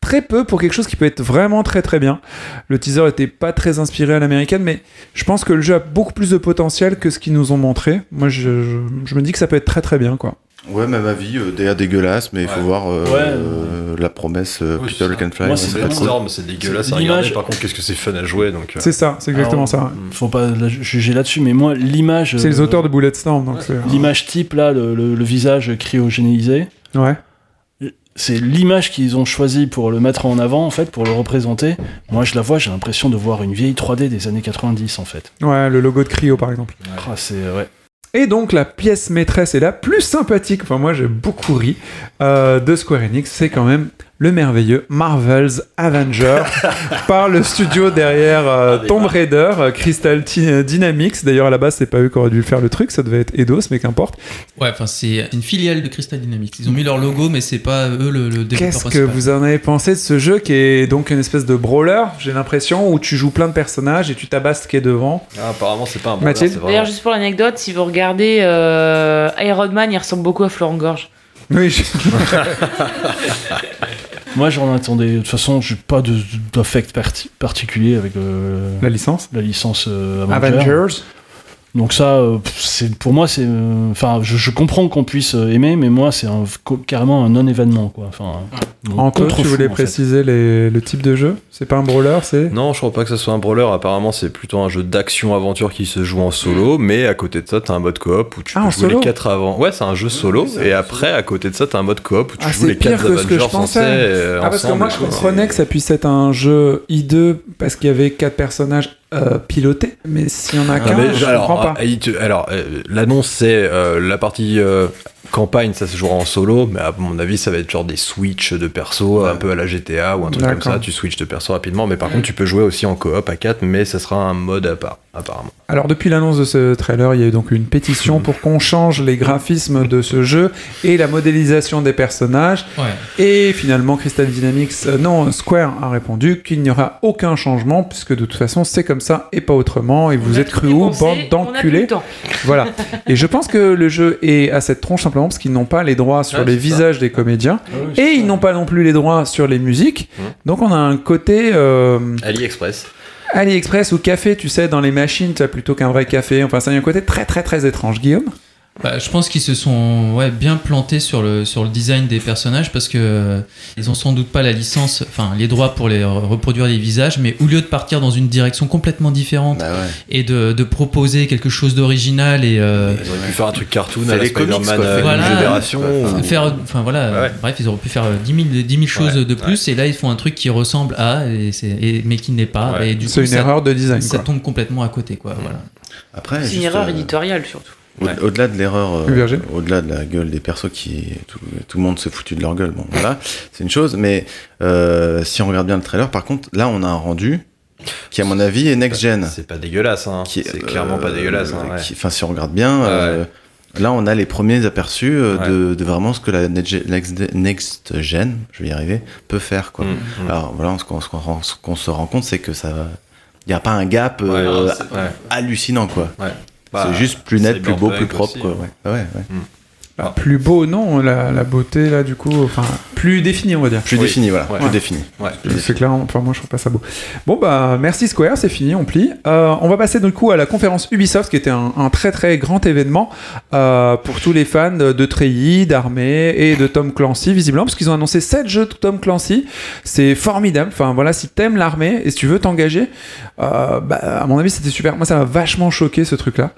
très peu pour quelque chose qui peut être vraiment très très bien. Le teaser était pas très inspiré à l'américaine, mais je pense que le jeu a beaucoup plus de potentiel que ce qu'ils nous ont montré. Moi, je, je- je me dis que ça peut être très très bien, quoi. Ouais, même avis, euh, DA dégueulasse, mais il faut voir euh, Ouais. euh, la promesse euh, Oui, People. Can Fly. Moi, ouais, c'est être cool. énorme, c'est dégueulasse C'est à regarder. l'image- Par contre, qu'est-ce que c'est fun à jouer donc. euh, C'est ça, c'est exactement Alors, ça. faut pas la juger là-dessus, mais moi, l'image. C'est les auteurs de Bulletstorm, donc. L'image type, là, le, le- le visage cryogénisé, Ouais. c'est l'image qu'ils ont choisi pour le mettre en avant, en fait, pour le représenter. Moi, je la vois, j'ai l'impression de voir une vieille 3D des années 90, en fait. Ouais, le logo de Cryo, par exemple. Ah, c'est. Ouais. Et donc la pièce maîtresse et la plus sympathique, enfin moi j'ai beaucoup ri, euh, de Square Enix, c'est quand même le merveilleux Marvel's Avenger par le studio derrière euh, Tomb Raider, euh, Crystal Ti- Dynamics. D'ailleurs à la base c'est pas eux qui auraient dû faire le truc, ça devait être Eidos, mais qu'importe. Ouais, enfin, c'est une filiale de Crystal Dynamics. Ils ont mis leur logo, mais c'est pas eux le, le développeur Qu'est-ce que vous en avez pensé de ce jeu qui est donc une espèce de brawler, j'ai l'impression, où tu joues plein de personnages et tu tabasses ce qui est devant? Ah, apparemment, c'est pas un c'est D'ailleurs, juste pour l'anecdote, si vous regardez euh, Iron Man, il ressemble beaucoup à Florent Gorge. Oui, je- Moi, j'en attendais. De toute façon, j'ai pas d'affect parti- particulier avec euh, la licence? la licence euh, Avenger. Avengers. Donc ça, euh, c'est pour moi, c'est, euh, enfin, je, je comprends qu'on puisse euh, aimer, mais moi, c'est carrément un non-événement, quoi. Enfin, un Anto, tu voulais en fait. préciser les- le type de jeu? C'est pas un brawler, c'est? Non, je crois pas que ce soit un brawler. Apparemment, c'est plutôt un jeu d'action-aventure qui se joue en solo. Mais à côté de ça, t'as un mode coop où tu Ah, peux en jouer les quatre avant. Ouais, c'est un jeu solo. Et après, à côté de ça, t'as un mode coop où tu Ah, joues les pire quatre que ce que je Avengers pensais. censés, Ah, parce que moi, je comprenais que ça puisse être un jeu I2 parce qu'il y avait quatre personnages euh, pilotés, mais s'il y en a Ah, qu'un, je alors, comprends pas. ah, alors, euh, l'annonce c'est euh, la partie euh, campagne, ça se jouera en solo, mais à mon avis, ça va être genre des switches de perso, un peu à la GTA ou un truc comme ça. Tu switches de perso rapidement, mais par contre, tu peux jouer aussi en coop à 4, mais ça sera un mode à part, apparemment. Alors, depuis l'annonce de ce trailer, il y a eu donc une pétition pour qu'on change les graphismes de ce jeu et la modélisation des personnages. Ouais. Et finalement, Crystal Dynamics, euh, non, Square a répondu qu'il n'y aura aucun changement puisque de toute façon, c'est comme ça et pas autrement. Et vous On êtes cru où, bande d'enculés. Voilà. Et je pense que le jeu est à cette tronche simplement parce qu'ils n'ont pas les droits sur Ouais, les ça. visages des comédiens Ah et ils n'ont pas non plus les droits sur les musiques. Mmh. Donc on a un côté euh, AliExpress. AliExpress ou café, tu sais, dans les machines, tu as plutôt qu'un vrai café. Enfin, ça a un côté très très très étrange, Guillaume? Bah, je pense qu'ils se sont ouais, bien plantés sur le, sur le design des personnages parce que euh, ils ont sans doute pas la licence, enfin les droits pour les re- reproduire les visages, mais au lieu de partir dans une direction complètement différente Bah ouais. et de, de proposer quelque chose d'original et euh, Ils auraient pu faire un truc cartoon à la les comics, Spider-Man quoi. euh, Voilà. Ou- faire, enfin voilà, Ouais. bref, ils auraient pu faire euh, 10 000, 10 000 choses Ouais, de plus et là ils font un truc qui ressemble à, et c'est- et- mais qui n'est pas, Ouais. et du coup une ça, erreur de design. ça quoi. tombe complètement à côté quoi. Voilà. Après, C'est une erreur euh, éditoriale surtout. Au- Au-delà de l'erreur, euh, au-delà de la gueule des persos qui tout, tout le monde se foutu de leur gueule, bon voilà, c'est une chose. Mais euh, si on regarde bien le trailer, par contre, là on a un rendu qui à mon avis est next gen. C'est pas dégueulasse, hein. C'est clairement pas euh, dégueulasse. hein, ouais. qui- Enfin, si on regarde bien, Ouais. euh, là, on a les premiers aperçus euh, Ouais. de, de vraiment ce que la next gen, je vais y arriver, peut faire. Quoi. Mm, mm. Alors voilà, ce qu'on se rend compte, c'est que ça, il n'y a pas un gap euh, Ouais, ouais. hallucinant, quoi. Ouais. Bah, c'est juste plus net, plus beau, plus propre. aussi, hein. Ouais, ouais, ouais. Bah, plus beau, non, la, la beauté là du coup, enfin plus définie on va dire. Plus Oui. défini, voilà. Ouais. Plus défini. Ouais. C'est clair, enfin moi je trouve pas ça beau. Bon bah merci Square, c'est fini, on plie. Euh, on va passer du coup à la conférence Ubisoft qui était un, un très très grand événement euh, pour tous les fans de, de Treillis, d'Armée et de Tom Clancy visiblement parce qu'ils ont annoncé 7 jeux de Tom Clancy. C'est formidable, enfin voilà si t'aimes l'armée et si tu veux t'engager, euh, bah, à mon avis c'était super. Moi ça m'a vachement choqué ce truc là.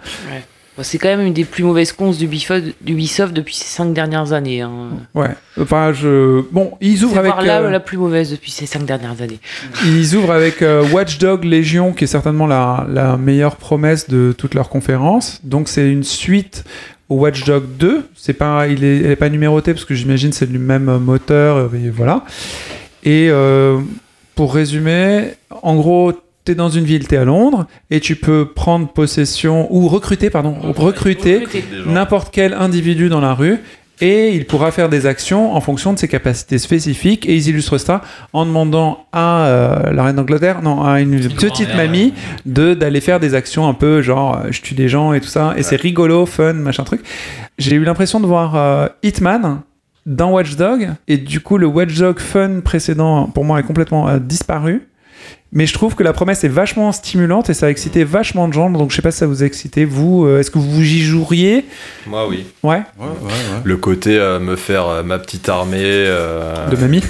C'est quand même une des plus mauvaises cons d'Ubisoft, depuis ces cinq dernières années. Hein. Ouais, enfin je... Bon, ils ouvrent avec... là euh, la plus mauvaise depuis ces cinq dernières années. Ils ouvrent avec euh, Watch Dog Légion, qui est certainement la, la meilleure promesse de toute leur conférence. Donc c'est une suite au Watch Dog 2. C'est pas, il est, elle est pas numérotée parce que j'imagine c'est du même moteur. Et voilà. Et euh, pour résumer, en gros, t'es dans une ville, t'es à Londres, et tu peux prendre possession ou recruter, pardon, recruter Recruter. n'importe quel individu dans la rue et il pourra faire des actions en fonction de ses capacités spécifiques et ils illustrent ça en demandant à euh, la reine d'Angleterre, non, à une petite mamie de d'aller faire des actions un peu genre euh, je tue des gens et tout ça et c'est rigolo, fun, machin truc. J'ai eu l'impression de voir euh, Hitman dans Watch Dog et du coup le Watch Dog fun précédent pour moi est complètement euh, disparu. Mais je trouve que la promesse est vachement stimulante et ça a excité vachement de gens. Donc je sais pas si ça vous a excité. Vous, euh, est-ce que vous y joueriez? Moi, oui. Ouais. Ouais, ouais, ouais. Le côté euh, me faire euh, ma petite armée. euh, De mamie?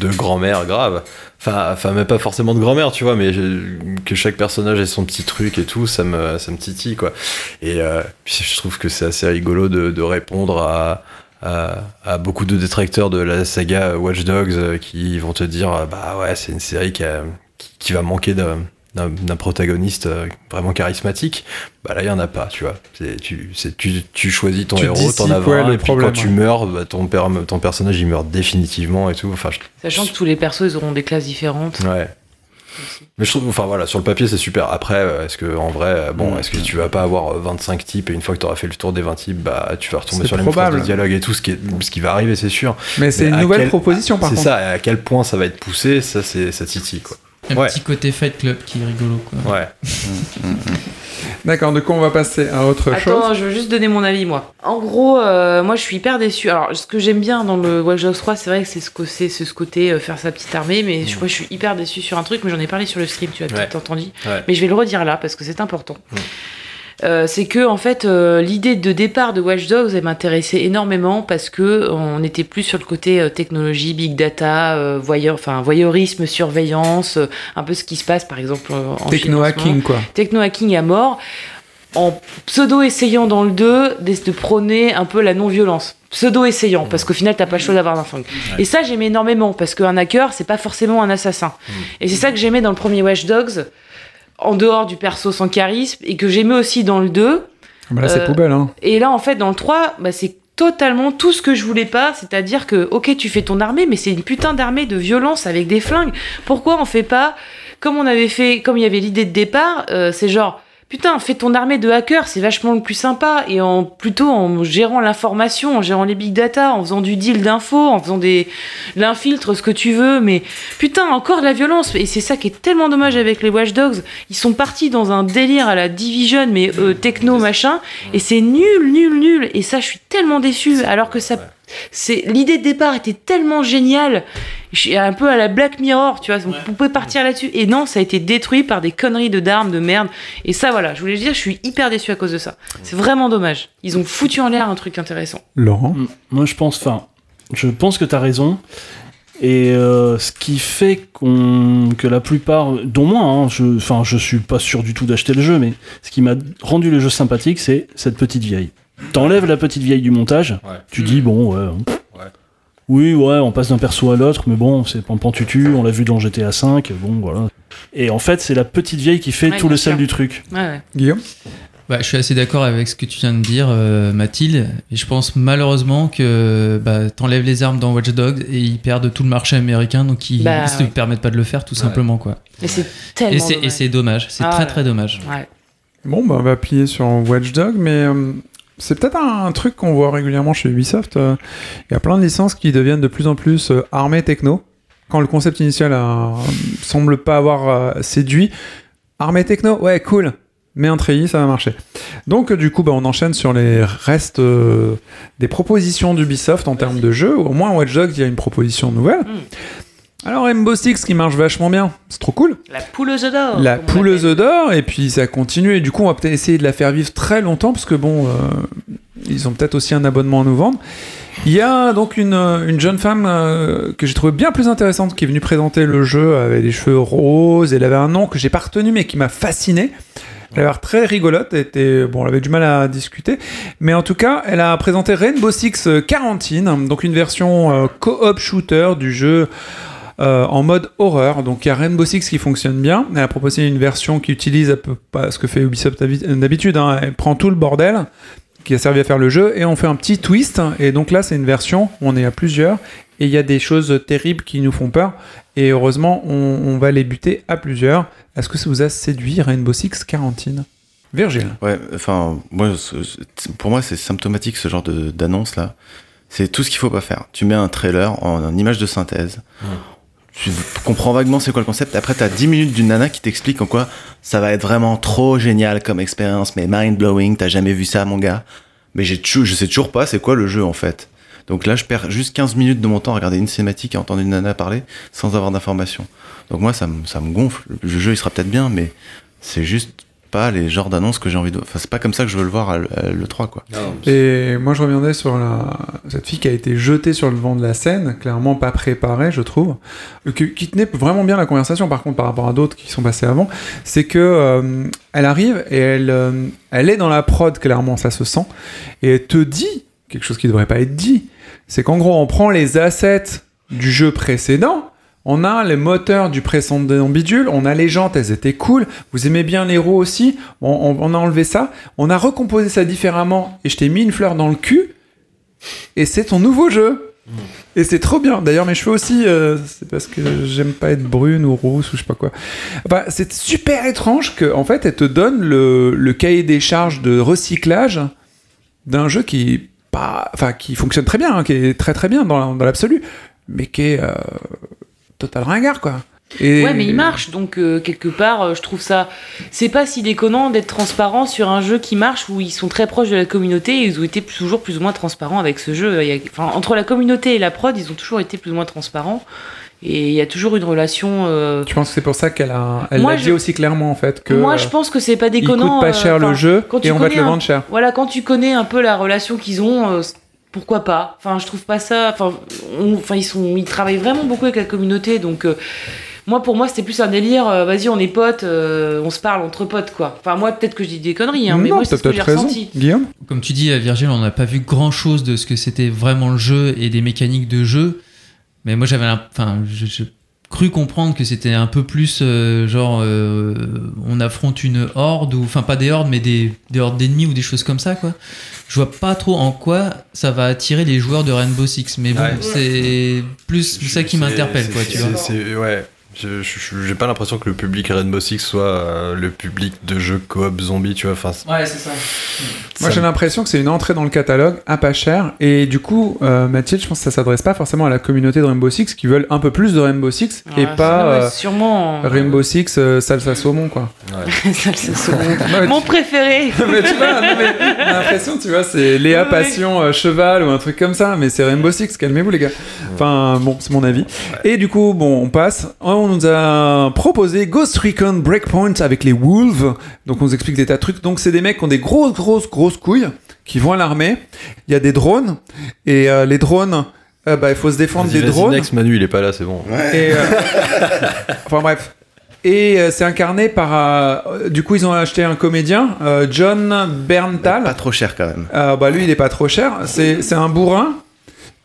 de grand-mère grave. Enfin, enfin, mais pas forcément de grand-mère, tu vois, mais je- que chaque personnage ait son petit truc et tout, ça me, ça me titille, quoi. Et euh, puis je trouve que c'est assez rigolo de, de répondre à, à, à beaucoup de détracteurs de la saga Watch Dogs euh, qui vont te dire, euh, bah ouais, c'est une série qui, a- qui, qui va manquer d'un d'un d'un protagoniste euh, vraiment charismatique, bah là il y en a pas, tu vois. C'est- Tu, c'est- tu, tu choisis ton Tu héros, t'en as ouais, un, le et puis problème, quand tu meurs, bah, ton, per- ton personnage il meurt définitivement et tout. Enfin, je- Sachant que tous les persos, ils auront des classes différentes. Ouais. Mais je trouve, enfin voilà, sur le papier c'est super. Après, euh, est-ce que en vrai, euh, bon, Mm. est-ce que tu vas pas avoir euh, 25 types et une fois que tu auras fait le tour des 20 types, bah tu vas retomber C'est sur les mêmes phrases de dialogue et tout, ce qui, est, ce qui va arriver, c'est sûr. Mais c'est Mais une nouvelle quel- proposition par C'est contre. ça, et à quel point ça va être poussé, ça c'est ça titille quoi. Un Ouais. petit côté Fight Club qui est rigolo. Quoi. Ouais. D'accord, de quoi on va passer à autre chose Attends, je veux juste donner mon avis, moi. En gros, euh, moi, je suis hyper déçu. Alors, ce que j'aime bien dans le Watch Dogs 3, c'est vrai que c'est ce, c'est ce côté euh, faire sa petite armée, mais je, moi, je suis hyper déçu sur un truc, mais j'en ai parlé sur le stream, tu as Ouais. peut-être entendu. Ouais. Mais je vais le redire là, parce que c'est important. Mm. Euh, c'est que en fait euh, l'idée de départ de Watch Dogs elle m'intéressait énormément parce que on était plus sur le côté euh, technologie, big data, euh, voyeur, enfin voyeurisme, surveillance, euh, un peu ce qui se passe par exemple euh, en moment Techno-hacking quoi. techno-hacking à mort, en pseudo-essayant dans le 2 de de prôner un peu la non-violence. Pseudo-essayant, parce qu'au final, t'as pas le choix d'avoir un flingue. Et ça, j'aimais énormément, parce qu'un hacker, c'est pas forcément un assassin. Et c'est ça que j'aimais dans le premier Watch Dogs, en dehors du perso sans charisme, et que j'aimais aussi dans le 2. Bah là, c'est Euh, poubelle, hein. Et là, en fait, dans le 3, bah, c'est totalement tout ce que je voulais pas, c'est-à-dire que, ok, tu fais ton armée, mais c'est une putain d'armée de violence avec des flingues. Pourquoi on fait pas, comme on avait fait, comme il y avait l'idée de départ, euh, c'est genre, putain, fais ton armée de hackers, c'est vachement le plus sympa, et en, plutôt en gérant l'information, en gérant les big data, en faisant du deal d'infos, en faisant des, l'infiltre, ce que tu veux, mais putain, encore de la violence, et c'est ça qui est tellement dommage avec les Watch Dogs, ils sont partis dans un délire à la Division, mais euh, techno, machin, et c'est nul, nul, nul. Et ça, je suis tellement déçu. Alors que ça, c'est l'idée de départ était tellement géniale. Je suis un peu à la Black Mirror, tu vois. On pouvait partir là-dessus. Et non, ça a été détruit par des conneries de d'armes, de merde. Et ça, voilà. Je voulais dire, je suis hyper déçu à cause de ça. C'est vraiment dommage. Ils ont foutu en l'air un truc intéressant. Laurent. Moi, je pense, enfin, je pense que tu as raison. Et euh, ce qui fait qu'on, que la plupart, dont moi, hein, je, enfin, je suis pas sûr du tout d'acheter le jeu, mais ce qui m'a rendu le jeu sympathique, c'est cette petite vieille. T'enlèves la petite vieille du montage, Ouais. tu dis bon, ouais, oui, ouais, on passe d'un perso à l'autre, mais bon, c'est pan tutu, on l'a vu dans GTA 5, bon, voilà. Et en fait, c'est la petite vieille qui fait Ouais, tout le sel du truc. Ouais, ouais. Guillaume? Bah, je suis assez d'accord avec ce que tu viens de dire, euh, Mathilde. Et je pense malheureusement que bah, t'enlèves les armes dans Watch Dogs et ils perdent tout le marché américain, donc ils, Bah, ils se ouais. permettent pas de le faire, tout simplement. quoi. Et c'est tellement. Et c'est- et dommage. c'est Ah très ouais. très dommage. Ouais. Bon, bah, on va plier sur Watch Dog, mais euh, c'est peut-être un, truc qu'on voit régulièrement chez Ubisoft. euh, Il y a plein de licences qui deviennent de plus en plus euh, armées techno. Quand le concept initial a- semble pas avoir euh, séduit, armée techno, ouais, cool. mais un treillis, ça va marcher. Donc, euh, du coup, bah, on enchaîne sur les restes euh, des propositions d'Ubisoft en termes de jeu. Au moins, Watch Dogs, il y a une proposition nouvelle. Alors, Rainbow Six qui marche vachement bien, c'est trop cool. La poule aux œufs d'or. La poule aux œufs d'or, et puis ça continue, et du coup, on va peut-être essayer de la faire vivre très longtemps, parce que bon, euh, ils ont peut-être aussi un abonnement à nous vendre. Il y a donc une, euh, une jeune femme euh, que j'ai trouvé bien plus intéressante qui est venue présenter le jeu avec des cheveux roses. Elle avait un nom que j'ai pas retenu mais qui m'a fasciné. Elle avait l'air très rigolote. Elle était, bon, elle avait du mal à discuter. Mais en tout cas, elle a présenté Rainbow Six Quarantine, donc une version euh, co-op shooter du jeu euh, en mode horreur. Donc il y a Rainbow Six qui fonctionne bien. Elle a proposé une version qui utilise un peu pas ce que fait Ubisoft d'habi- d'habitude. hein. Elle prend tout le bordel qui a servi à faire le jeu et on fait un petit twist. Et donc là, c'est une version où on est à plusieurs et il y a des choses terribles qui nous font peur. Et heureusement, on, on va les buter à plusieurs. Est-ce que ça vous a séduit Rainbow Six Quarantine? Virgile Ouais, enfin, moi, pour moi, c'est symptomatique ce genre de- d'annonce là. C'est tout ce qu'il faut pas faire. Tu mets un trailer en, en image de synthèse. Tu comprends vaguement c'est quoi le concept. Après, t'as 10 minutes d'une nana qui t'explique en quoi ça va être vraiment trop génial comme expérience, mais mind blowing. T'as jamais vu ça, mon gars. Mais j'ai je sais toujours pas c'est quoi le jeu en fait. Donc là, je perds juste 15 minutes de mon temps à regarder une cinématique et à entendre une nana parler sans avoir d'informations. Donc moi, ça me, ça me gonfle. Le jeu, il sera peut-être bien, mais c'est juste pas les genres d'annonces que j'ai envie de. Enfin, c'est pas comme ça que je veux le voir à l- à l'E3, quoi. Et moi, je reviendrai sur la... cette fille qui a été jetée sur le vent de la scène, clairement pas préparée, je trouve, qui, qui tenait vraiment bien la conversation, par contre, par rapport à d'autres qui sont passés avant. C'est que euh, elle arrive et elle, euh, elle est dans la prod, clairement, ça se sent, et elle te dit quelque chose qui devrait pas être dit. C'est qu'en gros, on prend les assets du jeu précédent. On a les moteurs du précédent bidule, on a les jantes, elles étaient cool. Vous aimez bien les roues aussi. On, on- on a enlevé ça. On a recomposé ça différemment et je t'ai mis une fleur dans le cul. Et c'est ton nouveau jeu. Et c'est trop bien. D'ailleurs, mes cheveux aussi, euh, c'est parce que j'aime pas être brune ou rousse ou je sais pas quoi. Bah, c'est super étrange que, en fait, elle te donne le, le cahier des charges de recyclage d'un jeu qui est pas, enfin, qui fonctionne très bien, hein, qui est très très bien dans, dans l'absolu, mais qui est euh, total ringard, quoi. Et- Ouais, mais il marche, donc euh, quelque part, euh, je trouve ça. C'est pas si déconnant d'être transparent sur un jeu qui marche où ils sont très proches de la communauté et ils ont été toujours plus ou moins transparents avec ce jeu. Il y a- Enfin, entre la communauté et la prod, ils ont toujours été plus ou moins transparents et il y a toujours une relation. euh, Tu penses que c'est pour ça qu'elle a, elle l'a je- dit aussi clairement en fait que. Moi, je pense que c'est pas il déconnant. coûte pas cher le jeu et on va te le vendre cher. Voilà, quand tu connais un peu la relation qu'ils ont, pourquoi pas? Enfin, je trouve pas ça. Enfin, on- enfin, ils sont, ils travaillent vraiment beaucoup avec la communauté, donc. euh, moi, pour moi, c'était plus un délire. euh, Vas-y, on est potes, euh, on se parle entre potes, quoi. Enfin, moi, peut-être que je dis des conneries, hein, mais moi, c'est ce que j'ai ressenti. Guillaume Comme tu dis, Virgile, on n'a pas vu grand chose de ce que c'était vraiment le jeu et des mécaniques de jeu. Mais moi, j'avais, enfin, je- cru comprendre que c'était un peu plus euh, genre, euh, on affronte une horde ou, enfin, pas des hordes, mais des, des hordes d'ennemis ou des choses comme ça, quoi. Je vois pas trop en quoi ça va attirer les joueurs de Rainbow Six, mais bon, Ouais. c'est plus ça qui m'interpelle, quoi, tu vois. ouais. Je- J'ai pas l'impression que le public Rainbow Six soit euh, le public de jeux coop zombie, tu vois. Enfin, Ouais, c'est ça. Moi, j'ai l'impression que c'est une entrée dans le catalogue à pas cher. Et du coup, euh, Mathilde, je pense que ça s'adresse pas forcément à la communauté de Rainbow Six qui veulent un peu plus de Rainbow Six et pas ouais, euh, sûrement. Rainbow Six euh, salsa saumon, quoi. Salsa saumon. Mon préféré. mais tu vois, l'impression, tu vois, c'est Léa Ouais. Passion euh, Cheval ou un truc comme ça, mais c'est Rainbow Six, calmez-vous les gars. Enfin, bon, c'est mon avis. Et du coup, bon, on passe. On nous a proposé Ghost Recon Breakpoint avec les Wolves. Donc, on nous explique des tas de trucs. Donc, c'est des mecs qui ont des grosses, grosses, grosses couilles qui vont à l'armée. Il y a des drones. Et euh, les drones, euh, bah, il faut se défendre des drones. Next, Manu, il est pas là, c'est bon. Et, euh, enfin bref. Et euh, c'est incarné par. euh, du coup, ils ont acheté un comédien, euh, John Berntal. Pas trop cher quand même. Euh, bah lui, il est pas trop cher. C'est c'est un bourrin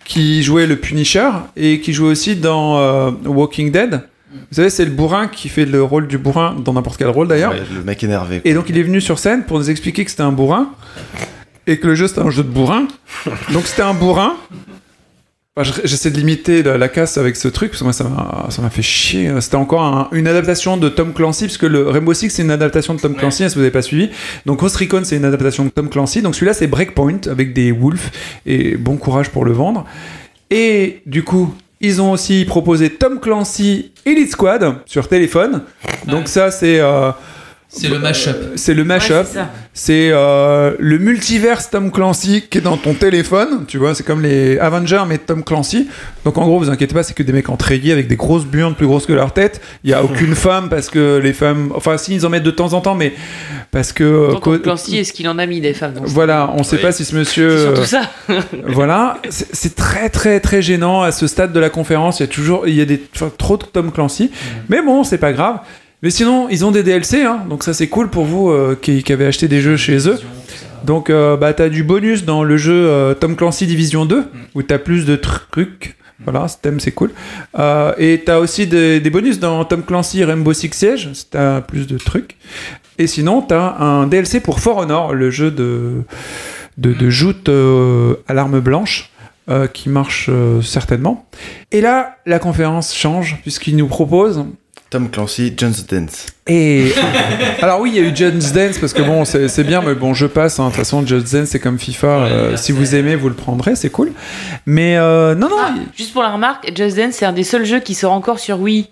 qui jouait le Punisher et qui joue aussi dans euh, Walking Dead. Vous savez, c'est le bourrin qui fait le rôle du bourrin dans n'importe quel rôle d'ailleurs. Ouais, le mec énervé. Et donc il est venu sur scène pour nous expliquer que c'était un bourrin et que le jeu c'était un jeu de bourrin. Donc c'était un bourrin. Enfin, J'essaie de limiter la, la casse avec ce truc parce que moi ça m'a fait chier. C'était encore un- une adaptation de Tom Clancy parce que le Rainbow Six c'est une adaptation de Tom Clancy si vous n'avez pas suivi. Donc Ghost Recon c'est une adaptation de Tom Clancy. Donc celui-là c'est Breakpoint avec des wolves et bon courage pour le vendre. Et du coup ils ont aussi proposé Tom Clancy Elite Squad sur téléphone. Donc ça c'est euh, C'est le mashup. Euh, C'est le mashup. Ouais, c'est euh, le multiverse Tom Clancy qui est dans ton téléphone. Tu vois, c'est comme les Avengers mais Tom Clancy. Donc en gros, vous inquiétez pas, c'est que des mecs en treillis avec des grosses burnes plus grosses que leur tête. Il y a aucune femme parce que les femmes, enfin si ils en mettent de temps en temps, mais parce que euh, co- Tom Clancy, est-ce qu'il en a mis des femmes voilà, on sait Oui. pas si ce monsieur. C'est surtout ça. voilà, c'est très très très gênant à ce stade de la conférence. Il y a toujours, il y a des enfin, trop de Tom Clancy, mais bon, c'est pas grave. Mais sinon, ils ont des DLC, hein, donc ça c'est cool pour vous euh, qui, avez acheté des jeux chez eux. Donc, euh, bah, t'as du bonus dans le jeu euh, Tom Clancy Division 2, où t'as plus de trucs. Voilà, ce thème c'est cool. Et t'as aussi des, bonus dans Tom Clancy Rainbow Six Siege, si t'as plus de trucs. Et sinon, t'as un DLC pour For Honor, le jeu de, de, de joute à l'arme blanche, qui marche certainement. Et là, la conférence change, puisqu'il nous propose Tom Clancy, Just Dance. et alors oui, il y a eu Just Dance parce que bon, c'est bien, mais bon, je passe. hein. De toute façon, Just Dance, c'est comme FIFA. euh, si vous aimez, vous le prendrez, c'est cool. Mais euh, non, non. Ah, juste pour la remarque, Just Dance, c'est un des seuls jeux qui sort encore sur Wii,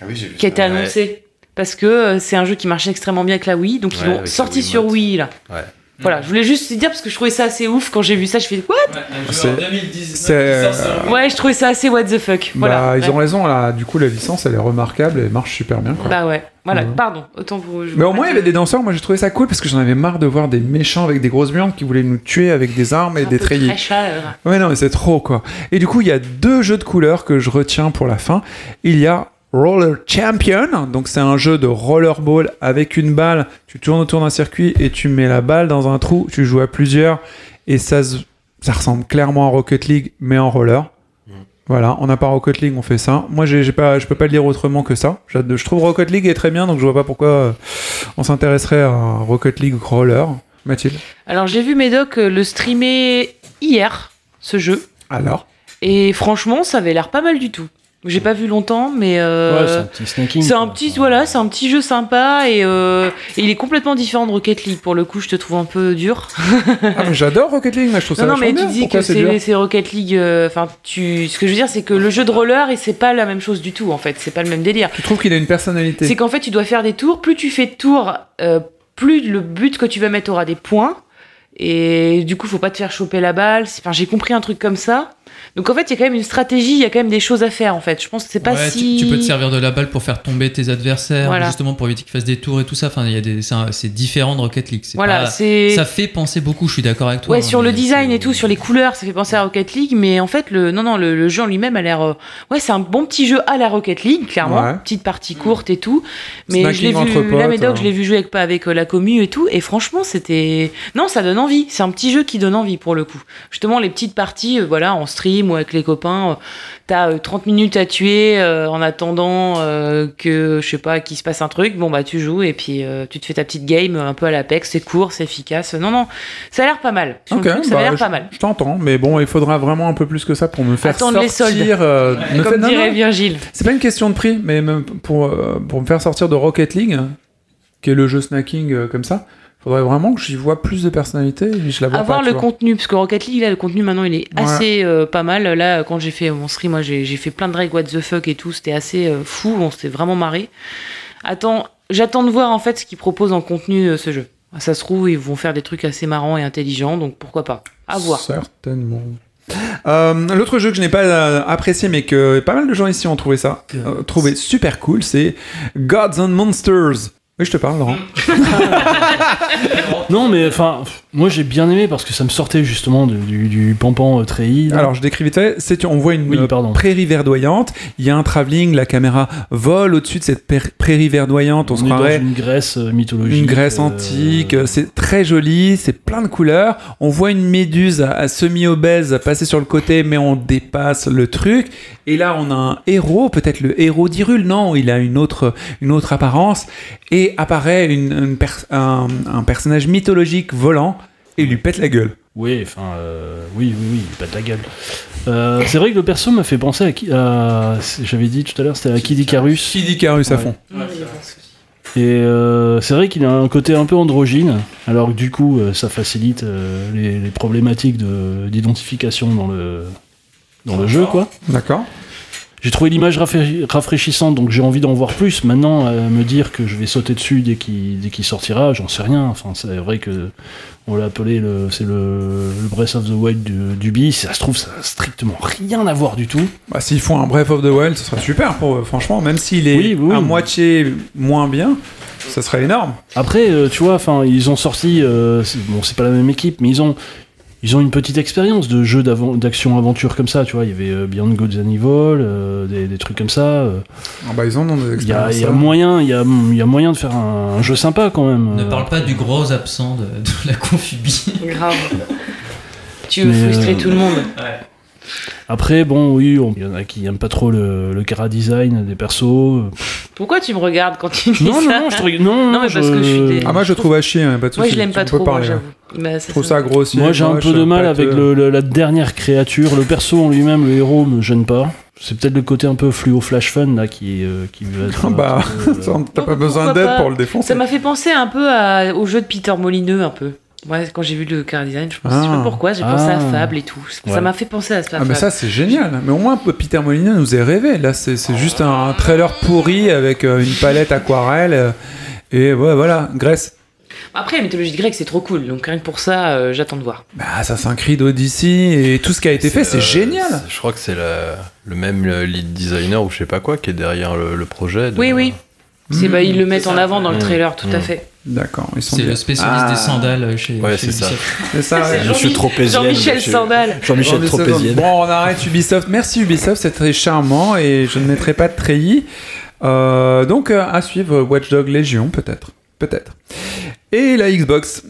Ah oui, j'ai vu qui a été annoncé. Parce que euh, c'est un jeu qui marchait extrêmement bien avec la Wii, donc ils Ouais, l'ont sorti sur Wii là. Ouais. Voilà, je voulais juste dire parce que je trouvais ça assez ouf quand j'ai vu ça, je fais what? C'est- c'est- Ouais, je trouvais ça assez what the fuck. Voilà. bah, ils Ouais. ont raison là. Du coup, la licence, elle est remarquable, elle marche super bien. Quoi. Bah ouais, voilà, Ouais. pardon, autant vous. je Mais au moins, il y avait des danseurs. Moi, j'ai trouvé ça cool parce que j'en avais marre de voir des méchants avec des grosses burnes qui voulaient nous tuer avec des armes et un des peu treillis. euh, Ouais, non, mais c'est trop, quoi. Et du coup, il y a deux jeux de couleurs que je retiens pour la fin. Il y a Roller Champion, donc c'est un jeu de rollerball avec une balle. Tu tournes autour d'un circuit et tu mets la balle dans un trou. Tu joues à plusieurs et ça, ça ressemble clairement à Rocket League, mais en roller. Voilà, on n'a pas Rocket League, on fait ça. Moi, j'ai j'ai pas, je peux pas le dire autrement que ça. Je trouve Rocket League est très bien, donc je vois pas pourquoi euh, on s'intéresserait à Rocket League roller. Mathilde? Alors j'ai vu Médoc euh, le streamer hier, ce jeu. Alors? Et franchement, ça avait l'air pas mal du tout. J'ai pas vu longtemps, mais euh, Ouais, c'est un petit snacking. c'est un quoi. petit voilà, c'est un petit jeu sympa et, euh, et il est complètement différent de Rocket League. Pour le coup, je te trouve un peu dur. Ah, mais j'adore Rocket League, moi je trouve ça non, non, mais tu dis Pourquoi que c'est Rocket League. euh, Enfin, tu. Ce que je veux dire, c'est que le jeu de roller, et c'est pas la même chose du tout. En fait, c'est pas le même délire. Tu trouves qu'il a une personnalité C'est qu'en fait, tu dois faire des tours. Plus tu fais de tours, euh, plus le but que tu vas mettre aura des points. Et du coup, faut pas te faire choper la balle. Enfin, j'ai compris un truc comme ça. Donc en fait, il y a quand même une stratégie, il y a quand même des choses à faire en fait. Je pense que c'est pas Ouais, tu- si. tu, peux te servir de la balle pour faire tomber tes adversaires, Voilà. justement pour éviter qu'ils fassent des tours et tout ça. Enfin, il y a des, c'est différent de Rocket League. Voilà, pas- c'est. ça fait penser beaucoup. Je suis d'accord avec toi. Ouais, hein, sur le design et tout, sur les couleurs, ça fait penser à Rocket League, mais en fait, le non non, le, le jeu en lui-même a l'air, euh, ouais, c'est un bon petit jeu à la Rocket League, clairement, Ouais. petite partie courte et tout. Mais Snacking je l'ai entre vu, la potes, Médoc, hein. je l'ai vu jouer avec, avec euh, la commu et tout, et franchement, c'était, non, ça donne envie. C'est un petit jeu qui donne envie pour le coup. Justement, les petites parties, euh, voilà, en stream ou avec les copains, euh, t'as euh, 30 minutes à tuer euh, en attendant euh, que, je sais pas, qu'il se passe un truc. Bon bah, tu joues et puis euh, tu te fais ta petite game euh, un peu à l'Apex. C'est court, c'est efficace. Non non, ça a l'air pas mal. Sur le Ok, truc, ça bah, a l'air je- pas mal. Je t'entends, mais bon, il faudra vraiment un peu plus que ça pour me faire Attendre les soldes. sortir. euh, me Comme fait- non, dirait non, Virgile. C'est pas une question de prix, mais même pour, euh, pour me faire sortir de Rocket League, qui est le jeu snacking euh, comme ça, faudrait vraiment que j'y vois plus de personnalité. et Je la vois Avoir pas, le vois. contenu, parce que Rocket League, là, le contenu maintenant, il est Ouais. assez euh, pas mal. Là, quand j'ai fait mon stream, moi, j'ai j'ai fait plein de Drake What the fuck et tout. C'était assez euh, fou. On s'était vraiment marré. Attends, j'attends de voir en fait ce qu'ils proposent en contenu euh, ce jeu. Ça se trouve, ils vont faire des trucs assez marrants et intelligents, donc pourquoi pas. À voir. Certainement. Euh, L'autre jeu que je n'ai pas euh, apprécié, mais que pas mal de gens ici ont trouvé ça, euh, trouvé super cool, c'est Gods and Monsters. Oui, je te parle, Laurent. Non, mais enfin, moi j'ai bien aimé parce que ça me sortait justement de- du, du pampan euh, treillis. là. Alors, je fait, c'est on voit une Oui, euh, pardon. prairie verdoyante, il y a un travelling, la caméra vole au-dessus de cette per- prairie verdoyante, on, se est dans croirait une Grèce euh, mythologique. une Grèce euh, antique, c'est très joli, c'est plein de couleurs. On voit une méduse à, à semi-obèse passer sur le côté, mais on dépasse le truc. Et là, on a un héros, peut-être le héros d'Irule, non, il a une autre, une autre apparence. Et apparaît une, une pers- un, un personnage mythologique volant et il lui pète la gueule. Oui, enfin, euh, oui, oui, oui, il pète la gueule. Euh, c'est vrai que le perso m'a fait penser à qui à- J'avais dit tout à l'heure, c'était à Kid Icarus. Kid Icarus à Ouais. fond. Et euh, c'est vrai qu'il a un côté un peu androgyne, alors que du coup, euh, ça facilite les, les problématiques de- d'identification dans le, dans le jeu, quoi. D'accord. J'ai trouvé l'image rafra- rafraîchissante, donc j'ai envie d'en voir plus. Maintenant, euh, me dire que je vais sauter dessus dès qu'il dès qu'il sortira, j'en sais rien. Enfin, c'est vrai que on l'a appelé le, c'est le, le Breath of the Wild du, du. Si ça se trouve, ça a strictement rien à voir du tout. Bah, S'ils font un Breath of the Wild, ce serait super pour eux, franchement, même s'il est Oui, oui. à moitié moins bien, ça serait énorme. Après, euh, tu vois, enfin, ils ont sorti, euh, bon, c'est pas la même équipe, mais ils ont, ils ont une petite expérience de jeux d'action-aventure comme ça, tu vois. Il y avait euh, Beyond Gods and Evil, euh, des, des trucs comme ça. euh. Ah bah, ils en ont des Il y a, expériences. il y a ça. moyen, il y a, il y a moyen de faire un, un jeu sympa quand même. Ne parle pas du gros absent de, de la confubie. Grave. Tu veux Mais, frustrer euh, tout le monde. Après, bon, oui, on- il y en a qui aiment pas trop le, le cara design des persos. Pourquoi tu me regardes quand tu dis Non, ça non, je te non, Non, mais parce que je suis des- Ah, moi, je trouve à chier, hein, pas de Moi, je l'aime pas trop, parler, moi, hein. j'avoue. Bah, ça, Je trouve ça- ça grossier. Moi, j'ai un peu de mal avec de- le- le- la dernière créature. Le perso en lui-même, le héros, me gêne pas. C'est peut-être le côté un peu fluo flash fun là qui, euh, qui veut être. Bah, euh, ça, t'as pas besoin d'aide pour le défoncer. Ça m'a fait penser un peu à- au jeu de Peter Molineux, un peu. Ouais, quand j'ai vu le car design, je, pense, je sais Ah. pas pourquoi, j'ai pensé à Ah. Fable et tout. Ça m'a fait penser à ça. Ah, mais ça, c'est génial. Mais au moins, Peter Molyneux nous est rêvé. Là, c'est juste un, trailer pourri avec euh, une palette aquarelle. euh, et ouais, voilà, Grèce. Après, la mythologie grecque, c'est trop cool. Donc rien que pour ça, euh, j'attends de voir. Bah, Assassin's Creed Odyssey et tout ce qui a été fait, c'est euh, génial. Je crois que c'est le même lead designer ou je sais pas quoi qui est derrière le, le projet. de- Oui, oui. Bah, ils le mettent C'est en ça. avant dans le Mmh. trailer, tout à Mmh. fait. D'accord, ils sont C'est le spécialiste Ah. des sandales chez, Ouais, c'est ça. Ubisoft. C'est ça, ouais. Monsieur Jean-Mi- Tropézienne. Jean-Michel Sandal. Jean-Michel Jean-Michel Tropézienne. Bon, on arrête Ubisoft. Merci Ubisoft, c'est très charmant et je ne mettrai pas de treillis. Euh, donc, euh, à suivre Watch Dog Légion, peut-être. Peut-être. Et la Xbox.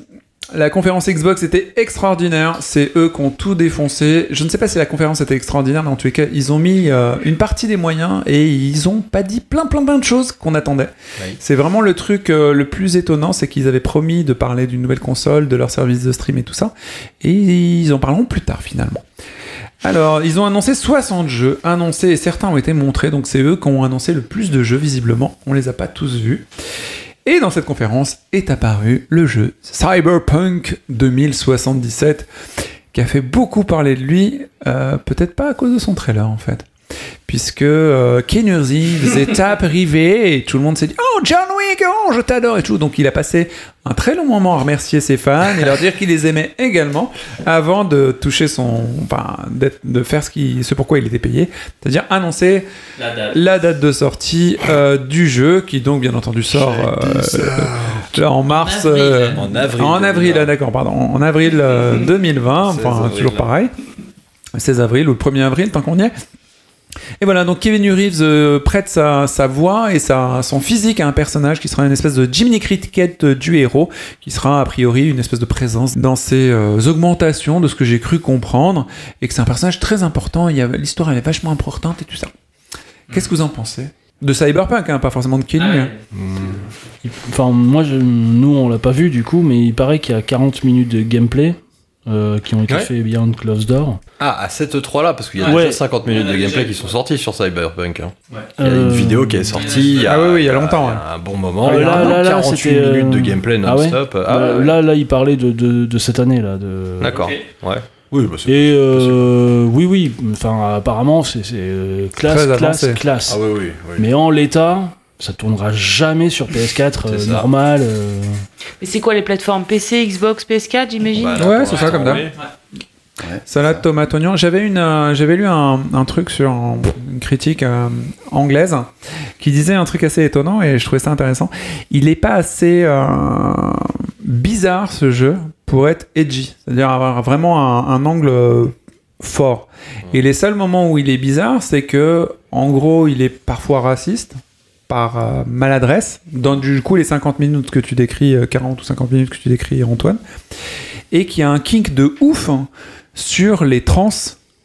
La conférence Xbox était extraordinaire. C'est eux qui ont tout défoncé. Je ne sais pas si la conférence était extraordinaire, mais en tous les cas, ils ont mis euh, une partie des moyens et ils ont pas dit plein, plein, plein de choses qu'on attendait. C'est vraiment le truc euh, le plus étonnant, c'est qu'ils avaient promis de parler d'une nouvelle console, de leur service de stream et tout ça. Et ils en parleront plus tard finalement. Alors, ils ont annoncé 60 jeux annoncés et certains ont été montrés, donc c'est eux qui ont annoncé le plus de jeux visiblement. On les a pas tous vus. Et dans cette conférence est apparu le jeu Cyberpunk 2077, qui a fait beaucoup parler de lui, euh, peut-être pas à cause de son trailer en fait. Puisque euh, Keanu Reeves est arrivé et tout le monde s'est dit Oh John Wick, oh je t'adore et tout. Donc il a passé un très long moment à remercier ses fans et leur dire qu'il les aimait également avant de toucher son. Enfin, de faire ce, qui, ce pourquoi il était payé. C'est-à-dire annoncer La date. de sortie euh, du jeu qui donc bien entendu sort euh, là en mars. avril. euh, En avril En avril, 2020. ah, d'accord, pardon. En avril euh, 2020, 16 enfin avril. toujours pareil. 16 avril ou le 1er avril, tant qu'on y est. Et voilà, donc Kevin Reeves euh, prête sa, sa voix et sa, son physique à un personnage qui sera une espèce de Jiminy Cricket euh, du héros, qui sera a priori une espèce de présence dans ses euh, augmentations de ce que j'ai cru comprendre, et que c'est un personnage très important, il y a- l'histoire elle est vachement importante et tout ça. Qu'est-ce que vous en pensez? De Cyberpunk, hein, pas forcément de Kenny. hein. Enfin, moi, je- nous, on l'a pas vu du coup, mais il paraît qu'il y a 40 minutes de gameplay euh, qui ont été Ouais. faits Beyond Closed Door. Ah, à cette E3 là, parce qu'il y a Ouais. déjà 50 minutes de gameplay qui sont sorties sur Cyberpunk. hein. Ouais. Il y a une Euh, vidéo qui est sortie il y a, Ah oui, oui, il y a longtemps, il y a un bon moment. Euh, il y a là, là, là, 48 c'était, euh, minutes de gameplay ah ouais non-stop. Ah Bah, ouais. Là, là, il parlait de, de, de cette année là. De... D'accord. Ouais. Oui, bah, Et euh, oui, oui. Enfin, apparemment, c'est euh, classe, classe, classe. Ah oui, oui. oui. Mais en l'état, ça tournera jamais sur PS4 euh, normal. euh. Mais c'est quoi les plateformes? PC, Xbox, PS4, j'imagine? Bah, Ouais, c'est ça, comme d'hab. oui. Salade, tomate, oignon. J'avais une, euh, j'avais lu un, un truc sur un- une critique euh, anglaise qui disait un truc assez étonnant et je trouvais ça intéressant. Il n'est pas assez euh, bizarre ce jeu pour être edgy, c'est-à-dire avoir vraiment un, un angle fort. Et les seuls moments où il est bizarre, c'est que en gros, il est parfois raciste par euh, maladresse. Dans du coup les 50 minutes que tu décris, euh, 40 ou 50 minutes que tu décris, Antoine, et qu'il y a un kink de ouf hein, sur les trans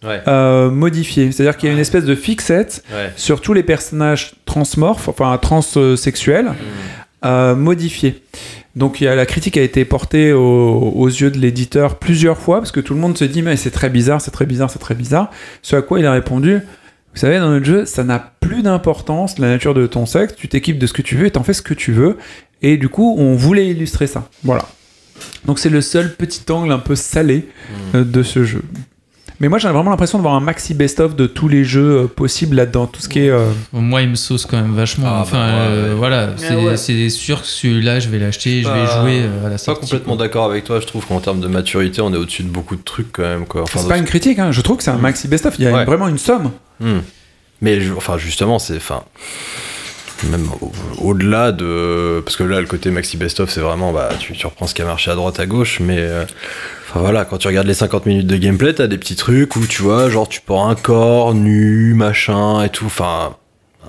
Ouais. euh, modifiés. C'est-à-dire qu'il y a une espèce de fixette Ouais. sur tous les personnages transmorphes, enfin transsexuels, euh, modifiés. Donc il y a, la critique a été portée au- aux yeux de l'éditeur plusieurs fois, parce que tout le monde se dit mais c'est très bizarre, c'est très bizarre, c'est très bizarre. Ce à quoi il a répondu, vous savez, dans notre jeu, ça n'a plus d'importance, la nature de ton sexe, tu t'équipes de ce que tu veux et t'en fais ce que tu veux. Et du coup, on voulait illustrer ça. Voilà. Donc c'est le seul petit angle un peu salé euh, de ce jeu. Mais moi, j'ai vraiment l'impression de voir un maxi best-of de tous les jeux euh, possibles là-dedans. Tout ce qui est. euh, Moi, il me sauce quand même vachement. Ah, enfin, bah, ouais, euh, ouais. voilà, c'est ouais. c'est sûr que celui-là, je vais l'acheter, je vais Pas- jouer euh, à la Pas sortie. complètement quoi. d'accord avec toi, je trouve qu'en termes de maturité, on est au-dessus de beaucoup de trucs quand même. Quoi. Enfin, c'est pas ce- une critique, hein. je trouve que c'est un maxi best-of. Il y a Ouais. vraiment une somme. Hmm. Mais je- enfin, justement, c'est. Enfin, même au- au-delà de. Parce que là, le côté maxi best-of, c'est vraiment. Bah, tu, tu reprends ce qui a marché à droite, à gauche, mais. euh, Enfin voilà, quand tu regardes les 50 minutes de gameplay, t'as des petits trucs où tu vois, genre tu prends un corps nu, machin et tout. Enfin,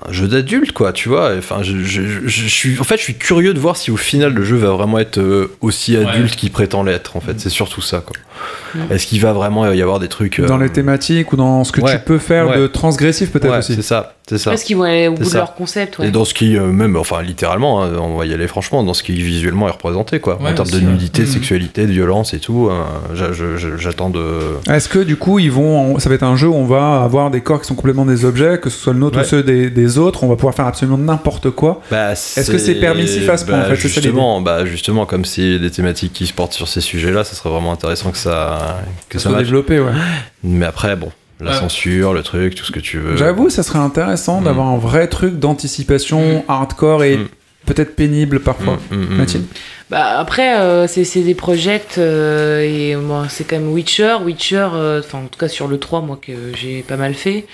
un jeu d'adulte quoi, tu vois. Enfin, je, je- je- je suis, en fait, je suis curieux de voir si au final le jeu va vraiment être euh, aussi adulte qu'il prétend l'être. En fait, c'est surtout ça quoi. Est-ce qu'il va vraiment y avoir des trucs euh, Dans les thématiques ou dans ce que ouais. tu peux faire Ouais. de transgressif, peut-être ouais, aussi. C'est ça, c'est ça. Parce qu'ils vont aller au bout de ça. leur concept. Ouais. Et dans ce qui, euh, même, enfin littéralement, hein, on va y aller franchement, dans ce qui visuellement est représenté, quoi. en Ouais, termes de nudité, de Mhm. sexualité, de violence et tout, euh, j'attends de. Est-ce que du coup, ils vont, ça va être un jeu où on va avoir des corps qui sont complètement des objets, que ce soit le nôtre Ouais. ou ceux des, des autres, on va pouvoir faire absolument n'importe quoi. Bah, Est-ce que c'est permissif à ce point, bah, en fait, c'est ça Justement, bah, justement, comme c'est des thématiques qui se portent sur ces sujets-là, ça serait vraiment intéressant que ça, que Ça ça soit développé, ouais. Mais après, bon, la Ouais. censure, le truc, tout ce que tu veux. J'avoue, ça serait intéressant Mm. d'avoir un vrai truc d'anticipation hardcore et Mm. Peut-être pénible parfois. Mm, mm, mm, Mathilde Bah, après, euh, c'est c'est des projets euh, et moi, c'est quand même Witcher. Witcher, euh, enfin, en tout cas sur le 3, moi, que j'ai pas mal fait.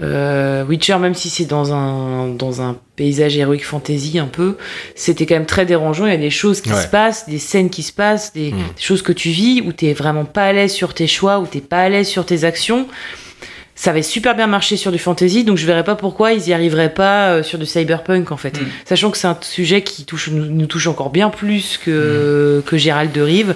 Euh, Witcher, même si c'est dans un, dans un paysage héroïque fantasy un peu, c'était quand même très dérangeant. Il y a des choses qui Ouais. se passent, des scènes qui se passent, des, des choses que tu vis où t'es vraiment pas à l'aise sur tes choix, où t'es pas à l'aise sur tes actions. Ça avait super bien marché sur du fantasy, donc je verrais pas pourquoi ils y arriveraient pas euh, sur du cyberpunk en fait. Mm. Sachant que c'est un sujet qui touche, nous, nous touche encore bien plus que, que Gérald de Rive.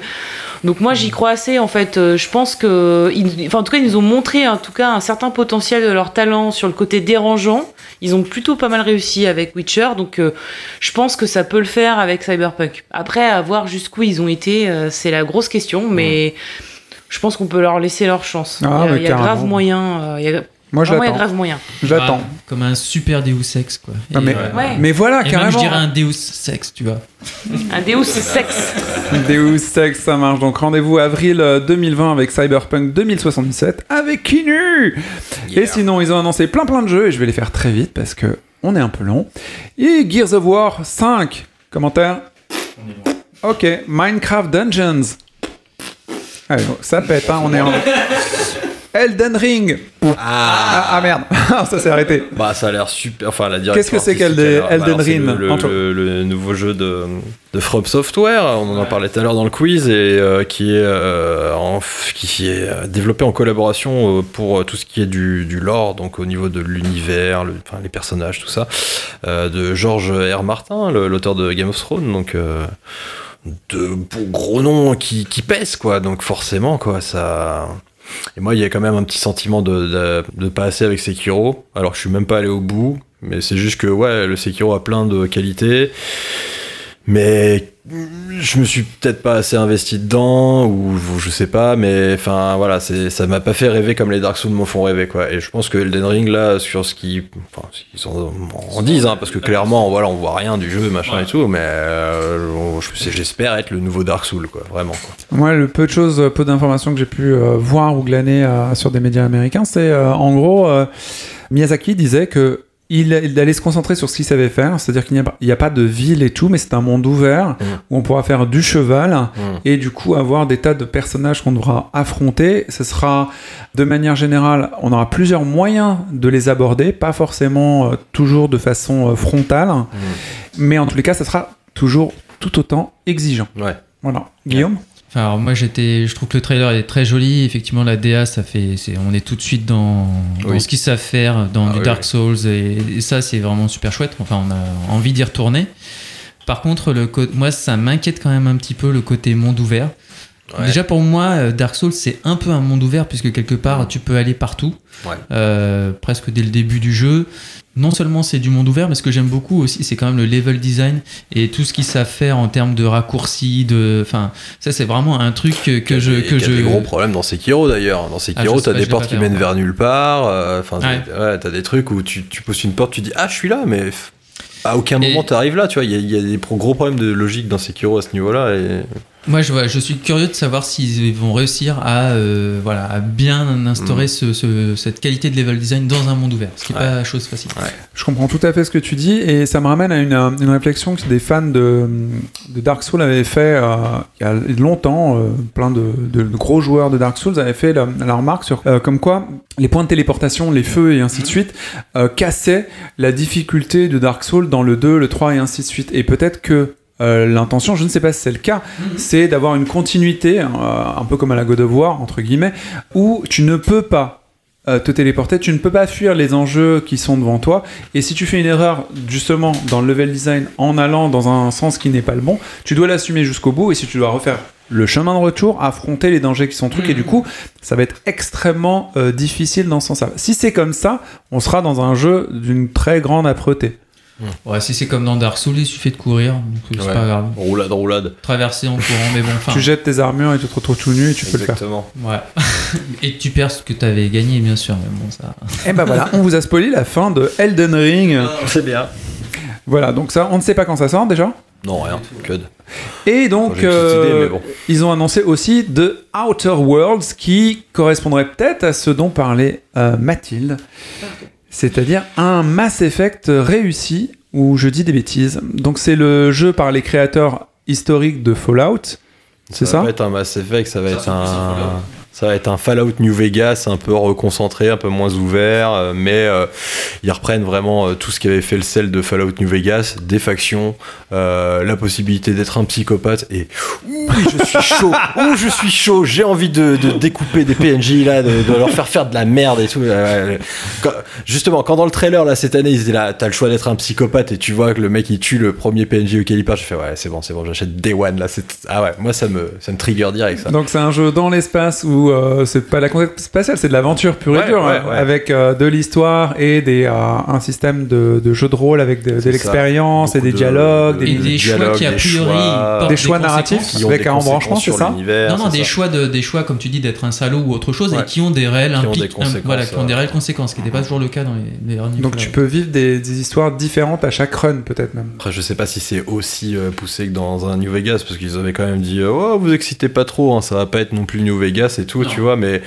Donc moi j'y crois assez en fait. Euh, Je pense que, ils- enfin en tout cas ils nous ont montré en tout cas un certain potentiel de leur talent sur le côté dérangeant. Ils ont plutôt pas mal réussi avec Witcher, donc euh, je pense que ça peut le faire avec Cyberpunk. Après à voir jusqu'où ils ont été, euh, c'est la grosse question, mais je pense qu'on peut leur laisser leur chance. Ah, il y a, il y a grave moyen. euh, il y a, Moi, vraiment, il y a j'attends. grave moyen. J'attends. Ah, comme un super Deus Ex, quoi. Non, Et, mais, euh, Ouais. mais voilà, et même, carrément. je dirais un Deus Sex, tu vois. Un Deus Sex. Deus Ex, ça marche. Donc rendez-vous avril euh, 2020 avec Cyberpunk 2077 avec Kinu. Et sinon, ils ont annoncé plein plein de jeux et je vais les faire très vite parce que on est un peu long. Et Gears of War 5. Commentaire Ok, Minecraft Dungeons. Allez, ça pète, hein, on est en. Elden Ring. Ah, ah, merde, ça s'est arrêté. Bah, ça a l'air super. Enfin, la direction Qu'est-ce que c'est qu'Elden- a Elden c'est Ring, le, le- Antoine le- le nouveau jeu de, de From Software, on en parlait tout à l'heure dans le quiz, et euh, qui est, euh, en qui est euh, développé en collaboration euh, pour tout ce qui est du, du lore, donc au niveau de l'univers, le- enfin, les personnages, tout ça, euh, de George R. Martin, l'auteur de Game of Thrones, donc. De gros noms qui, qui pèsent quoi. Donc forcément quoi ça. Et moi il y a quand même un petit sentiment de, de, de pas assez avec Sekiro. Alors je suis même pas allé au bout mais c'est juste que ouais le Sekiro a plein de qualités mais je me suis peut-être pas assez investi dedans ou je sais pas mais enfin voilà c'est ça m'a pas fait rêver comme les Dark Souls m'en font rêver quoi et je pense que Elden Ring là sur ce qui enfin ce qu'ils en, en disent hein, parce que clairement voilà on voit rien du jeu machin et tout mais euh, je- j'espère être le nouveau Dark Souls quoi vraiment quoi. Moi, le peu de choses, peu d'informations que j'ai pu euh, voir ou glaner euh, sur des médias américains, c'est euh, en gros, euh, Miyazaki disait que il, il allait se concentrer sur ce qu'il savait faire, c'est-à-dire qu'il n'y a, pas- a de ville et tout, mais c'est un monde ouvert où on pourra faire du cheval et du coup avoir des tas de personnages qu'on devra affronter. Ce sera de manière générale, on aura plusieurs moyens de les aborder, pas forcément euh, toujours de façon euh, frontale, mais en tous les cas, ça sera toujours tout autant exigeant. Ouais. Voilà. Guillaume? Enfin, alors moi j'étais, je trouve que le trailer est très joli. Effectivement, la DA, ça fait, c'est, on est tout de suite dans, dans ce qu'ils savent faire, dans Ah du oui, Dark. Souls et, et ça c'est vraiment super chouette. Enfin, on a envie d'y retourner. Par contre, le moi ça m'inquiète quand même un petit peu le côté monde ouvert. Ouais. Déjà pour moi, euh, Dark Souls c'est un peu un monde ouvert puisque quelque part tu peux aller partout, Ouais. euh, presque dès le début du jeu. Non seulement c'est du monde ouvert, mais ce que j'aime beaucoup aussi, c'est quand même le level design et tout ce qu'ils savent faire en termes de raccourcis, de, enfin, ça c'est vraiment un truc que, que je, que y a je. des gros problèmes dans Sekiro d'ailleurs. Dans Ah, Sekiro, sais t'as des portes qui mènent encore. vers nulle part. euh, Enfin, ouais, t'as des trucs où tu, tu poses une porte, tu dis ah je suis là, mais à aucun moment t'arrives là. Tu vois, il y, a- il y a des gros problèmes de logique dans Sekiro à ce niveau-là. Et... Moi, je, vois- je suis curieux de savoir s'ils vont réussir à, euh, voilà, à bien instaurer Mm. ce- ce- cette qualité de level design dans un monde ouvert, ce qui n'est pas chose facile. Je comprends tout à fait ce que tu dis et ça me ramène à une, euh, une réflexion que des fans de, de Dark Souls avaient fait euh, il y a longtemps. euh, plein de, de- de gros joueurs de Dark Souls avaient fait la, la remarque sur euh, comme quoi les points de téléportation, les feux et ainsi de suite euh, cassaient la difficulté de Dark Souls dans le 2, le 3 et ainsi de suite. Et peut-être que euh, l'intention, je ne sais pas si c'est le cas, c'est d'avoir une continuité, euh, un peu comme à la God of War, entre guillemets, où tu ne peux pas euh, te téléporter, tu ne peux pas fuir les enjeux qui sont devant toi, et si tu fais une erreur justement dans le level design en allant dans un sens qui n'est pas le bon, tu dois l'assumer jusqu'au bout, et si tu dois refaire le chemin de retour, affronter les dangers qui sont trucs, et du coup, ça va être extrêmement difficile dans ce sens-là. Si c'est comme ça, on sera dans un jeu d'une très grande âpreté. Ouais, si c'est comme dans Dark Souls, il suffit de courir, donc c'est Ouais. pas grave. Roulade, roulade. Traverser en courant, mais bon, enfin. tu jettes tes armures et tu te retrouves tout nu et tu peux le faire. Exactement. Ouais. Et tu perds ce que t'avais gagné, bien sûr, mais bon, ça. Et ben voilà, on vous a spoilé la fin de Elden Ring. C'est bien. Voilà, donc ça, on ne sait pas quand ça sort déjà. Non, rien. Que de. Et donc, idée, euh, bon. ils ont annoncé aussi The Outer Worlds qui correspondrait peut-être à ce dont parlait euh, Mathilde, c'est-à-dire un Mass Effect réussi, ou je dis des bêtises. Donc c'est le jeu par les créateurs historiques de Fallout, c'est Ça ça va être un Mass Effect, ça va être un. Ça va être un Fallout New Vegas un peu reconcentré, un peu moins ouvert, euh, mais euh, ils reprennent vraiment euh, tout ce qui avait fait le sel de Fallout New Vegas, des factions, euh, la possibilité d'être un psychopathe et ouh, je suis chaud, ouh, je suis chaud, j'ai envie de, de découper des PNJ là, de, de leur faire faire de la merde et tout. Quand- justement, quand dans le trailer là cette année ils étaient là, t'as le choix d'être un psychopathe et tu vois que le mec il tue le premier PNJ auquel il part, je fais ouais c'est bon, c'est bon, j'achète Day One là, ah ouais, moi ça me ça me trigger direct ça. Donc c'est un jeu dans l'espace où euh, c'est pas la conquête spatiale, c'est de l'aventure pure et Ouais, dure, ouais, hein, ouais. avec euh, de l'histoire et des, euh, un système de, de jeu de rôle avec de, l'expérience et des de- dialogues, Et des, des choix qui, a des priori, choix- portent des choix narratifs conséquences. qui ont avec des un embranchement, c'est sur ça Non, non, des ça. choix, de, des choix, comme tu dis, d'être un salaud ou autre chose, Ouais. et qui ont des réels Qui ont des impliques- conséquences, voilà, qui ont des réelles conséquences, ce qui n'était pas toujours le cas dans les, derniers Donc tu peux vivre des, des histoires différentes à chaque run peut-être même. Après, je sais pas si c'est aussi poussé que dans un New Vegas, parce qu'ils avaient quand même dit Oh, vous excitez pas trop, hein, ça va pas être non plus New Vegas et tout, Tu vois, mais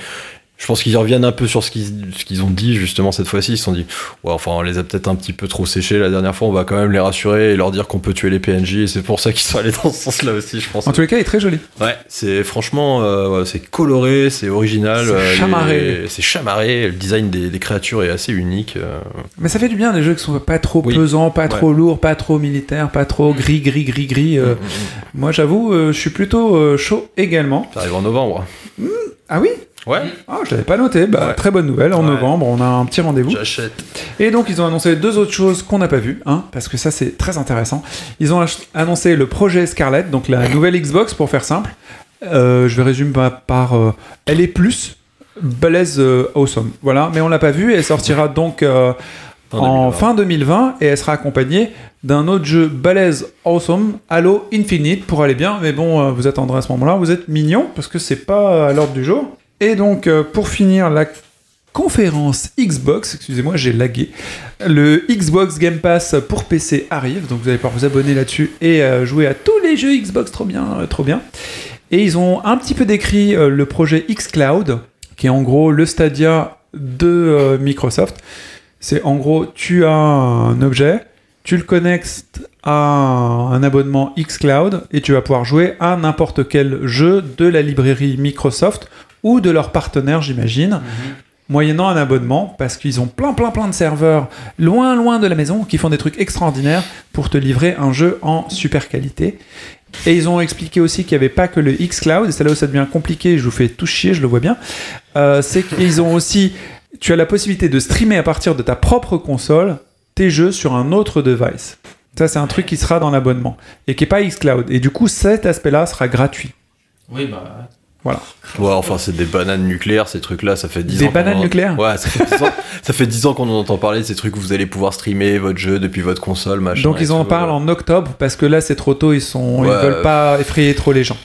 je pense qu'ils reviennent un peu sur ce qu'ils ont dit justement cette fois-ci. Ils se sont dit Ouais, enfin, on les a peut-être un petit peu trop séchés la dernière fois, on va quand même les rassurer et leur dire qu'on peut tuer les PNJ, et c'est pour ça qu'ils sont allés dans ce sens-là aussi, je pense. En tous les cas, il est très joli. Ouais, c'est franchement, euh, c'est coloré, c'est original, C'est euh, chamarré. c'est chamarré, le design des, des créatures est assez unique. euh. Mais ça fait du bien des jeux qui sont pas trop Oui. pesants, pas Ouais. trop lourds, pas trop militaires, pas trop gris, gris, gris, gris. euh. Moi, j'avoue, euh, je suis plutôt chaud également. Ça arrive en novembre. Ah oui? Ouais, Ah, je l'avais pas noté. Bah, Ouais. Très bonne nouvelle. En Ouais. novembre, on a un petit rendez-vous. j'achète. Et donc, ils ont annoncé deux autres choses qu'on n'a pas vues, hein, parce que ça, c'est très intéressant. Ils ont annoncé le projet Scarlett, donc la nouvelle Xbox, pour faire simple. Euh, je vais résumer par, par, euh, elle est plus balèze euh, awesome. Voilà, mais on l'a pas vue. Elle sortira donc euh, en 2020. fin 2020 et elle sera accompagnée d'un autre jeu balèze awesome, Halo Infinite, pour aller bien. Mais bon, vous attendrez à ce moment-là. Vous êtes mignons parce que c'est pas à l'ordre du jour. Et donc, euh, pour finir la conférence Xbox, excusez-moi, j'ai lagué. Le Xbox Game Pass pour PC arrive, donc vous allez pouvoir vous abonner là-dessus et euh, jouer à tous les jeux Xbox, trop bien, euh, trop bien. Et ils ont un petit peu décrit le projet xCloud, qui est en gros le Stadia de Microsoft. C'est en gros, tu as un objet, tu le connectes à un abonnement xCloud et tu vas pouvoir jouer à n'importe quel jeu de la librairie Microsoft ou de leurs partenaires, j'imagine, moyennant un abonnement, parce qu'ils ont plein, plein, plein de serveurs loin, loin de la maison qui font des trucs extraordinaires pour te livrer un jeu en super qualité. Et ils ont expliqué aussi qu'il n'y avait pas que le xCloud, et c'est là où ça devient compliqué, je vous fais tout chier, je le vois bien. Euh, c'est qu'ils ont aussi. Tu as la possibilité de streamer à partir de ta propre console tes jeux sur un autre device. Ça, c'est un truc qui sera dans l'abonnement et qui n'est pas xCloud. Et du coup, cet aspect-là sera gratuit. Oui, bah. Voilà. Ouais, enfin, c'est des bananes nucléaires, ces trucs-là, ça fait 10 Des ans. qu'on bananes en- nucléaires Ouais, ça fait 10 ans, ça fait 10 ans qu'on en entend parler de ces trucs où vous allez pouvoir streamer votre jeu depuis votre console, machin. Donc ils en tout. parlent en octobre parce que là c'est trop tôt, ils sont, ils veulent pas effrayer trop les gens.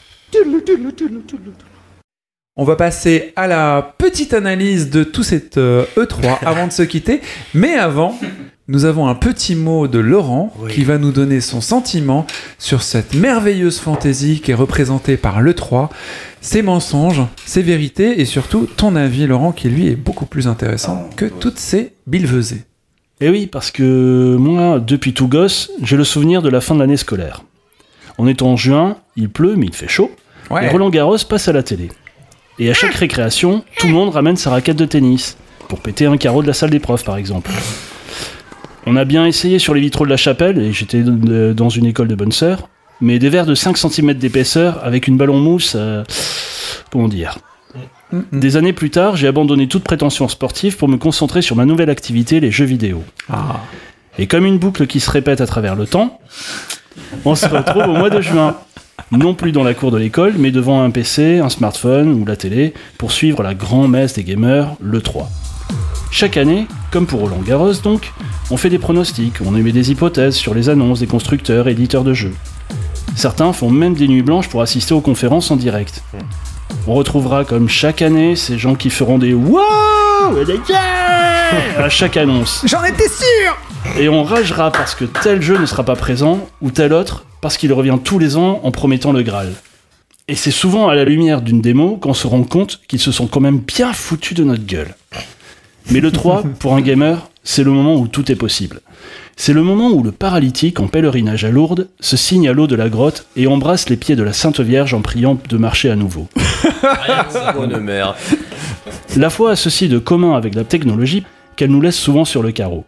On va passer à la petite analyse de tout cet euh, E3 avant de se quitter. Mais avant, nous avons un petit mot de Laurent qui va nous donner son sentiment sur cette merveilleuse fantaisie qui est représentée par l'E3, ses mensonges, ses vérités et surtout ton avis, Laurent, qui lui est beaucoup plus intéressant que toutes ces bilvesées. Eh oui, parce que moi, depuis tout gosse, j'ai le souvenir de la fin de l'année scolaire. On est en juin, il pleut, mais il fait chaud. Ouais. Et Roland Garros passe à la télé. Et à chaque récréation, tout le monde ramène sa raquette de tennis, pour péter un carreau de la salle des profs par exemple. On a bien essayé sur les vitraux de la chapelle, et j'étais dans une école de bonnes sœurs, mais des verres de 5 cm d'épaisseur avec une ballon mousse, euh, comment dire Des années plus tard, j'ai abandonné toute prétention sportive pour me concentrer sur ma nouvelle activité, les jeux vidéo. Et comme une boucle qui se répète à travers le temps, on se retrouve au mois de juin. Non plus dans la cour de l'école, mais devant un PC, un smartphone ou la télé pour suivre la grand-messe des gamers, le 3. Chaque année, comme pour Roland Garros donc, on fait des pronostics, on émet des hypothèses sur les annonces des constructeurs et éditeurs de jeux. Certains font même des nuits blanches pour assister aux conférences en direct. On retrouvera comme chaque année ces gens qui feront des wow et des yeah à chaque annonce. J'en étais sûr Et on ragera parce que tel jeu ne sera pas présent, ou tel autre parce qu'il revient tous les ans en promettant le Graal. Et c'est souvent à la lumière d'une démo qu'on se rend compte qu'ils se sont quand même bien foutus de notre gueule. Mais le 3, pour un gamer, c'est le moment où tout est possible. C'est le moment où le paralytique en pèlerinage à Lourdes se signe à l'eau de la grotte et embrasse les pieds de la Sainte Vierge en priant de marcher à nouveau. Bonne mère. La foi a ceci de commun avec la technologie qu'elle nous laisse souvent sur le carreau.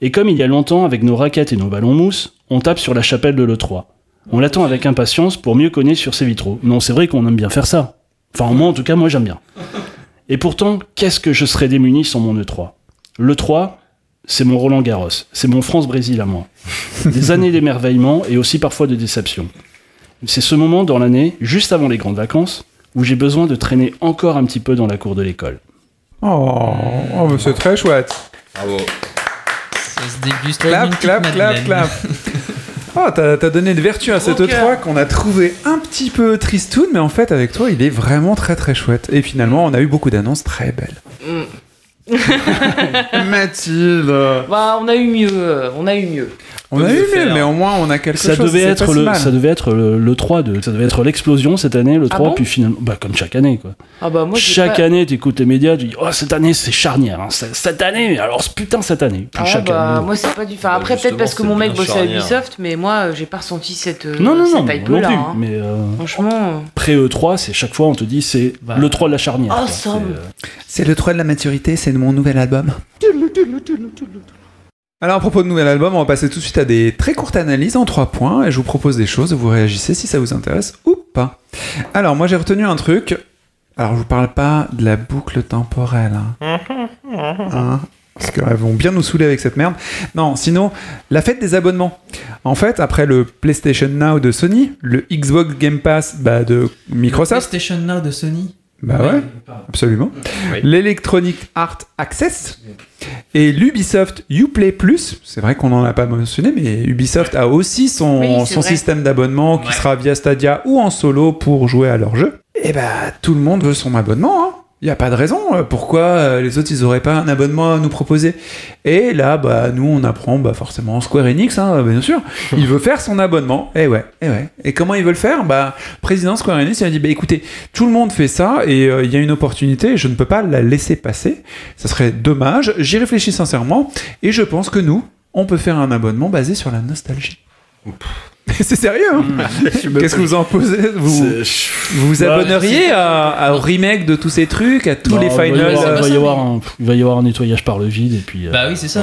Et comme il y a longtemps, avec nos raquettes et nos ballons mousse, on tape sur la chapelle de l'E3. On l'attend avec impatience pour mieux connaître sur ses vitraux. Non, c'est vrai qu'on aime bien faire ça. Enfin, moi, en tout cas, moi, j'aime bien. Et pourtant, qu'est-ce que je serais démuni sans mon E3 L'E3, c'est mon Roland Garros, c'est mon France-Brésil à moi. Des années d'émerveillement et aussi parfois de déception. C'est ce moment dans l'année, juste avant les grandes vacances, où j'ai besoin de traîner encore un petit peu dans la cour de l'école. Oh, oh, mais c'est très chouette. Bravo. Ça se déguste Clap, clap, clap, clap. Oh, t'as donné de vertu à cet Gros cœur. E3 qu'on a trouvé un petit peu tristoun, mais en fait, avec toi, il est vraiment très très chouette. Et finalement, on a eu beaucoup d'annonces très belles. Mm. Mathilde Bah, on a eu mieux. euh, On a eu mieux. On a eu mieux, mais au moins, on a quelque ça chose. devait être si le ça devait être le, le 3 de ça devait être l'explosion cette année le Ah 3 bon puis finalement bah comme chaque année quoi Ah bah moi chaque pas- année t'écoutes les médias tu dis oh cette année c'est charnière hein. Cette année mais alors putain cette année puis Ah chaque bah, année moi c'est pas du. Enfin Bah, après peut-être parce que mon mec bossait à. Ubisoft, mais moi euh, j'ai pas ressenti cette. euh, non non non, cette hype non là. plus hein. mais euh, Franchement. pré E3 c'est chaque fois on te dit c'est Bah. le 3 de la charnière C'est le 3 de la maturité, c'est mon nouvel album. Alors à propos de nouvel album, on va passer tout de suite à des très courtes analyses en trois points et je vous propose des choses, vous réagissez si ça vous intéresse ou pas. Alors moi j'ai retenu un truc, alors je vous parle pas de la boucle temporelle, hein. Hein parce qu'elles vont bien nous saouler avec cette merde. Non, sinon, la fête des abonnements. En fait, après le PlayStation Now de Sony, le Xbox Game Pass bah, de Microsoft, PlayStation Now de Sony. Bah ouais, absolument. L'Electronic Art Access et l'Ubisoft Uplay Plus. C'est vrai qu'on n'en a pas mentionné, mais Ubisoft a aussi son, Oui, système d'abonnement qui sera via Stadia ou en solo pour jouer à leur jeu. Et bah tout le monde veut son abonnement. Hein. Il n'y a pas de raison. euh, Pourquoi euh, les autres, ils auraient pas un abonnement à nous proposer Et là, bah, nous, on apprend bah, forcément Square Enix, hein, bien sûr. Il veut faire son abonnement. Et ouais, et ouais. Et comment il veut le faire? Bah, président Square Enix, il a dit, bah, écoutez, tout le monde fait ça et euh, il y a une opportunité, je ne peux pas la laisser passer. Ça serait dommage. J'y réfléchis sincèrement et je pense que nous, on peut faire un abonnement basé sur la nostalgie. C'est sérieux, hein Qu'est-ce que vous en posez vous, vous vous Bah, abonneriez à, à- au remake de tous ces trucs, à tous bah, les finals euh, il va y avoir un il va y avoir un nettoyage par le vide et puis euh, Bah oui, c'est ça.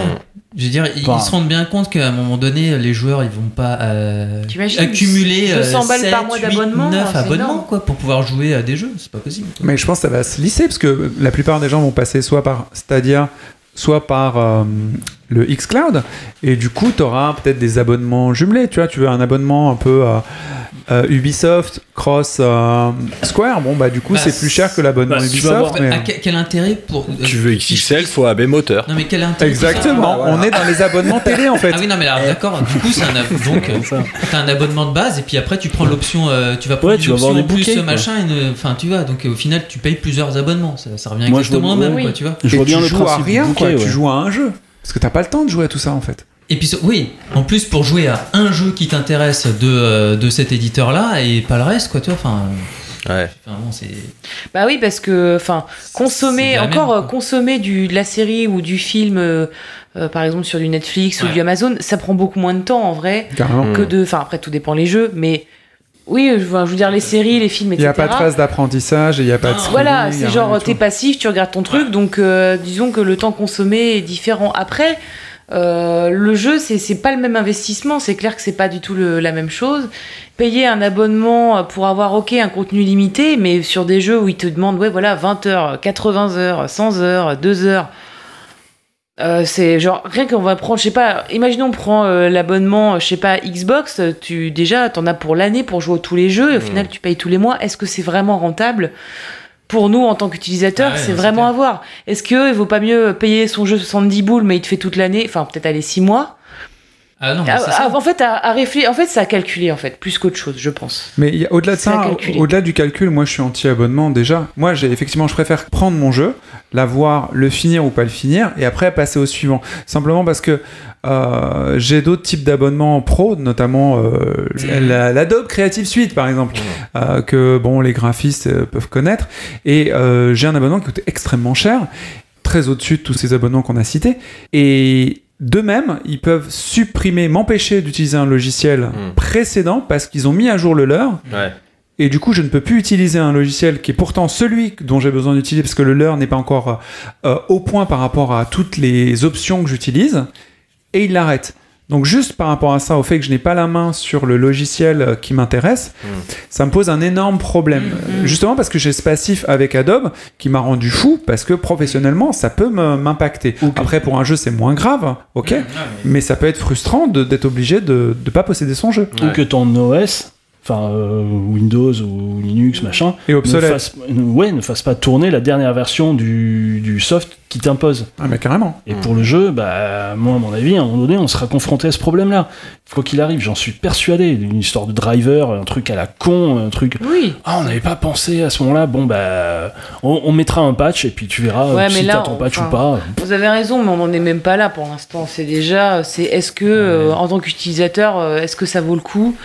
Je veux dire, ils, Enfin- ils se rendent bien compte qu'à un moment donné, les joueurs, ils vont pas euh, accumuler 200 euh, balles 7, par mois 8, d'abonnement, 9 c'est abonnements énorme. quoi, pour pouvoir jouer à des jeux. C'est pas possible. Mais je pense que ça va se lisser parce que la plupart des gens vont passer soit par Stadia, soit par euh, le xCloud. Et du coup, tu auras peut-être des abonnements jumelés. Tu vois, tu veux un abonnement un peu à euh, Ubisoft, Cross, euh, Square. Bon, bah, du coup, Bah, c'est plus cher que l'abonnement bah, Ubisoft. avoir- mais- À que- quel intérêt pour. euh, Tu veux XXL, faut AB moteur. Non mais quel intérêt Exactement, on est dans les abonnements télé en fait. Ah oui non mais alors d'accord du coup c'est un ab- donc euh, t'as un abonnement de base et puis après tu prends l'option euh, tu vas prendre Ouais, tu vas avoir des plus bouquets, machin enfin tu vois donc euh, au final tu payes plusieurs abonnements ça, ça revient Moi, je exactement vois- au même ouais. quoi tu vois je vois Et bien tu le joues à rien, quoi. Tu joues à un jeu. Parce que t'as pas le temps de jouer à tout ça en fait. Et puis, oui, en plus, pour jouer à un jeu qui t'intéresse de, euh, de cet éditeur-là et pas le reste, quoi, tu vois, enfin. Ouais. enfin, bon, c'est. Bah oui, parce que, enfin, consommer, encore euh, consommer du, de la série ou du film, euh, euh, par exemple sur du Netflix ou du Amazon, ça prend beaucoup moins de temps en vrai Carrément. que de. Enfin, après, tout dépend les jeux, mais oui, je, veux dire, les séries, les films, Il etc. n'y a pas de phase d'apprentissage et il n'y a pas de. Voilà, c'est genre t'es passif, tu regardes ton truc, donc euh, disons que le temps consommé est différent. Après, euh, le jeu, c'est c'est pas le même investissement, c'est clair que c'est pas du tout le- la même chose. Payer un abonnement pour avoir, ok, un contenu limité, mais sur des jeux où ils te demandent, ouais, voilà, 20 heures, 80 heures, 100 heures, 2 heures. Euh, c'est genre rien qu'on va prendre, je sais pas, imaginons on prend euh, l'abonnement, je sais pas, Xbox, tu déjà t'en as pour l'année pour jouer à tous les jeux et au final tu payes tous les mois. Est-ce que c'est vraiment rentable pour nous en tant qu'utilisateurs Ah ouais, C'est c'est vraiment clair. à voir. Est-ce que il vaut pas mieux payer son jeu 70 boules mais il te fait toute l'année, enfin peut-être aller 6 mois? Ah non, mais Ah, c'est ah. En fait, à, à réfléchir, en fait, ça a calculé en fait plus qu'autre chose, je pense. Mais au-delà de C'est à ça, calculer. au-delà du calcul, moi je suis anti-abonnement déjà. Moi, j'ai effectivement, je préfère prendre mon jeu, l'avoir, le finir ou pas le finir, et après passer au suivant. Simplement parce que euh, j'ai d'autres types d'abonnements pro, notamment euh, la- l'Adobe Creative Suite par exemple, euh, que bon les graphistes euh, peuvent connaître. Et euh, j'ai un abonnement qui coûte extrêmement cher, très au-dessus de tous ces abonnements qu'on a cités. Et de même, ils peuvent supprimer, m'empêcher d'utiliser un logiciel Mhm. précédent parce qu'ils ont mis à jour le leur. Ouais. Et du coup, je ne peux plus utiliser un logiciel qui est pourtant celui dont j'ai besoin d'utiliser parce que le leur n'est pas encore euh, au point par rapport à toutes les options que j'utilise. Et il l'arrête. Donc juste par rapport à ça, au fait que je n'ai pas la main sur le logiciel euh, qui m'intéresse, Mm. ça me pose un énorme problème. Mm, Euh, Justement parce que j'ai ce passif avec Adobe qui m'a rendu fou parce que professionnellement, ça peut m'impacter. Après, pour un jeu, c'est moins grave, ok Mais ça peut être frustrant de- d'être obligé de ne pas posséder son jeu. Ou que ton OS, enfin euh, Windows ou Linux, machin, Et ne obsolète. fasse, ouais, ne fasse pas tourner la dernière version du, du soft qui t'impose. Ah, mais carrément. Et pour le jeu, bah, moi, à mon avis, à un moment donné, on sera confronté à ce problème-là. Quoi qu'il arrive, j'en suis persuadé. Une histoire de driver, un truc à la con, un truc. Oui. Ah, on n'avait pas pensé à ce moment-là. Bon, bah, on, on mettra un patch et puis tu verras Ouais, si là, t'as ton patch enfin, ou pas. Vous avez raison, mais on n'en est même pas là pour l'instant. C'est déjà, c'est est-ce que, euh, en tant qu'utilisateur, euh, est-ce que ça vaut le coup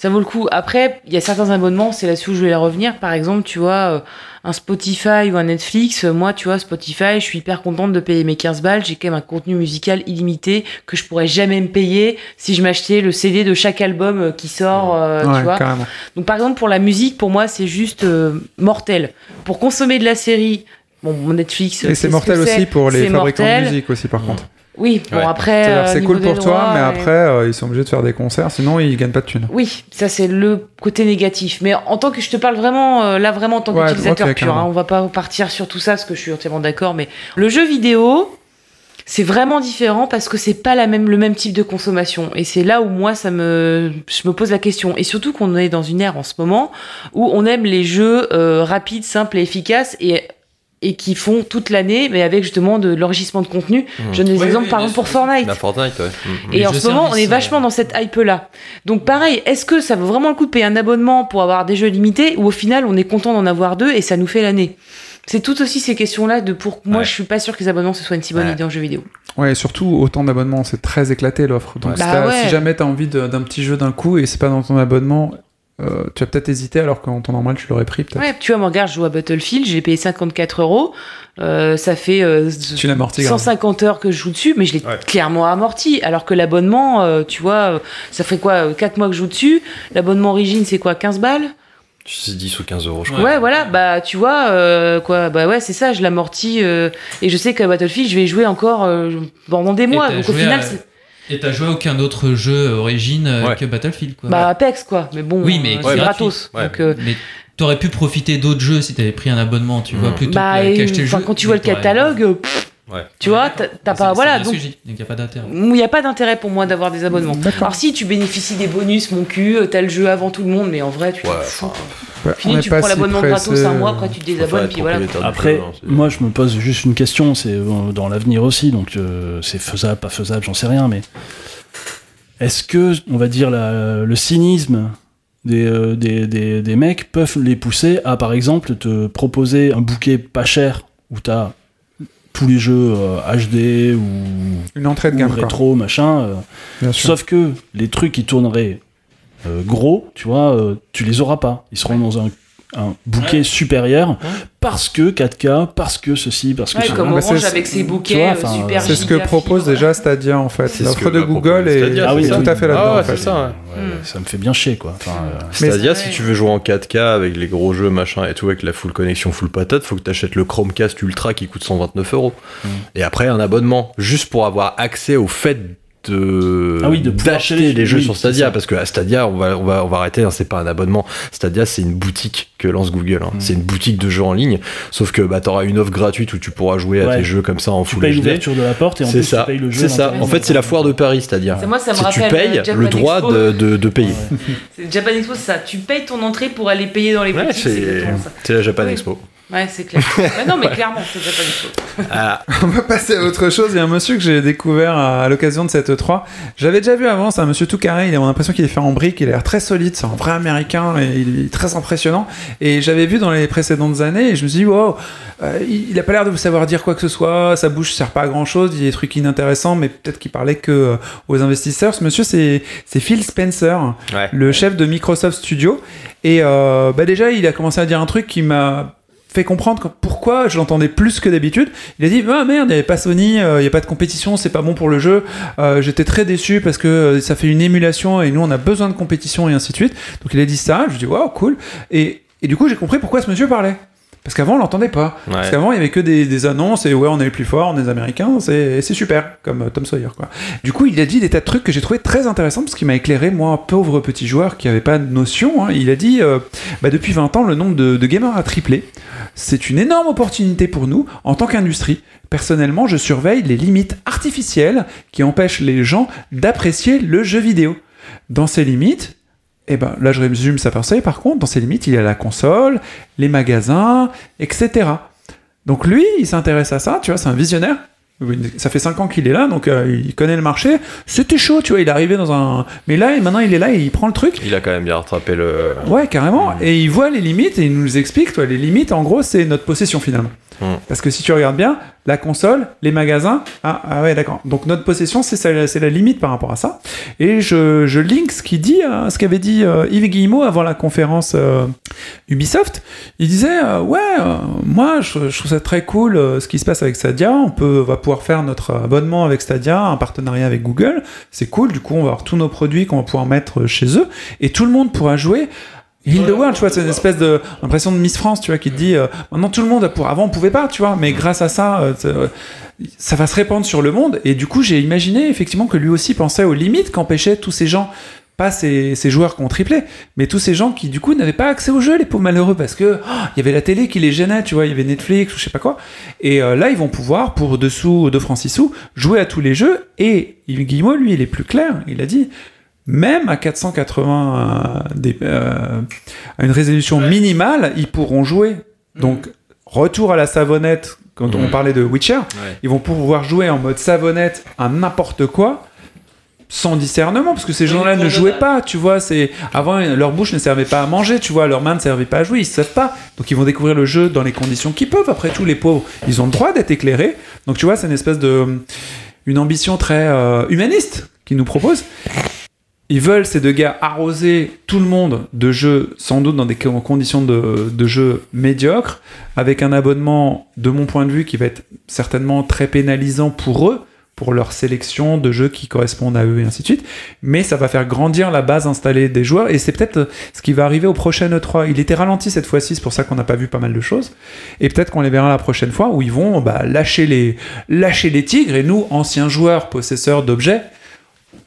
Ça vaut le coup. Après, il y a certains abonnements, c'est là-dessus où je voulais revenir. Par exemple, tu vois, euh, un Spotify ou un Netflix. euh, Moi, tu vois, Spotify, je suis hyper contente de payer mes 15 balles. J'ai quand même un contenu musical illimité que je pourrais jamais me payer si je m'achetais le CD de chaque album euh, qui sort, euh, Ouais, tu vois. carrément. Donc par exemple pour la musique, pour moi c'est juste euh, mortel. Pour consommer de la série, bon mon Netflix. Et c'est c'est ce mortel aussi pour les fabricants mortel. de musique aussi par contre. Oui, bon Ouais. après. Euh, c'est cool pour toi, mais et- après euh, ils sont obligés de faire des concerts, sinon ils gagnent pas de thunes. Oui, ça c'est le côté négatif. Mais en tant que je te parle vraiment, euh, là vraiment en tant Ouais, qu'utilisateur pur, hein, on va pas partir sur tout ça parce que je suis entièrement d'accord. Mais le jeu vidéo, c'est vraiment différent parce que c'est pas la même, le même type de consommation. Et c'est là où moi ça me, je me pose la question. Et surtout qu'on est dans une ère en ce moment où on aime les jeux euh, rapides, simples et efficaces et et qui font toute l'année, mais avec justement de l'enrichissement de contenu. Je donne des Oui, exemples oui, par exemple pour Fortnite. La Fortnite, ouais. Mm, mm. Et Les en ce moment, on est vachement euh, dans cette hype-là. Donc pareil, est-ce que ça vaut vraiment le coup de payer un abonnement pour avoir des jeux limités ou au final on est content d'en avoir deux et ça nous fait l'année? C'est tout aussi ces questions-là de pour moi Ouais. je suis pas sûr que les abonnements ce soit une si bonne Ouais. idée en jeu vidéo. Ouais, et surtout autant d'abonnements, c'est très éclaté l'offre. Donc si, Bah t'as- ouais. si jamais t'as envie de- d'un petit jeu d'un coup et c'est pas dans ton abonnement, euh, tu vas peut-être hésiter alors qu'en temps normal tu l'aurais pris peut-être. Ouais, tu vois, moi regarde, je joue à Battlefield, j'ai payé 54 euros. Euh, ça fait euh, Tu l'amortis grave. 150 heures que je joue dessus, mais je l'ai Ouais. clairement amorti. Alors que l'abonnement, euh, tu vois, euh, ça fait quoi 4 mois que je joue dessus? L'abonnement origine, c'est quoi 15 balles? C'est 10 ou 15 euros, je Ouais. crois. Ouais, voilà, bah tu vois, euh, quoi, bah ouais, c'est ça, je l'amortis. euh, et je sais qu'à Battlefield, je vais y jouer encore euh, pendant des mois. Donc au final, à- Et t'as joué à aucun autre jeu origine euh, Ouais. que Battlefield, quoi. bah Apex, quoi. Mais bon, Oui, mais euh, c'est gratos. Ouais. Donc, euh, Mais t'aurais pu profiter d'autres jeux si t'avais pris un abonnement, tu vois, Mm. plutôt bah, que et, qu'acheter le jeu. enfin, quand tu vois le catalogue, euh, pff, Ouais. tu vois, t'as t'as pas. Voilà, donc il n'y a pas d'intérêt. il n'y a pas d'intérêt pour moi d'avoir des abonnements. Alors si tu bénéficies des bonus, mon cul, euh, t'as le jeu avant tout le monde, mais en vrai, tu Ouais, enfin, Fini, tu prends si l'abonnement gratos un mois, après tu te désabonnes, puis voilà. Après, jeu, hein, moi, je me pose juste une question, c'est dans l'avenir aussi, donc euh, c'est faisable, pas faisable, j'en sais rien, mais est-ce que, on va dire, la- le cynisme des, euh, des, des, des mecs peuvent les pousser à, par exemple, te proposer un bouquet pas cher où t'as tous les jeux euh, HD ou, Une entrée de ou gamme. quoi. rétro, machin. euh, Bien sûr. sauf que les trucs qui tourneraient euh, gros, tu vois, euh, tu les auras pas. Ils seront dans un, un bouquet supérieur parce que 4K, parce que ceci, parce que Ouais, comme Orange c'est- avec ses bouquets vois, euh, enfin, super C'est ce que propose déjà Stadia en fait. L'offre de Google est, Stadia, Ah oui, est oui. tout à fait là-dedans. Ah ouais, en fait. c'est ça. ouais. Ouais, ça me fait bien chier, quoi. Enfin, euh, Stadia, si tu veux jouer en 4K avec les gros jeux, machin et tout, avec la full connexion, full patate, faut que tu achètes le Chromecast Ultra qui coûte 129 euros. Mm. Et après, un abonnement, juste pour avoir accès au fait de Ah oui, de d'acheter télécharger, les jeux oui, sur Stadia parce que à Stadia on va on va on va arrêter hein, c'est pas un abonnement Stadia c'est une boutique que lance Google hein. Mm. c'est une boutique de jeux en ligne sauf que bah t'auras une offre gratuite où tu pourras jouer à tes jeux comme ça en tu full payes HD l'ouverture de la porte et en c'est plus ça, tu payes le jeu. c'est à ça. l'intérieur. En fait, c'est la foire de Paris, c'est-à-dire. C'est moi, ça me tu payes euh, le droit de, de, de payer. C'est Japan Expo, c'est ça. Tu payes ton entrée pour aller payer dans les Ouais, boutiques. c'est exactement ça. c'est la Japan. Expo. Ouais, c'est clair. Ouais, non, mais clairement, c'est Japan Expo. Ah, On va passer à autre chose. Il y a un monsieur que j'ai découvert à, l'occasion de cette E3. J'avais déjà vu avant, c'est un monsieur tout carré. Il a l'impression qu'il est fait en briques. Il a l'air très solide. C'est un vrai américain et il est très impressionnant. Et j'avais vu dans les précédentes années et je me suis dit, wow, euh, il, il a pas l'air de vous savoir dire quoi que ce soit. Sa bouche sert pas à grand chose. Il y a des trucs inintéressants, mais peut-être qu'il parlait que euh, aux investisseurs. Ce monsieur, c'est c'est Phil Spencer ouais. le chef de Microsoft Studio. Et euh, bah déjà, il a commencé à dire un truc qui m'a fait comprendre pourquoi je l'entendais plus que d'habitude. Il a dit ah merde, il n'y avait pas Sony, euh, il n'y a pas de compétition, c'est pas bon pour le jeu. Euh, J'étais très déçu parce que euh, ça fait une émulation et nous on a besoin de compétition et ainsi de suite. Donc il a dit ça, je dis waouh cool. Et du coup j'ai compris pourquoi ce monsieur parlait. Parce qu'avant on l'entendait pas. Parce qu'avant il y avait que des, des annonces et ouais on est les plus forts, on est les Américains, c'est c'est super comme euh, Tom Sawyer quoi. Du coup il a dit des tas de trucs que j'ai trouvé très intéressants parce qu'il m'a éclairé moi pauvre petit joueur qui avait pas de notion. hein. Il a dit euh, bah, depuis 20 ans le nombre de, de gamers a triplé. C'est une énorme opportunité pour nous en tant qu'industrie. Personnellement, je surveille les limites artificielles qui empêchent les gens d'apprécier le jeu vidéo. Dans ces limites, eh ben, là je résume sa pensée, par contre, dans ces limites, il y a la console, les magasins, etc. Donc lui, il s'intéresse à ça, tu vois, c'est un visionnaire. Ça fait 5 ans qu'il est là, donc euh, il connaît le marché. C'était chaud, tu vois, il est arrivé dans un... Mais là, et maintenant, il est là et il prend le truc. Il a quand même bien rattrapé le. Ouais, carrément. Et il voit les limites et il nous explique, toi, les limites, en gros, c'est notre possession finalement. Mm. Parce que si tu regardes bien, la console, les magasins, ah, ah ouais, d'accord. Donc notre possession, c'est c'est la limite par rapport à ça. Et je, je link ce qu'il dit, euh, ce qu'avait dit euh, Yves Guillemot avant la conférence euh, Ubisoft. Il disait, euh, ouais, moi, je, trouve ça très cool ce qui se passe avec Stadia. On peut, on va pouvoir faire notre abonnement avec Stadia, un partenariat avec Google. C'est cool. Du coup, on va avoir tous nos produits qu'on va pouvoir mettre chez eux et tout le monde pourra jouer. Heal the World, tu vois, c'est une espèce de impression de Miss France, tu vois, qui te dit euh, maintenant tout le monde pour avant on pouvait pas, tu vois, mais grâce à ça, euh, euh, ça va se répandre sur le monde. Et du coup, j'ai imaginé effectivement que lui aussi pensait aux limites qu'empêchaient tous ces gens, pas ces, ces joueurs qui ont triplé, mais tous ces gens qui du coup n'avaient pas accès au jeu, les pauvres malheureux, parce que oh, il y avait la télé qui les gênait, tu vois, il y avait Netflix ou je sais pas quoi. Et euh, là, ils vont pouvoir pour dessous, deux francs six sous, jouer à tous les jeux. Et Yves Guillemot, lui, il est plus clair. Il a dit même à 480 euh, des, euh, à une résolution minimale, ils pourront jouer. Donc, retour à la savonnette, quand on Mhm. parlait de Witcher, Ouais. ils vont pouvoir jouer en mode savonnette à n'importe quoi sans discernement parce que ces gens-là ne jouaient pas tu vois c'est avant leur bouche ne servait pas à manger tu vois leurs mains ne servaient pas à jouer ils savent pas. Donc ils vont découvrir le jeu dans les conditions qu'ils peuvent. Après tout les pauvres ils ont le droit d'être éclairés. Donc tu vois c'est une espèce de une ambition très euh, humaniste qu'ils nous proposent ils veulent ces deux gars arroser tout le monde de jeux sans doute dans des co- conditions de, de jeux médiocres avec un abonnement de mon point de vue qui va être certainement très pénalisant pour eux pour leur sélection de jeux qui correspondent à eux et ainsi de suite. Mais ça va faire grandir la base installée des joueurs et c'est peut-être ce qui va arriver au prochain E3. Il était ralenti cette fois-ci, c'est pour ça qu'on n'a pas vu pas mal de choses. Et peut-être qu'on les verra la prochaine fois où ils vont bah, lâcher, les, lâcher les tigres et nous, anciens joueurs possesseurs d'objets,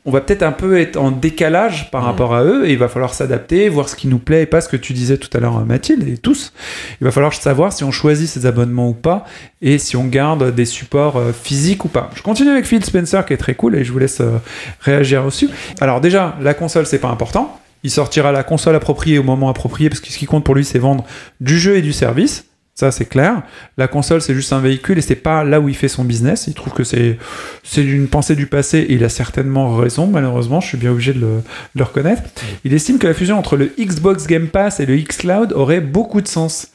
on va peut-être un peu être en décalage par rapport à eux et il va falloir s'adapter, voir ce qui nous plaît et pas ce que tu disais tout à l'heure Mathilde et tous. Il va falloir savoir si on choisit ces abonnements ou pas et si on garde des supports euh, physiques ou pas. Je continue avec Phil Spencer qui est très cool et je vous laisse euh, réagir dessus. Alors déjà, la console c'est pas important. Il sortira la console appropriée au moment approprié parce que ce qui compte pour lui c'est vendre du jeu et du service. Ça, c'est clair. La console, c'est juste un véhicule et c'est pas là où il fait son business. Il trouve que c'est, une pensée du passé et il a certainement raison, malheureusement. Je suis bien obligé de le, de le reconnaître. Il estime que la fusion entre le Xbox Game Pass et le xCloud aurait beaucoup de sens.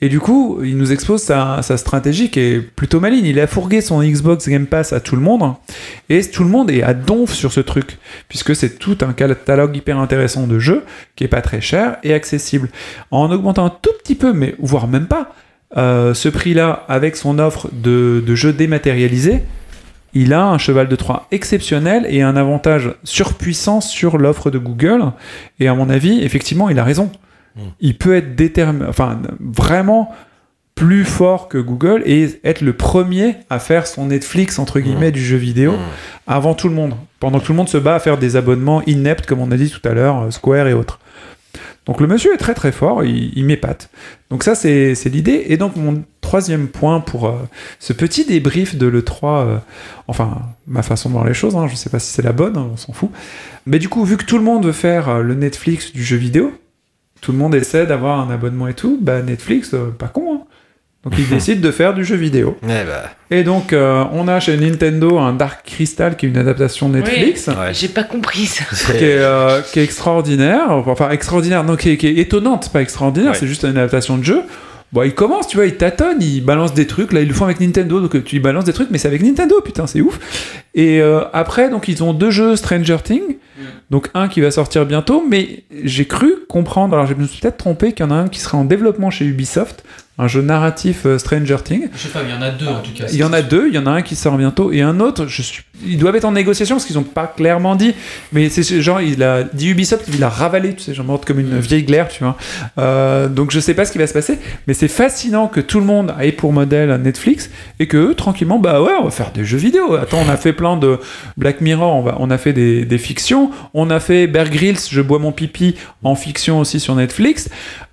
Et du coup, il nous expose sa, stratégie qui est plutôt maligne. Il a fourgué son Xbox Game Pass à tout le monde, et tout le monde est à donf sur ce truc, puisque c'est tout un catalogue hyper intéressant de jeux qui est pas très cher et accessible. En augmentant un tout petit peu, mais voire même pas, euh, ce prix-là avec son offre de, de jeux dématérialisés, il a un cheval de Troie exceptionnel et un avantage surpuissant sur l'offre de Google. Et à mon avis, effectivement, il a raison. Il peut être déterminé, enfin, vraiment plus fort que Google et être le premier à faire son Netflix, entre guillemets, du jeu vidéo avant tout le monde. Pendant que tout le monde se bat à faire des abonnements ineptes, comme on a dit tout à l'heure, euh, Square et autres. Donc le monsieur est très très fort, il, il m'épate. Donc ça c'est l'idée. Et donc mon troisième point pour euh, ce petit débrief de l'E3, euh, enfin ma façon de voir les choses, hein, je ne sais pas si c'est la bonne, hein, on s'en fout. Mais du coup vu que tout le monde veut faire euh, le Netflix du jeu vidéo, tout le monde essaie d'avoir un abonnement et tout, bah Netflix, euh, pas con. hein. Donc il décide de faire du jeu vidéo. Eh bah, Et donc euh, on a chez Nintendo un Dark Crystal qui est une adaptation Netflix. ouais. J'ai pas compris ça. qui est, euh, qui est extraordinaire, enfin extraordinaire, non, qui est, qui est étonnante, pas extraordinaire, Ouais. c'est juste une adaptation de jeu. Bon, il commence, tu vois, il tâtonne, il balance des trucs. Là, ils le font avec Nintendo, donc euh, tu balances des trucs, mais c'est avec Nintendo, putain, c'est ouf. Et euh, après, donc, ils ont deux jeux Stranger Things, donc un qui va sortir bientôt, mais j'ai cru comprendre, alors je me suis peut-être trompé, qu'il y en a un qui sera en développement chez Ubisoft, un jeu narratif euh, Stranger Things. Je sais pas, il y en a deux en tout cas. Il y en a deux, il y en a un qui sort bientôt et un autre, je suis... ils doivent être en négociation parce qu'ils n'ont pas clairement dit, mais c'est ce genre, il a dit Ubisoft, il a ravalé, tu sais, genre morte comme une vieille glaire, tu vois. Euh, donc je sais pas ce qui va se passer, mais c'est fascinant que tout le monde ait pour modèle Netflix et que eux, tranquillement, bah ouais, on va faire des jeux vidéo. Attends, on a fait plein de Black Mirror, on, va, on a fait des, des fictions, on a fait Bear Grylls, Je bois mon pipi en fiction aussi sur Netflix.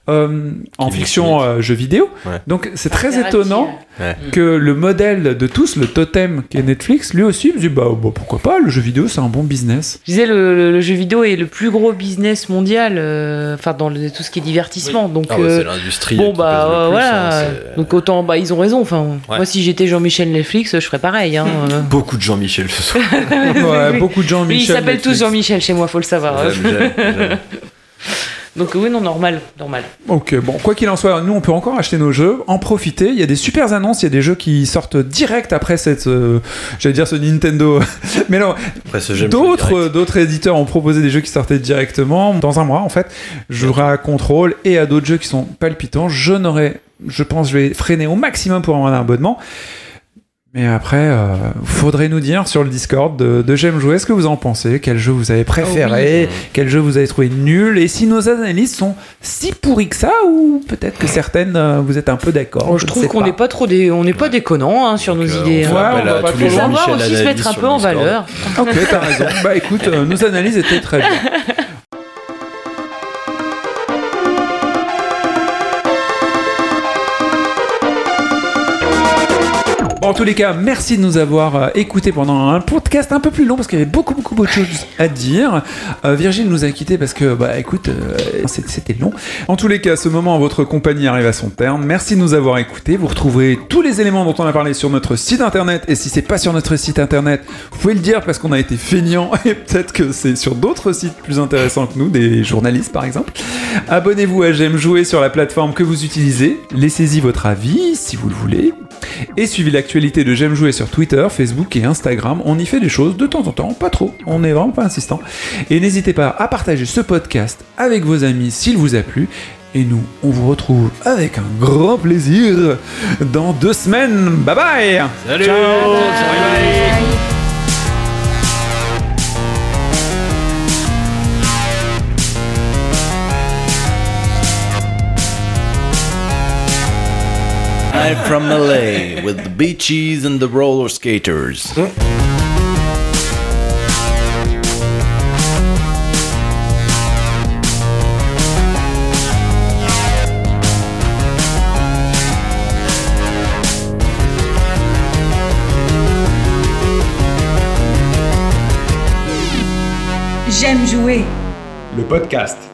Euh, en fiction euh, jeux vidéo. Ouais. Donc c'est très étonnant Ouais. que le modèle de tous, le totem qui est Netflix, lui aussi, il me dit bah, bah, pourquoi pas, le jeu vidéo c'est un bon business. Je disais, le, le- le jeu vidéo est le plus gros business mondial, euh, enfin dans le- tout ce qui est divertissement. Donc, ah ouais, euh, c'est l'industrie. bon qui bah pèse le plus, voilà. hein, Donc autant, bah ils ont raison. Enfin, Ouais. moi si j'étais Jean-Michel Netflix, je ferais pareil. Hein, euh. Beaucoup de Jean-Michel ce soir. Beaucoup de Oui, ils s'appellent tous. Jean-Michel chez moi, faut le savoir. Donc oui, non, normal, normal. Ok, bon, quoi qu'il en soit, nous on peut encore acheter nos jeux, en profiter. Il y a des super annonces, il y a des jeux qui sortent direct après cette, euh, j'allais dire ce Nintendo, mais non, Après ce j'aime d'autres d'autres éditeurs ont proposé des jeux qui sortaient directement dans un mois en fait. Je jouerai à Control et à d'autres jeux qui sont palpitants. Je n'aurai, je pense, je vais freiner au maximum pour avoir un abonnement. Mais après, euh, faudrait nous dire sur le Discord de, de J'aime jouer ce que vous en pensez, quel jeu vous avez préféré, quel jeu vous avez trouvé nul, et si nos analyses sont si pourries que ça, ou peut-être que certaines euh, vous êtes un peu d'accord. Je trouve qu'on n'est pas trop des, on n'est pas déconnant hein, sur nos euh, idées. on fait Ouais, hein. on va pas trop Jean-Michel aussi se mettre un peu en valeur. Ok, t'as raison. Bah écoute, euh, nos analyses étaient très bien. en tous les cas, merci de nous avoir euh, écoutés pendant un podcast un peu plus long parce qu'il y avait beaucoup, beaucoup, beaucoup de choses à dire. Euh, Virgile nous a quittés parce que, bah écoute, euh, c'était long. En tous les cas, ce moment en votre compagnie arrive à son terme. Merci de nous avoir écoutés. Vous retrouverez tous les éléments dont on a parlé sur notre site internet. Et si c'est pas sur notre site internet, vous pouvez le dire parce qu'on a été feignant et peut-être que c'est sur d'autres sites plus intéressants que nous, des journalistes par exemple. Abonnez-vous à J'aime jouer sur la plateforme que vous utilisez. Laissez-y votre avis si vous le voulez. Et suivez l'actualité de J'aime jouer sur Twitter, Facebook et Instagram. On y fait des choses de temps en temps, pas trop. On est vraiment pas insistant. Et n'hésitez pas à partager ce podcast avec vos amis s'il vous a plu. Et nous, on vous retrouve avec un grand plaisir dans deux semaines. Bye bye Salut I'm from LA with the beaches and the roller skaters. J'aime jouer. Le podcast.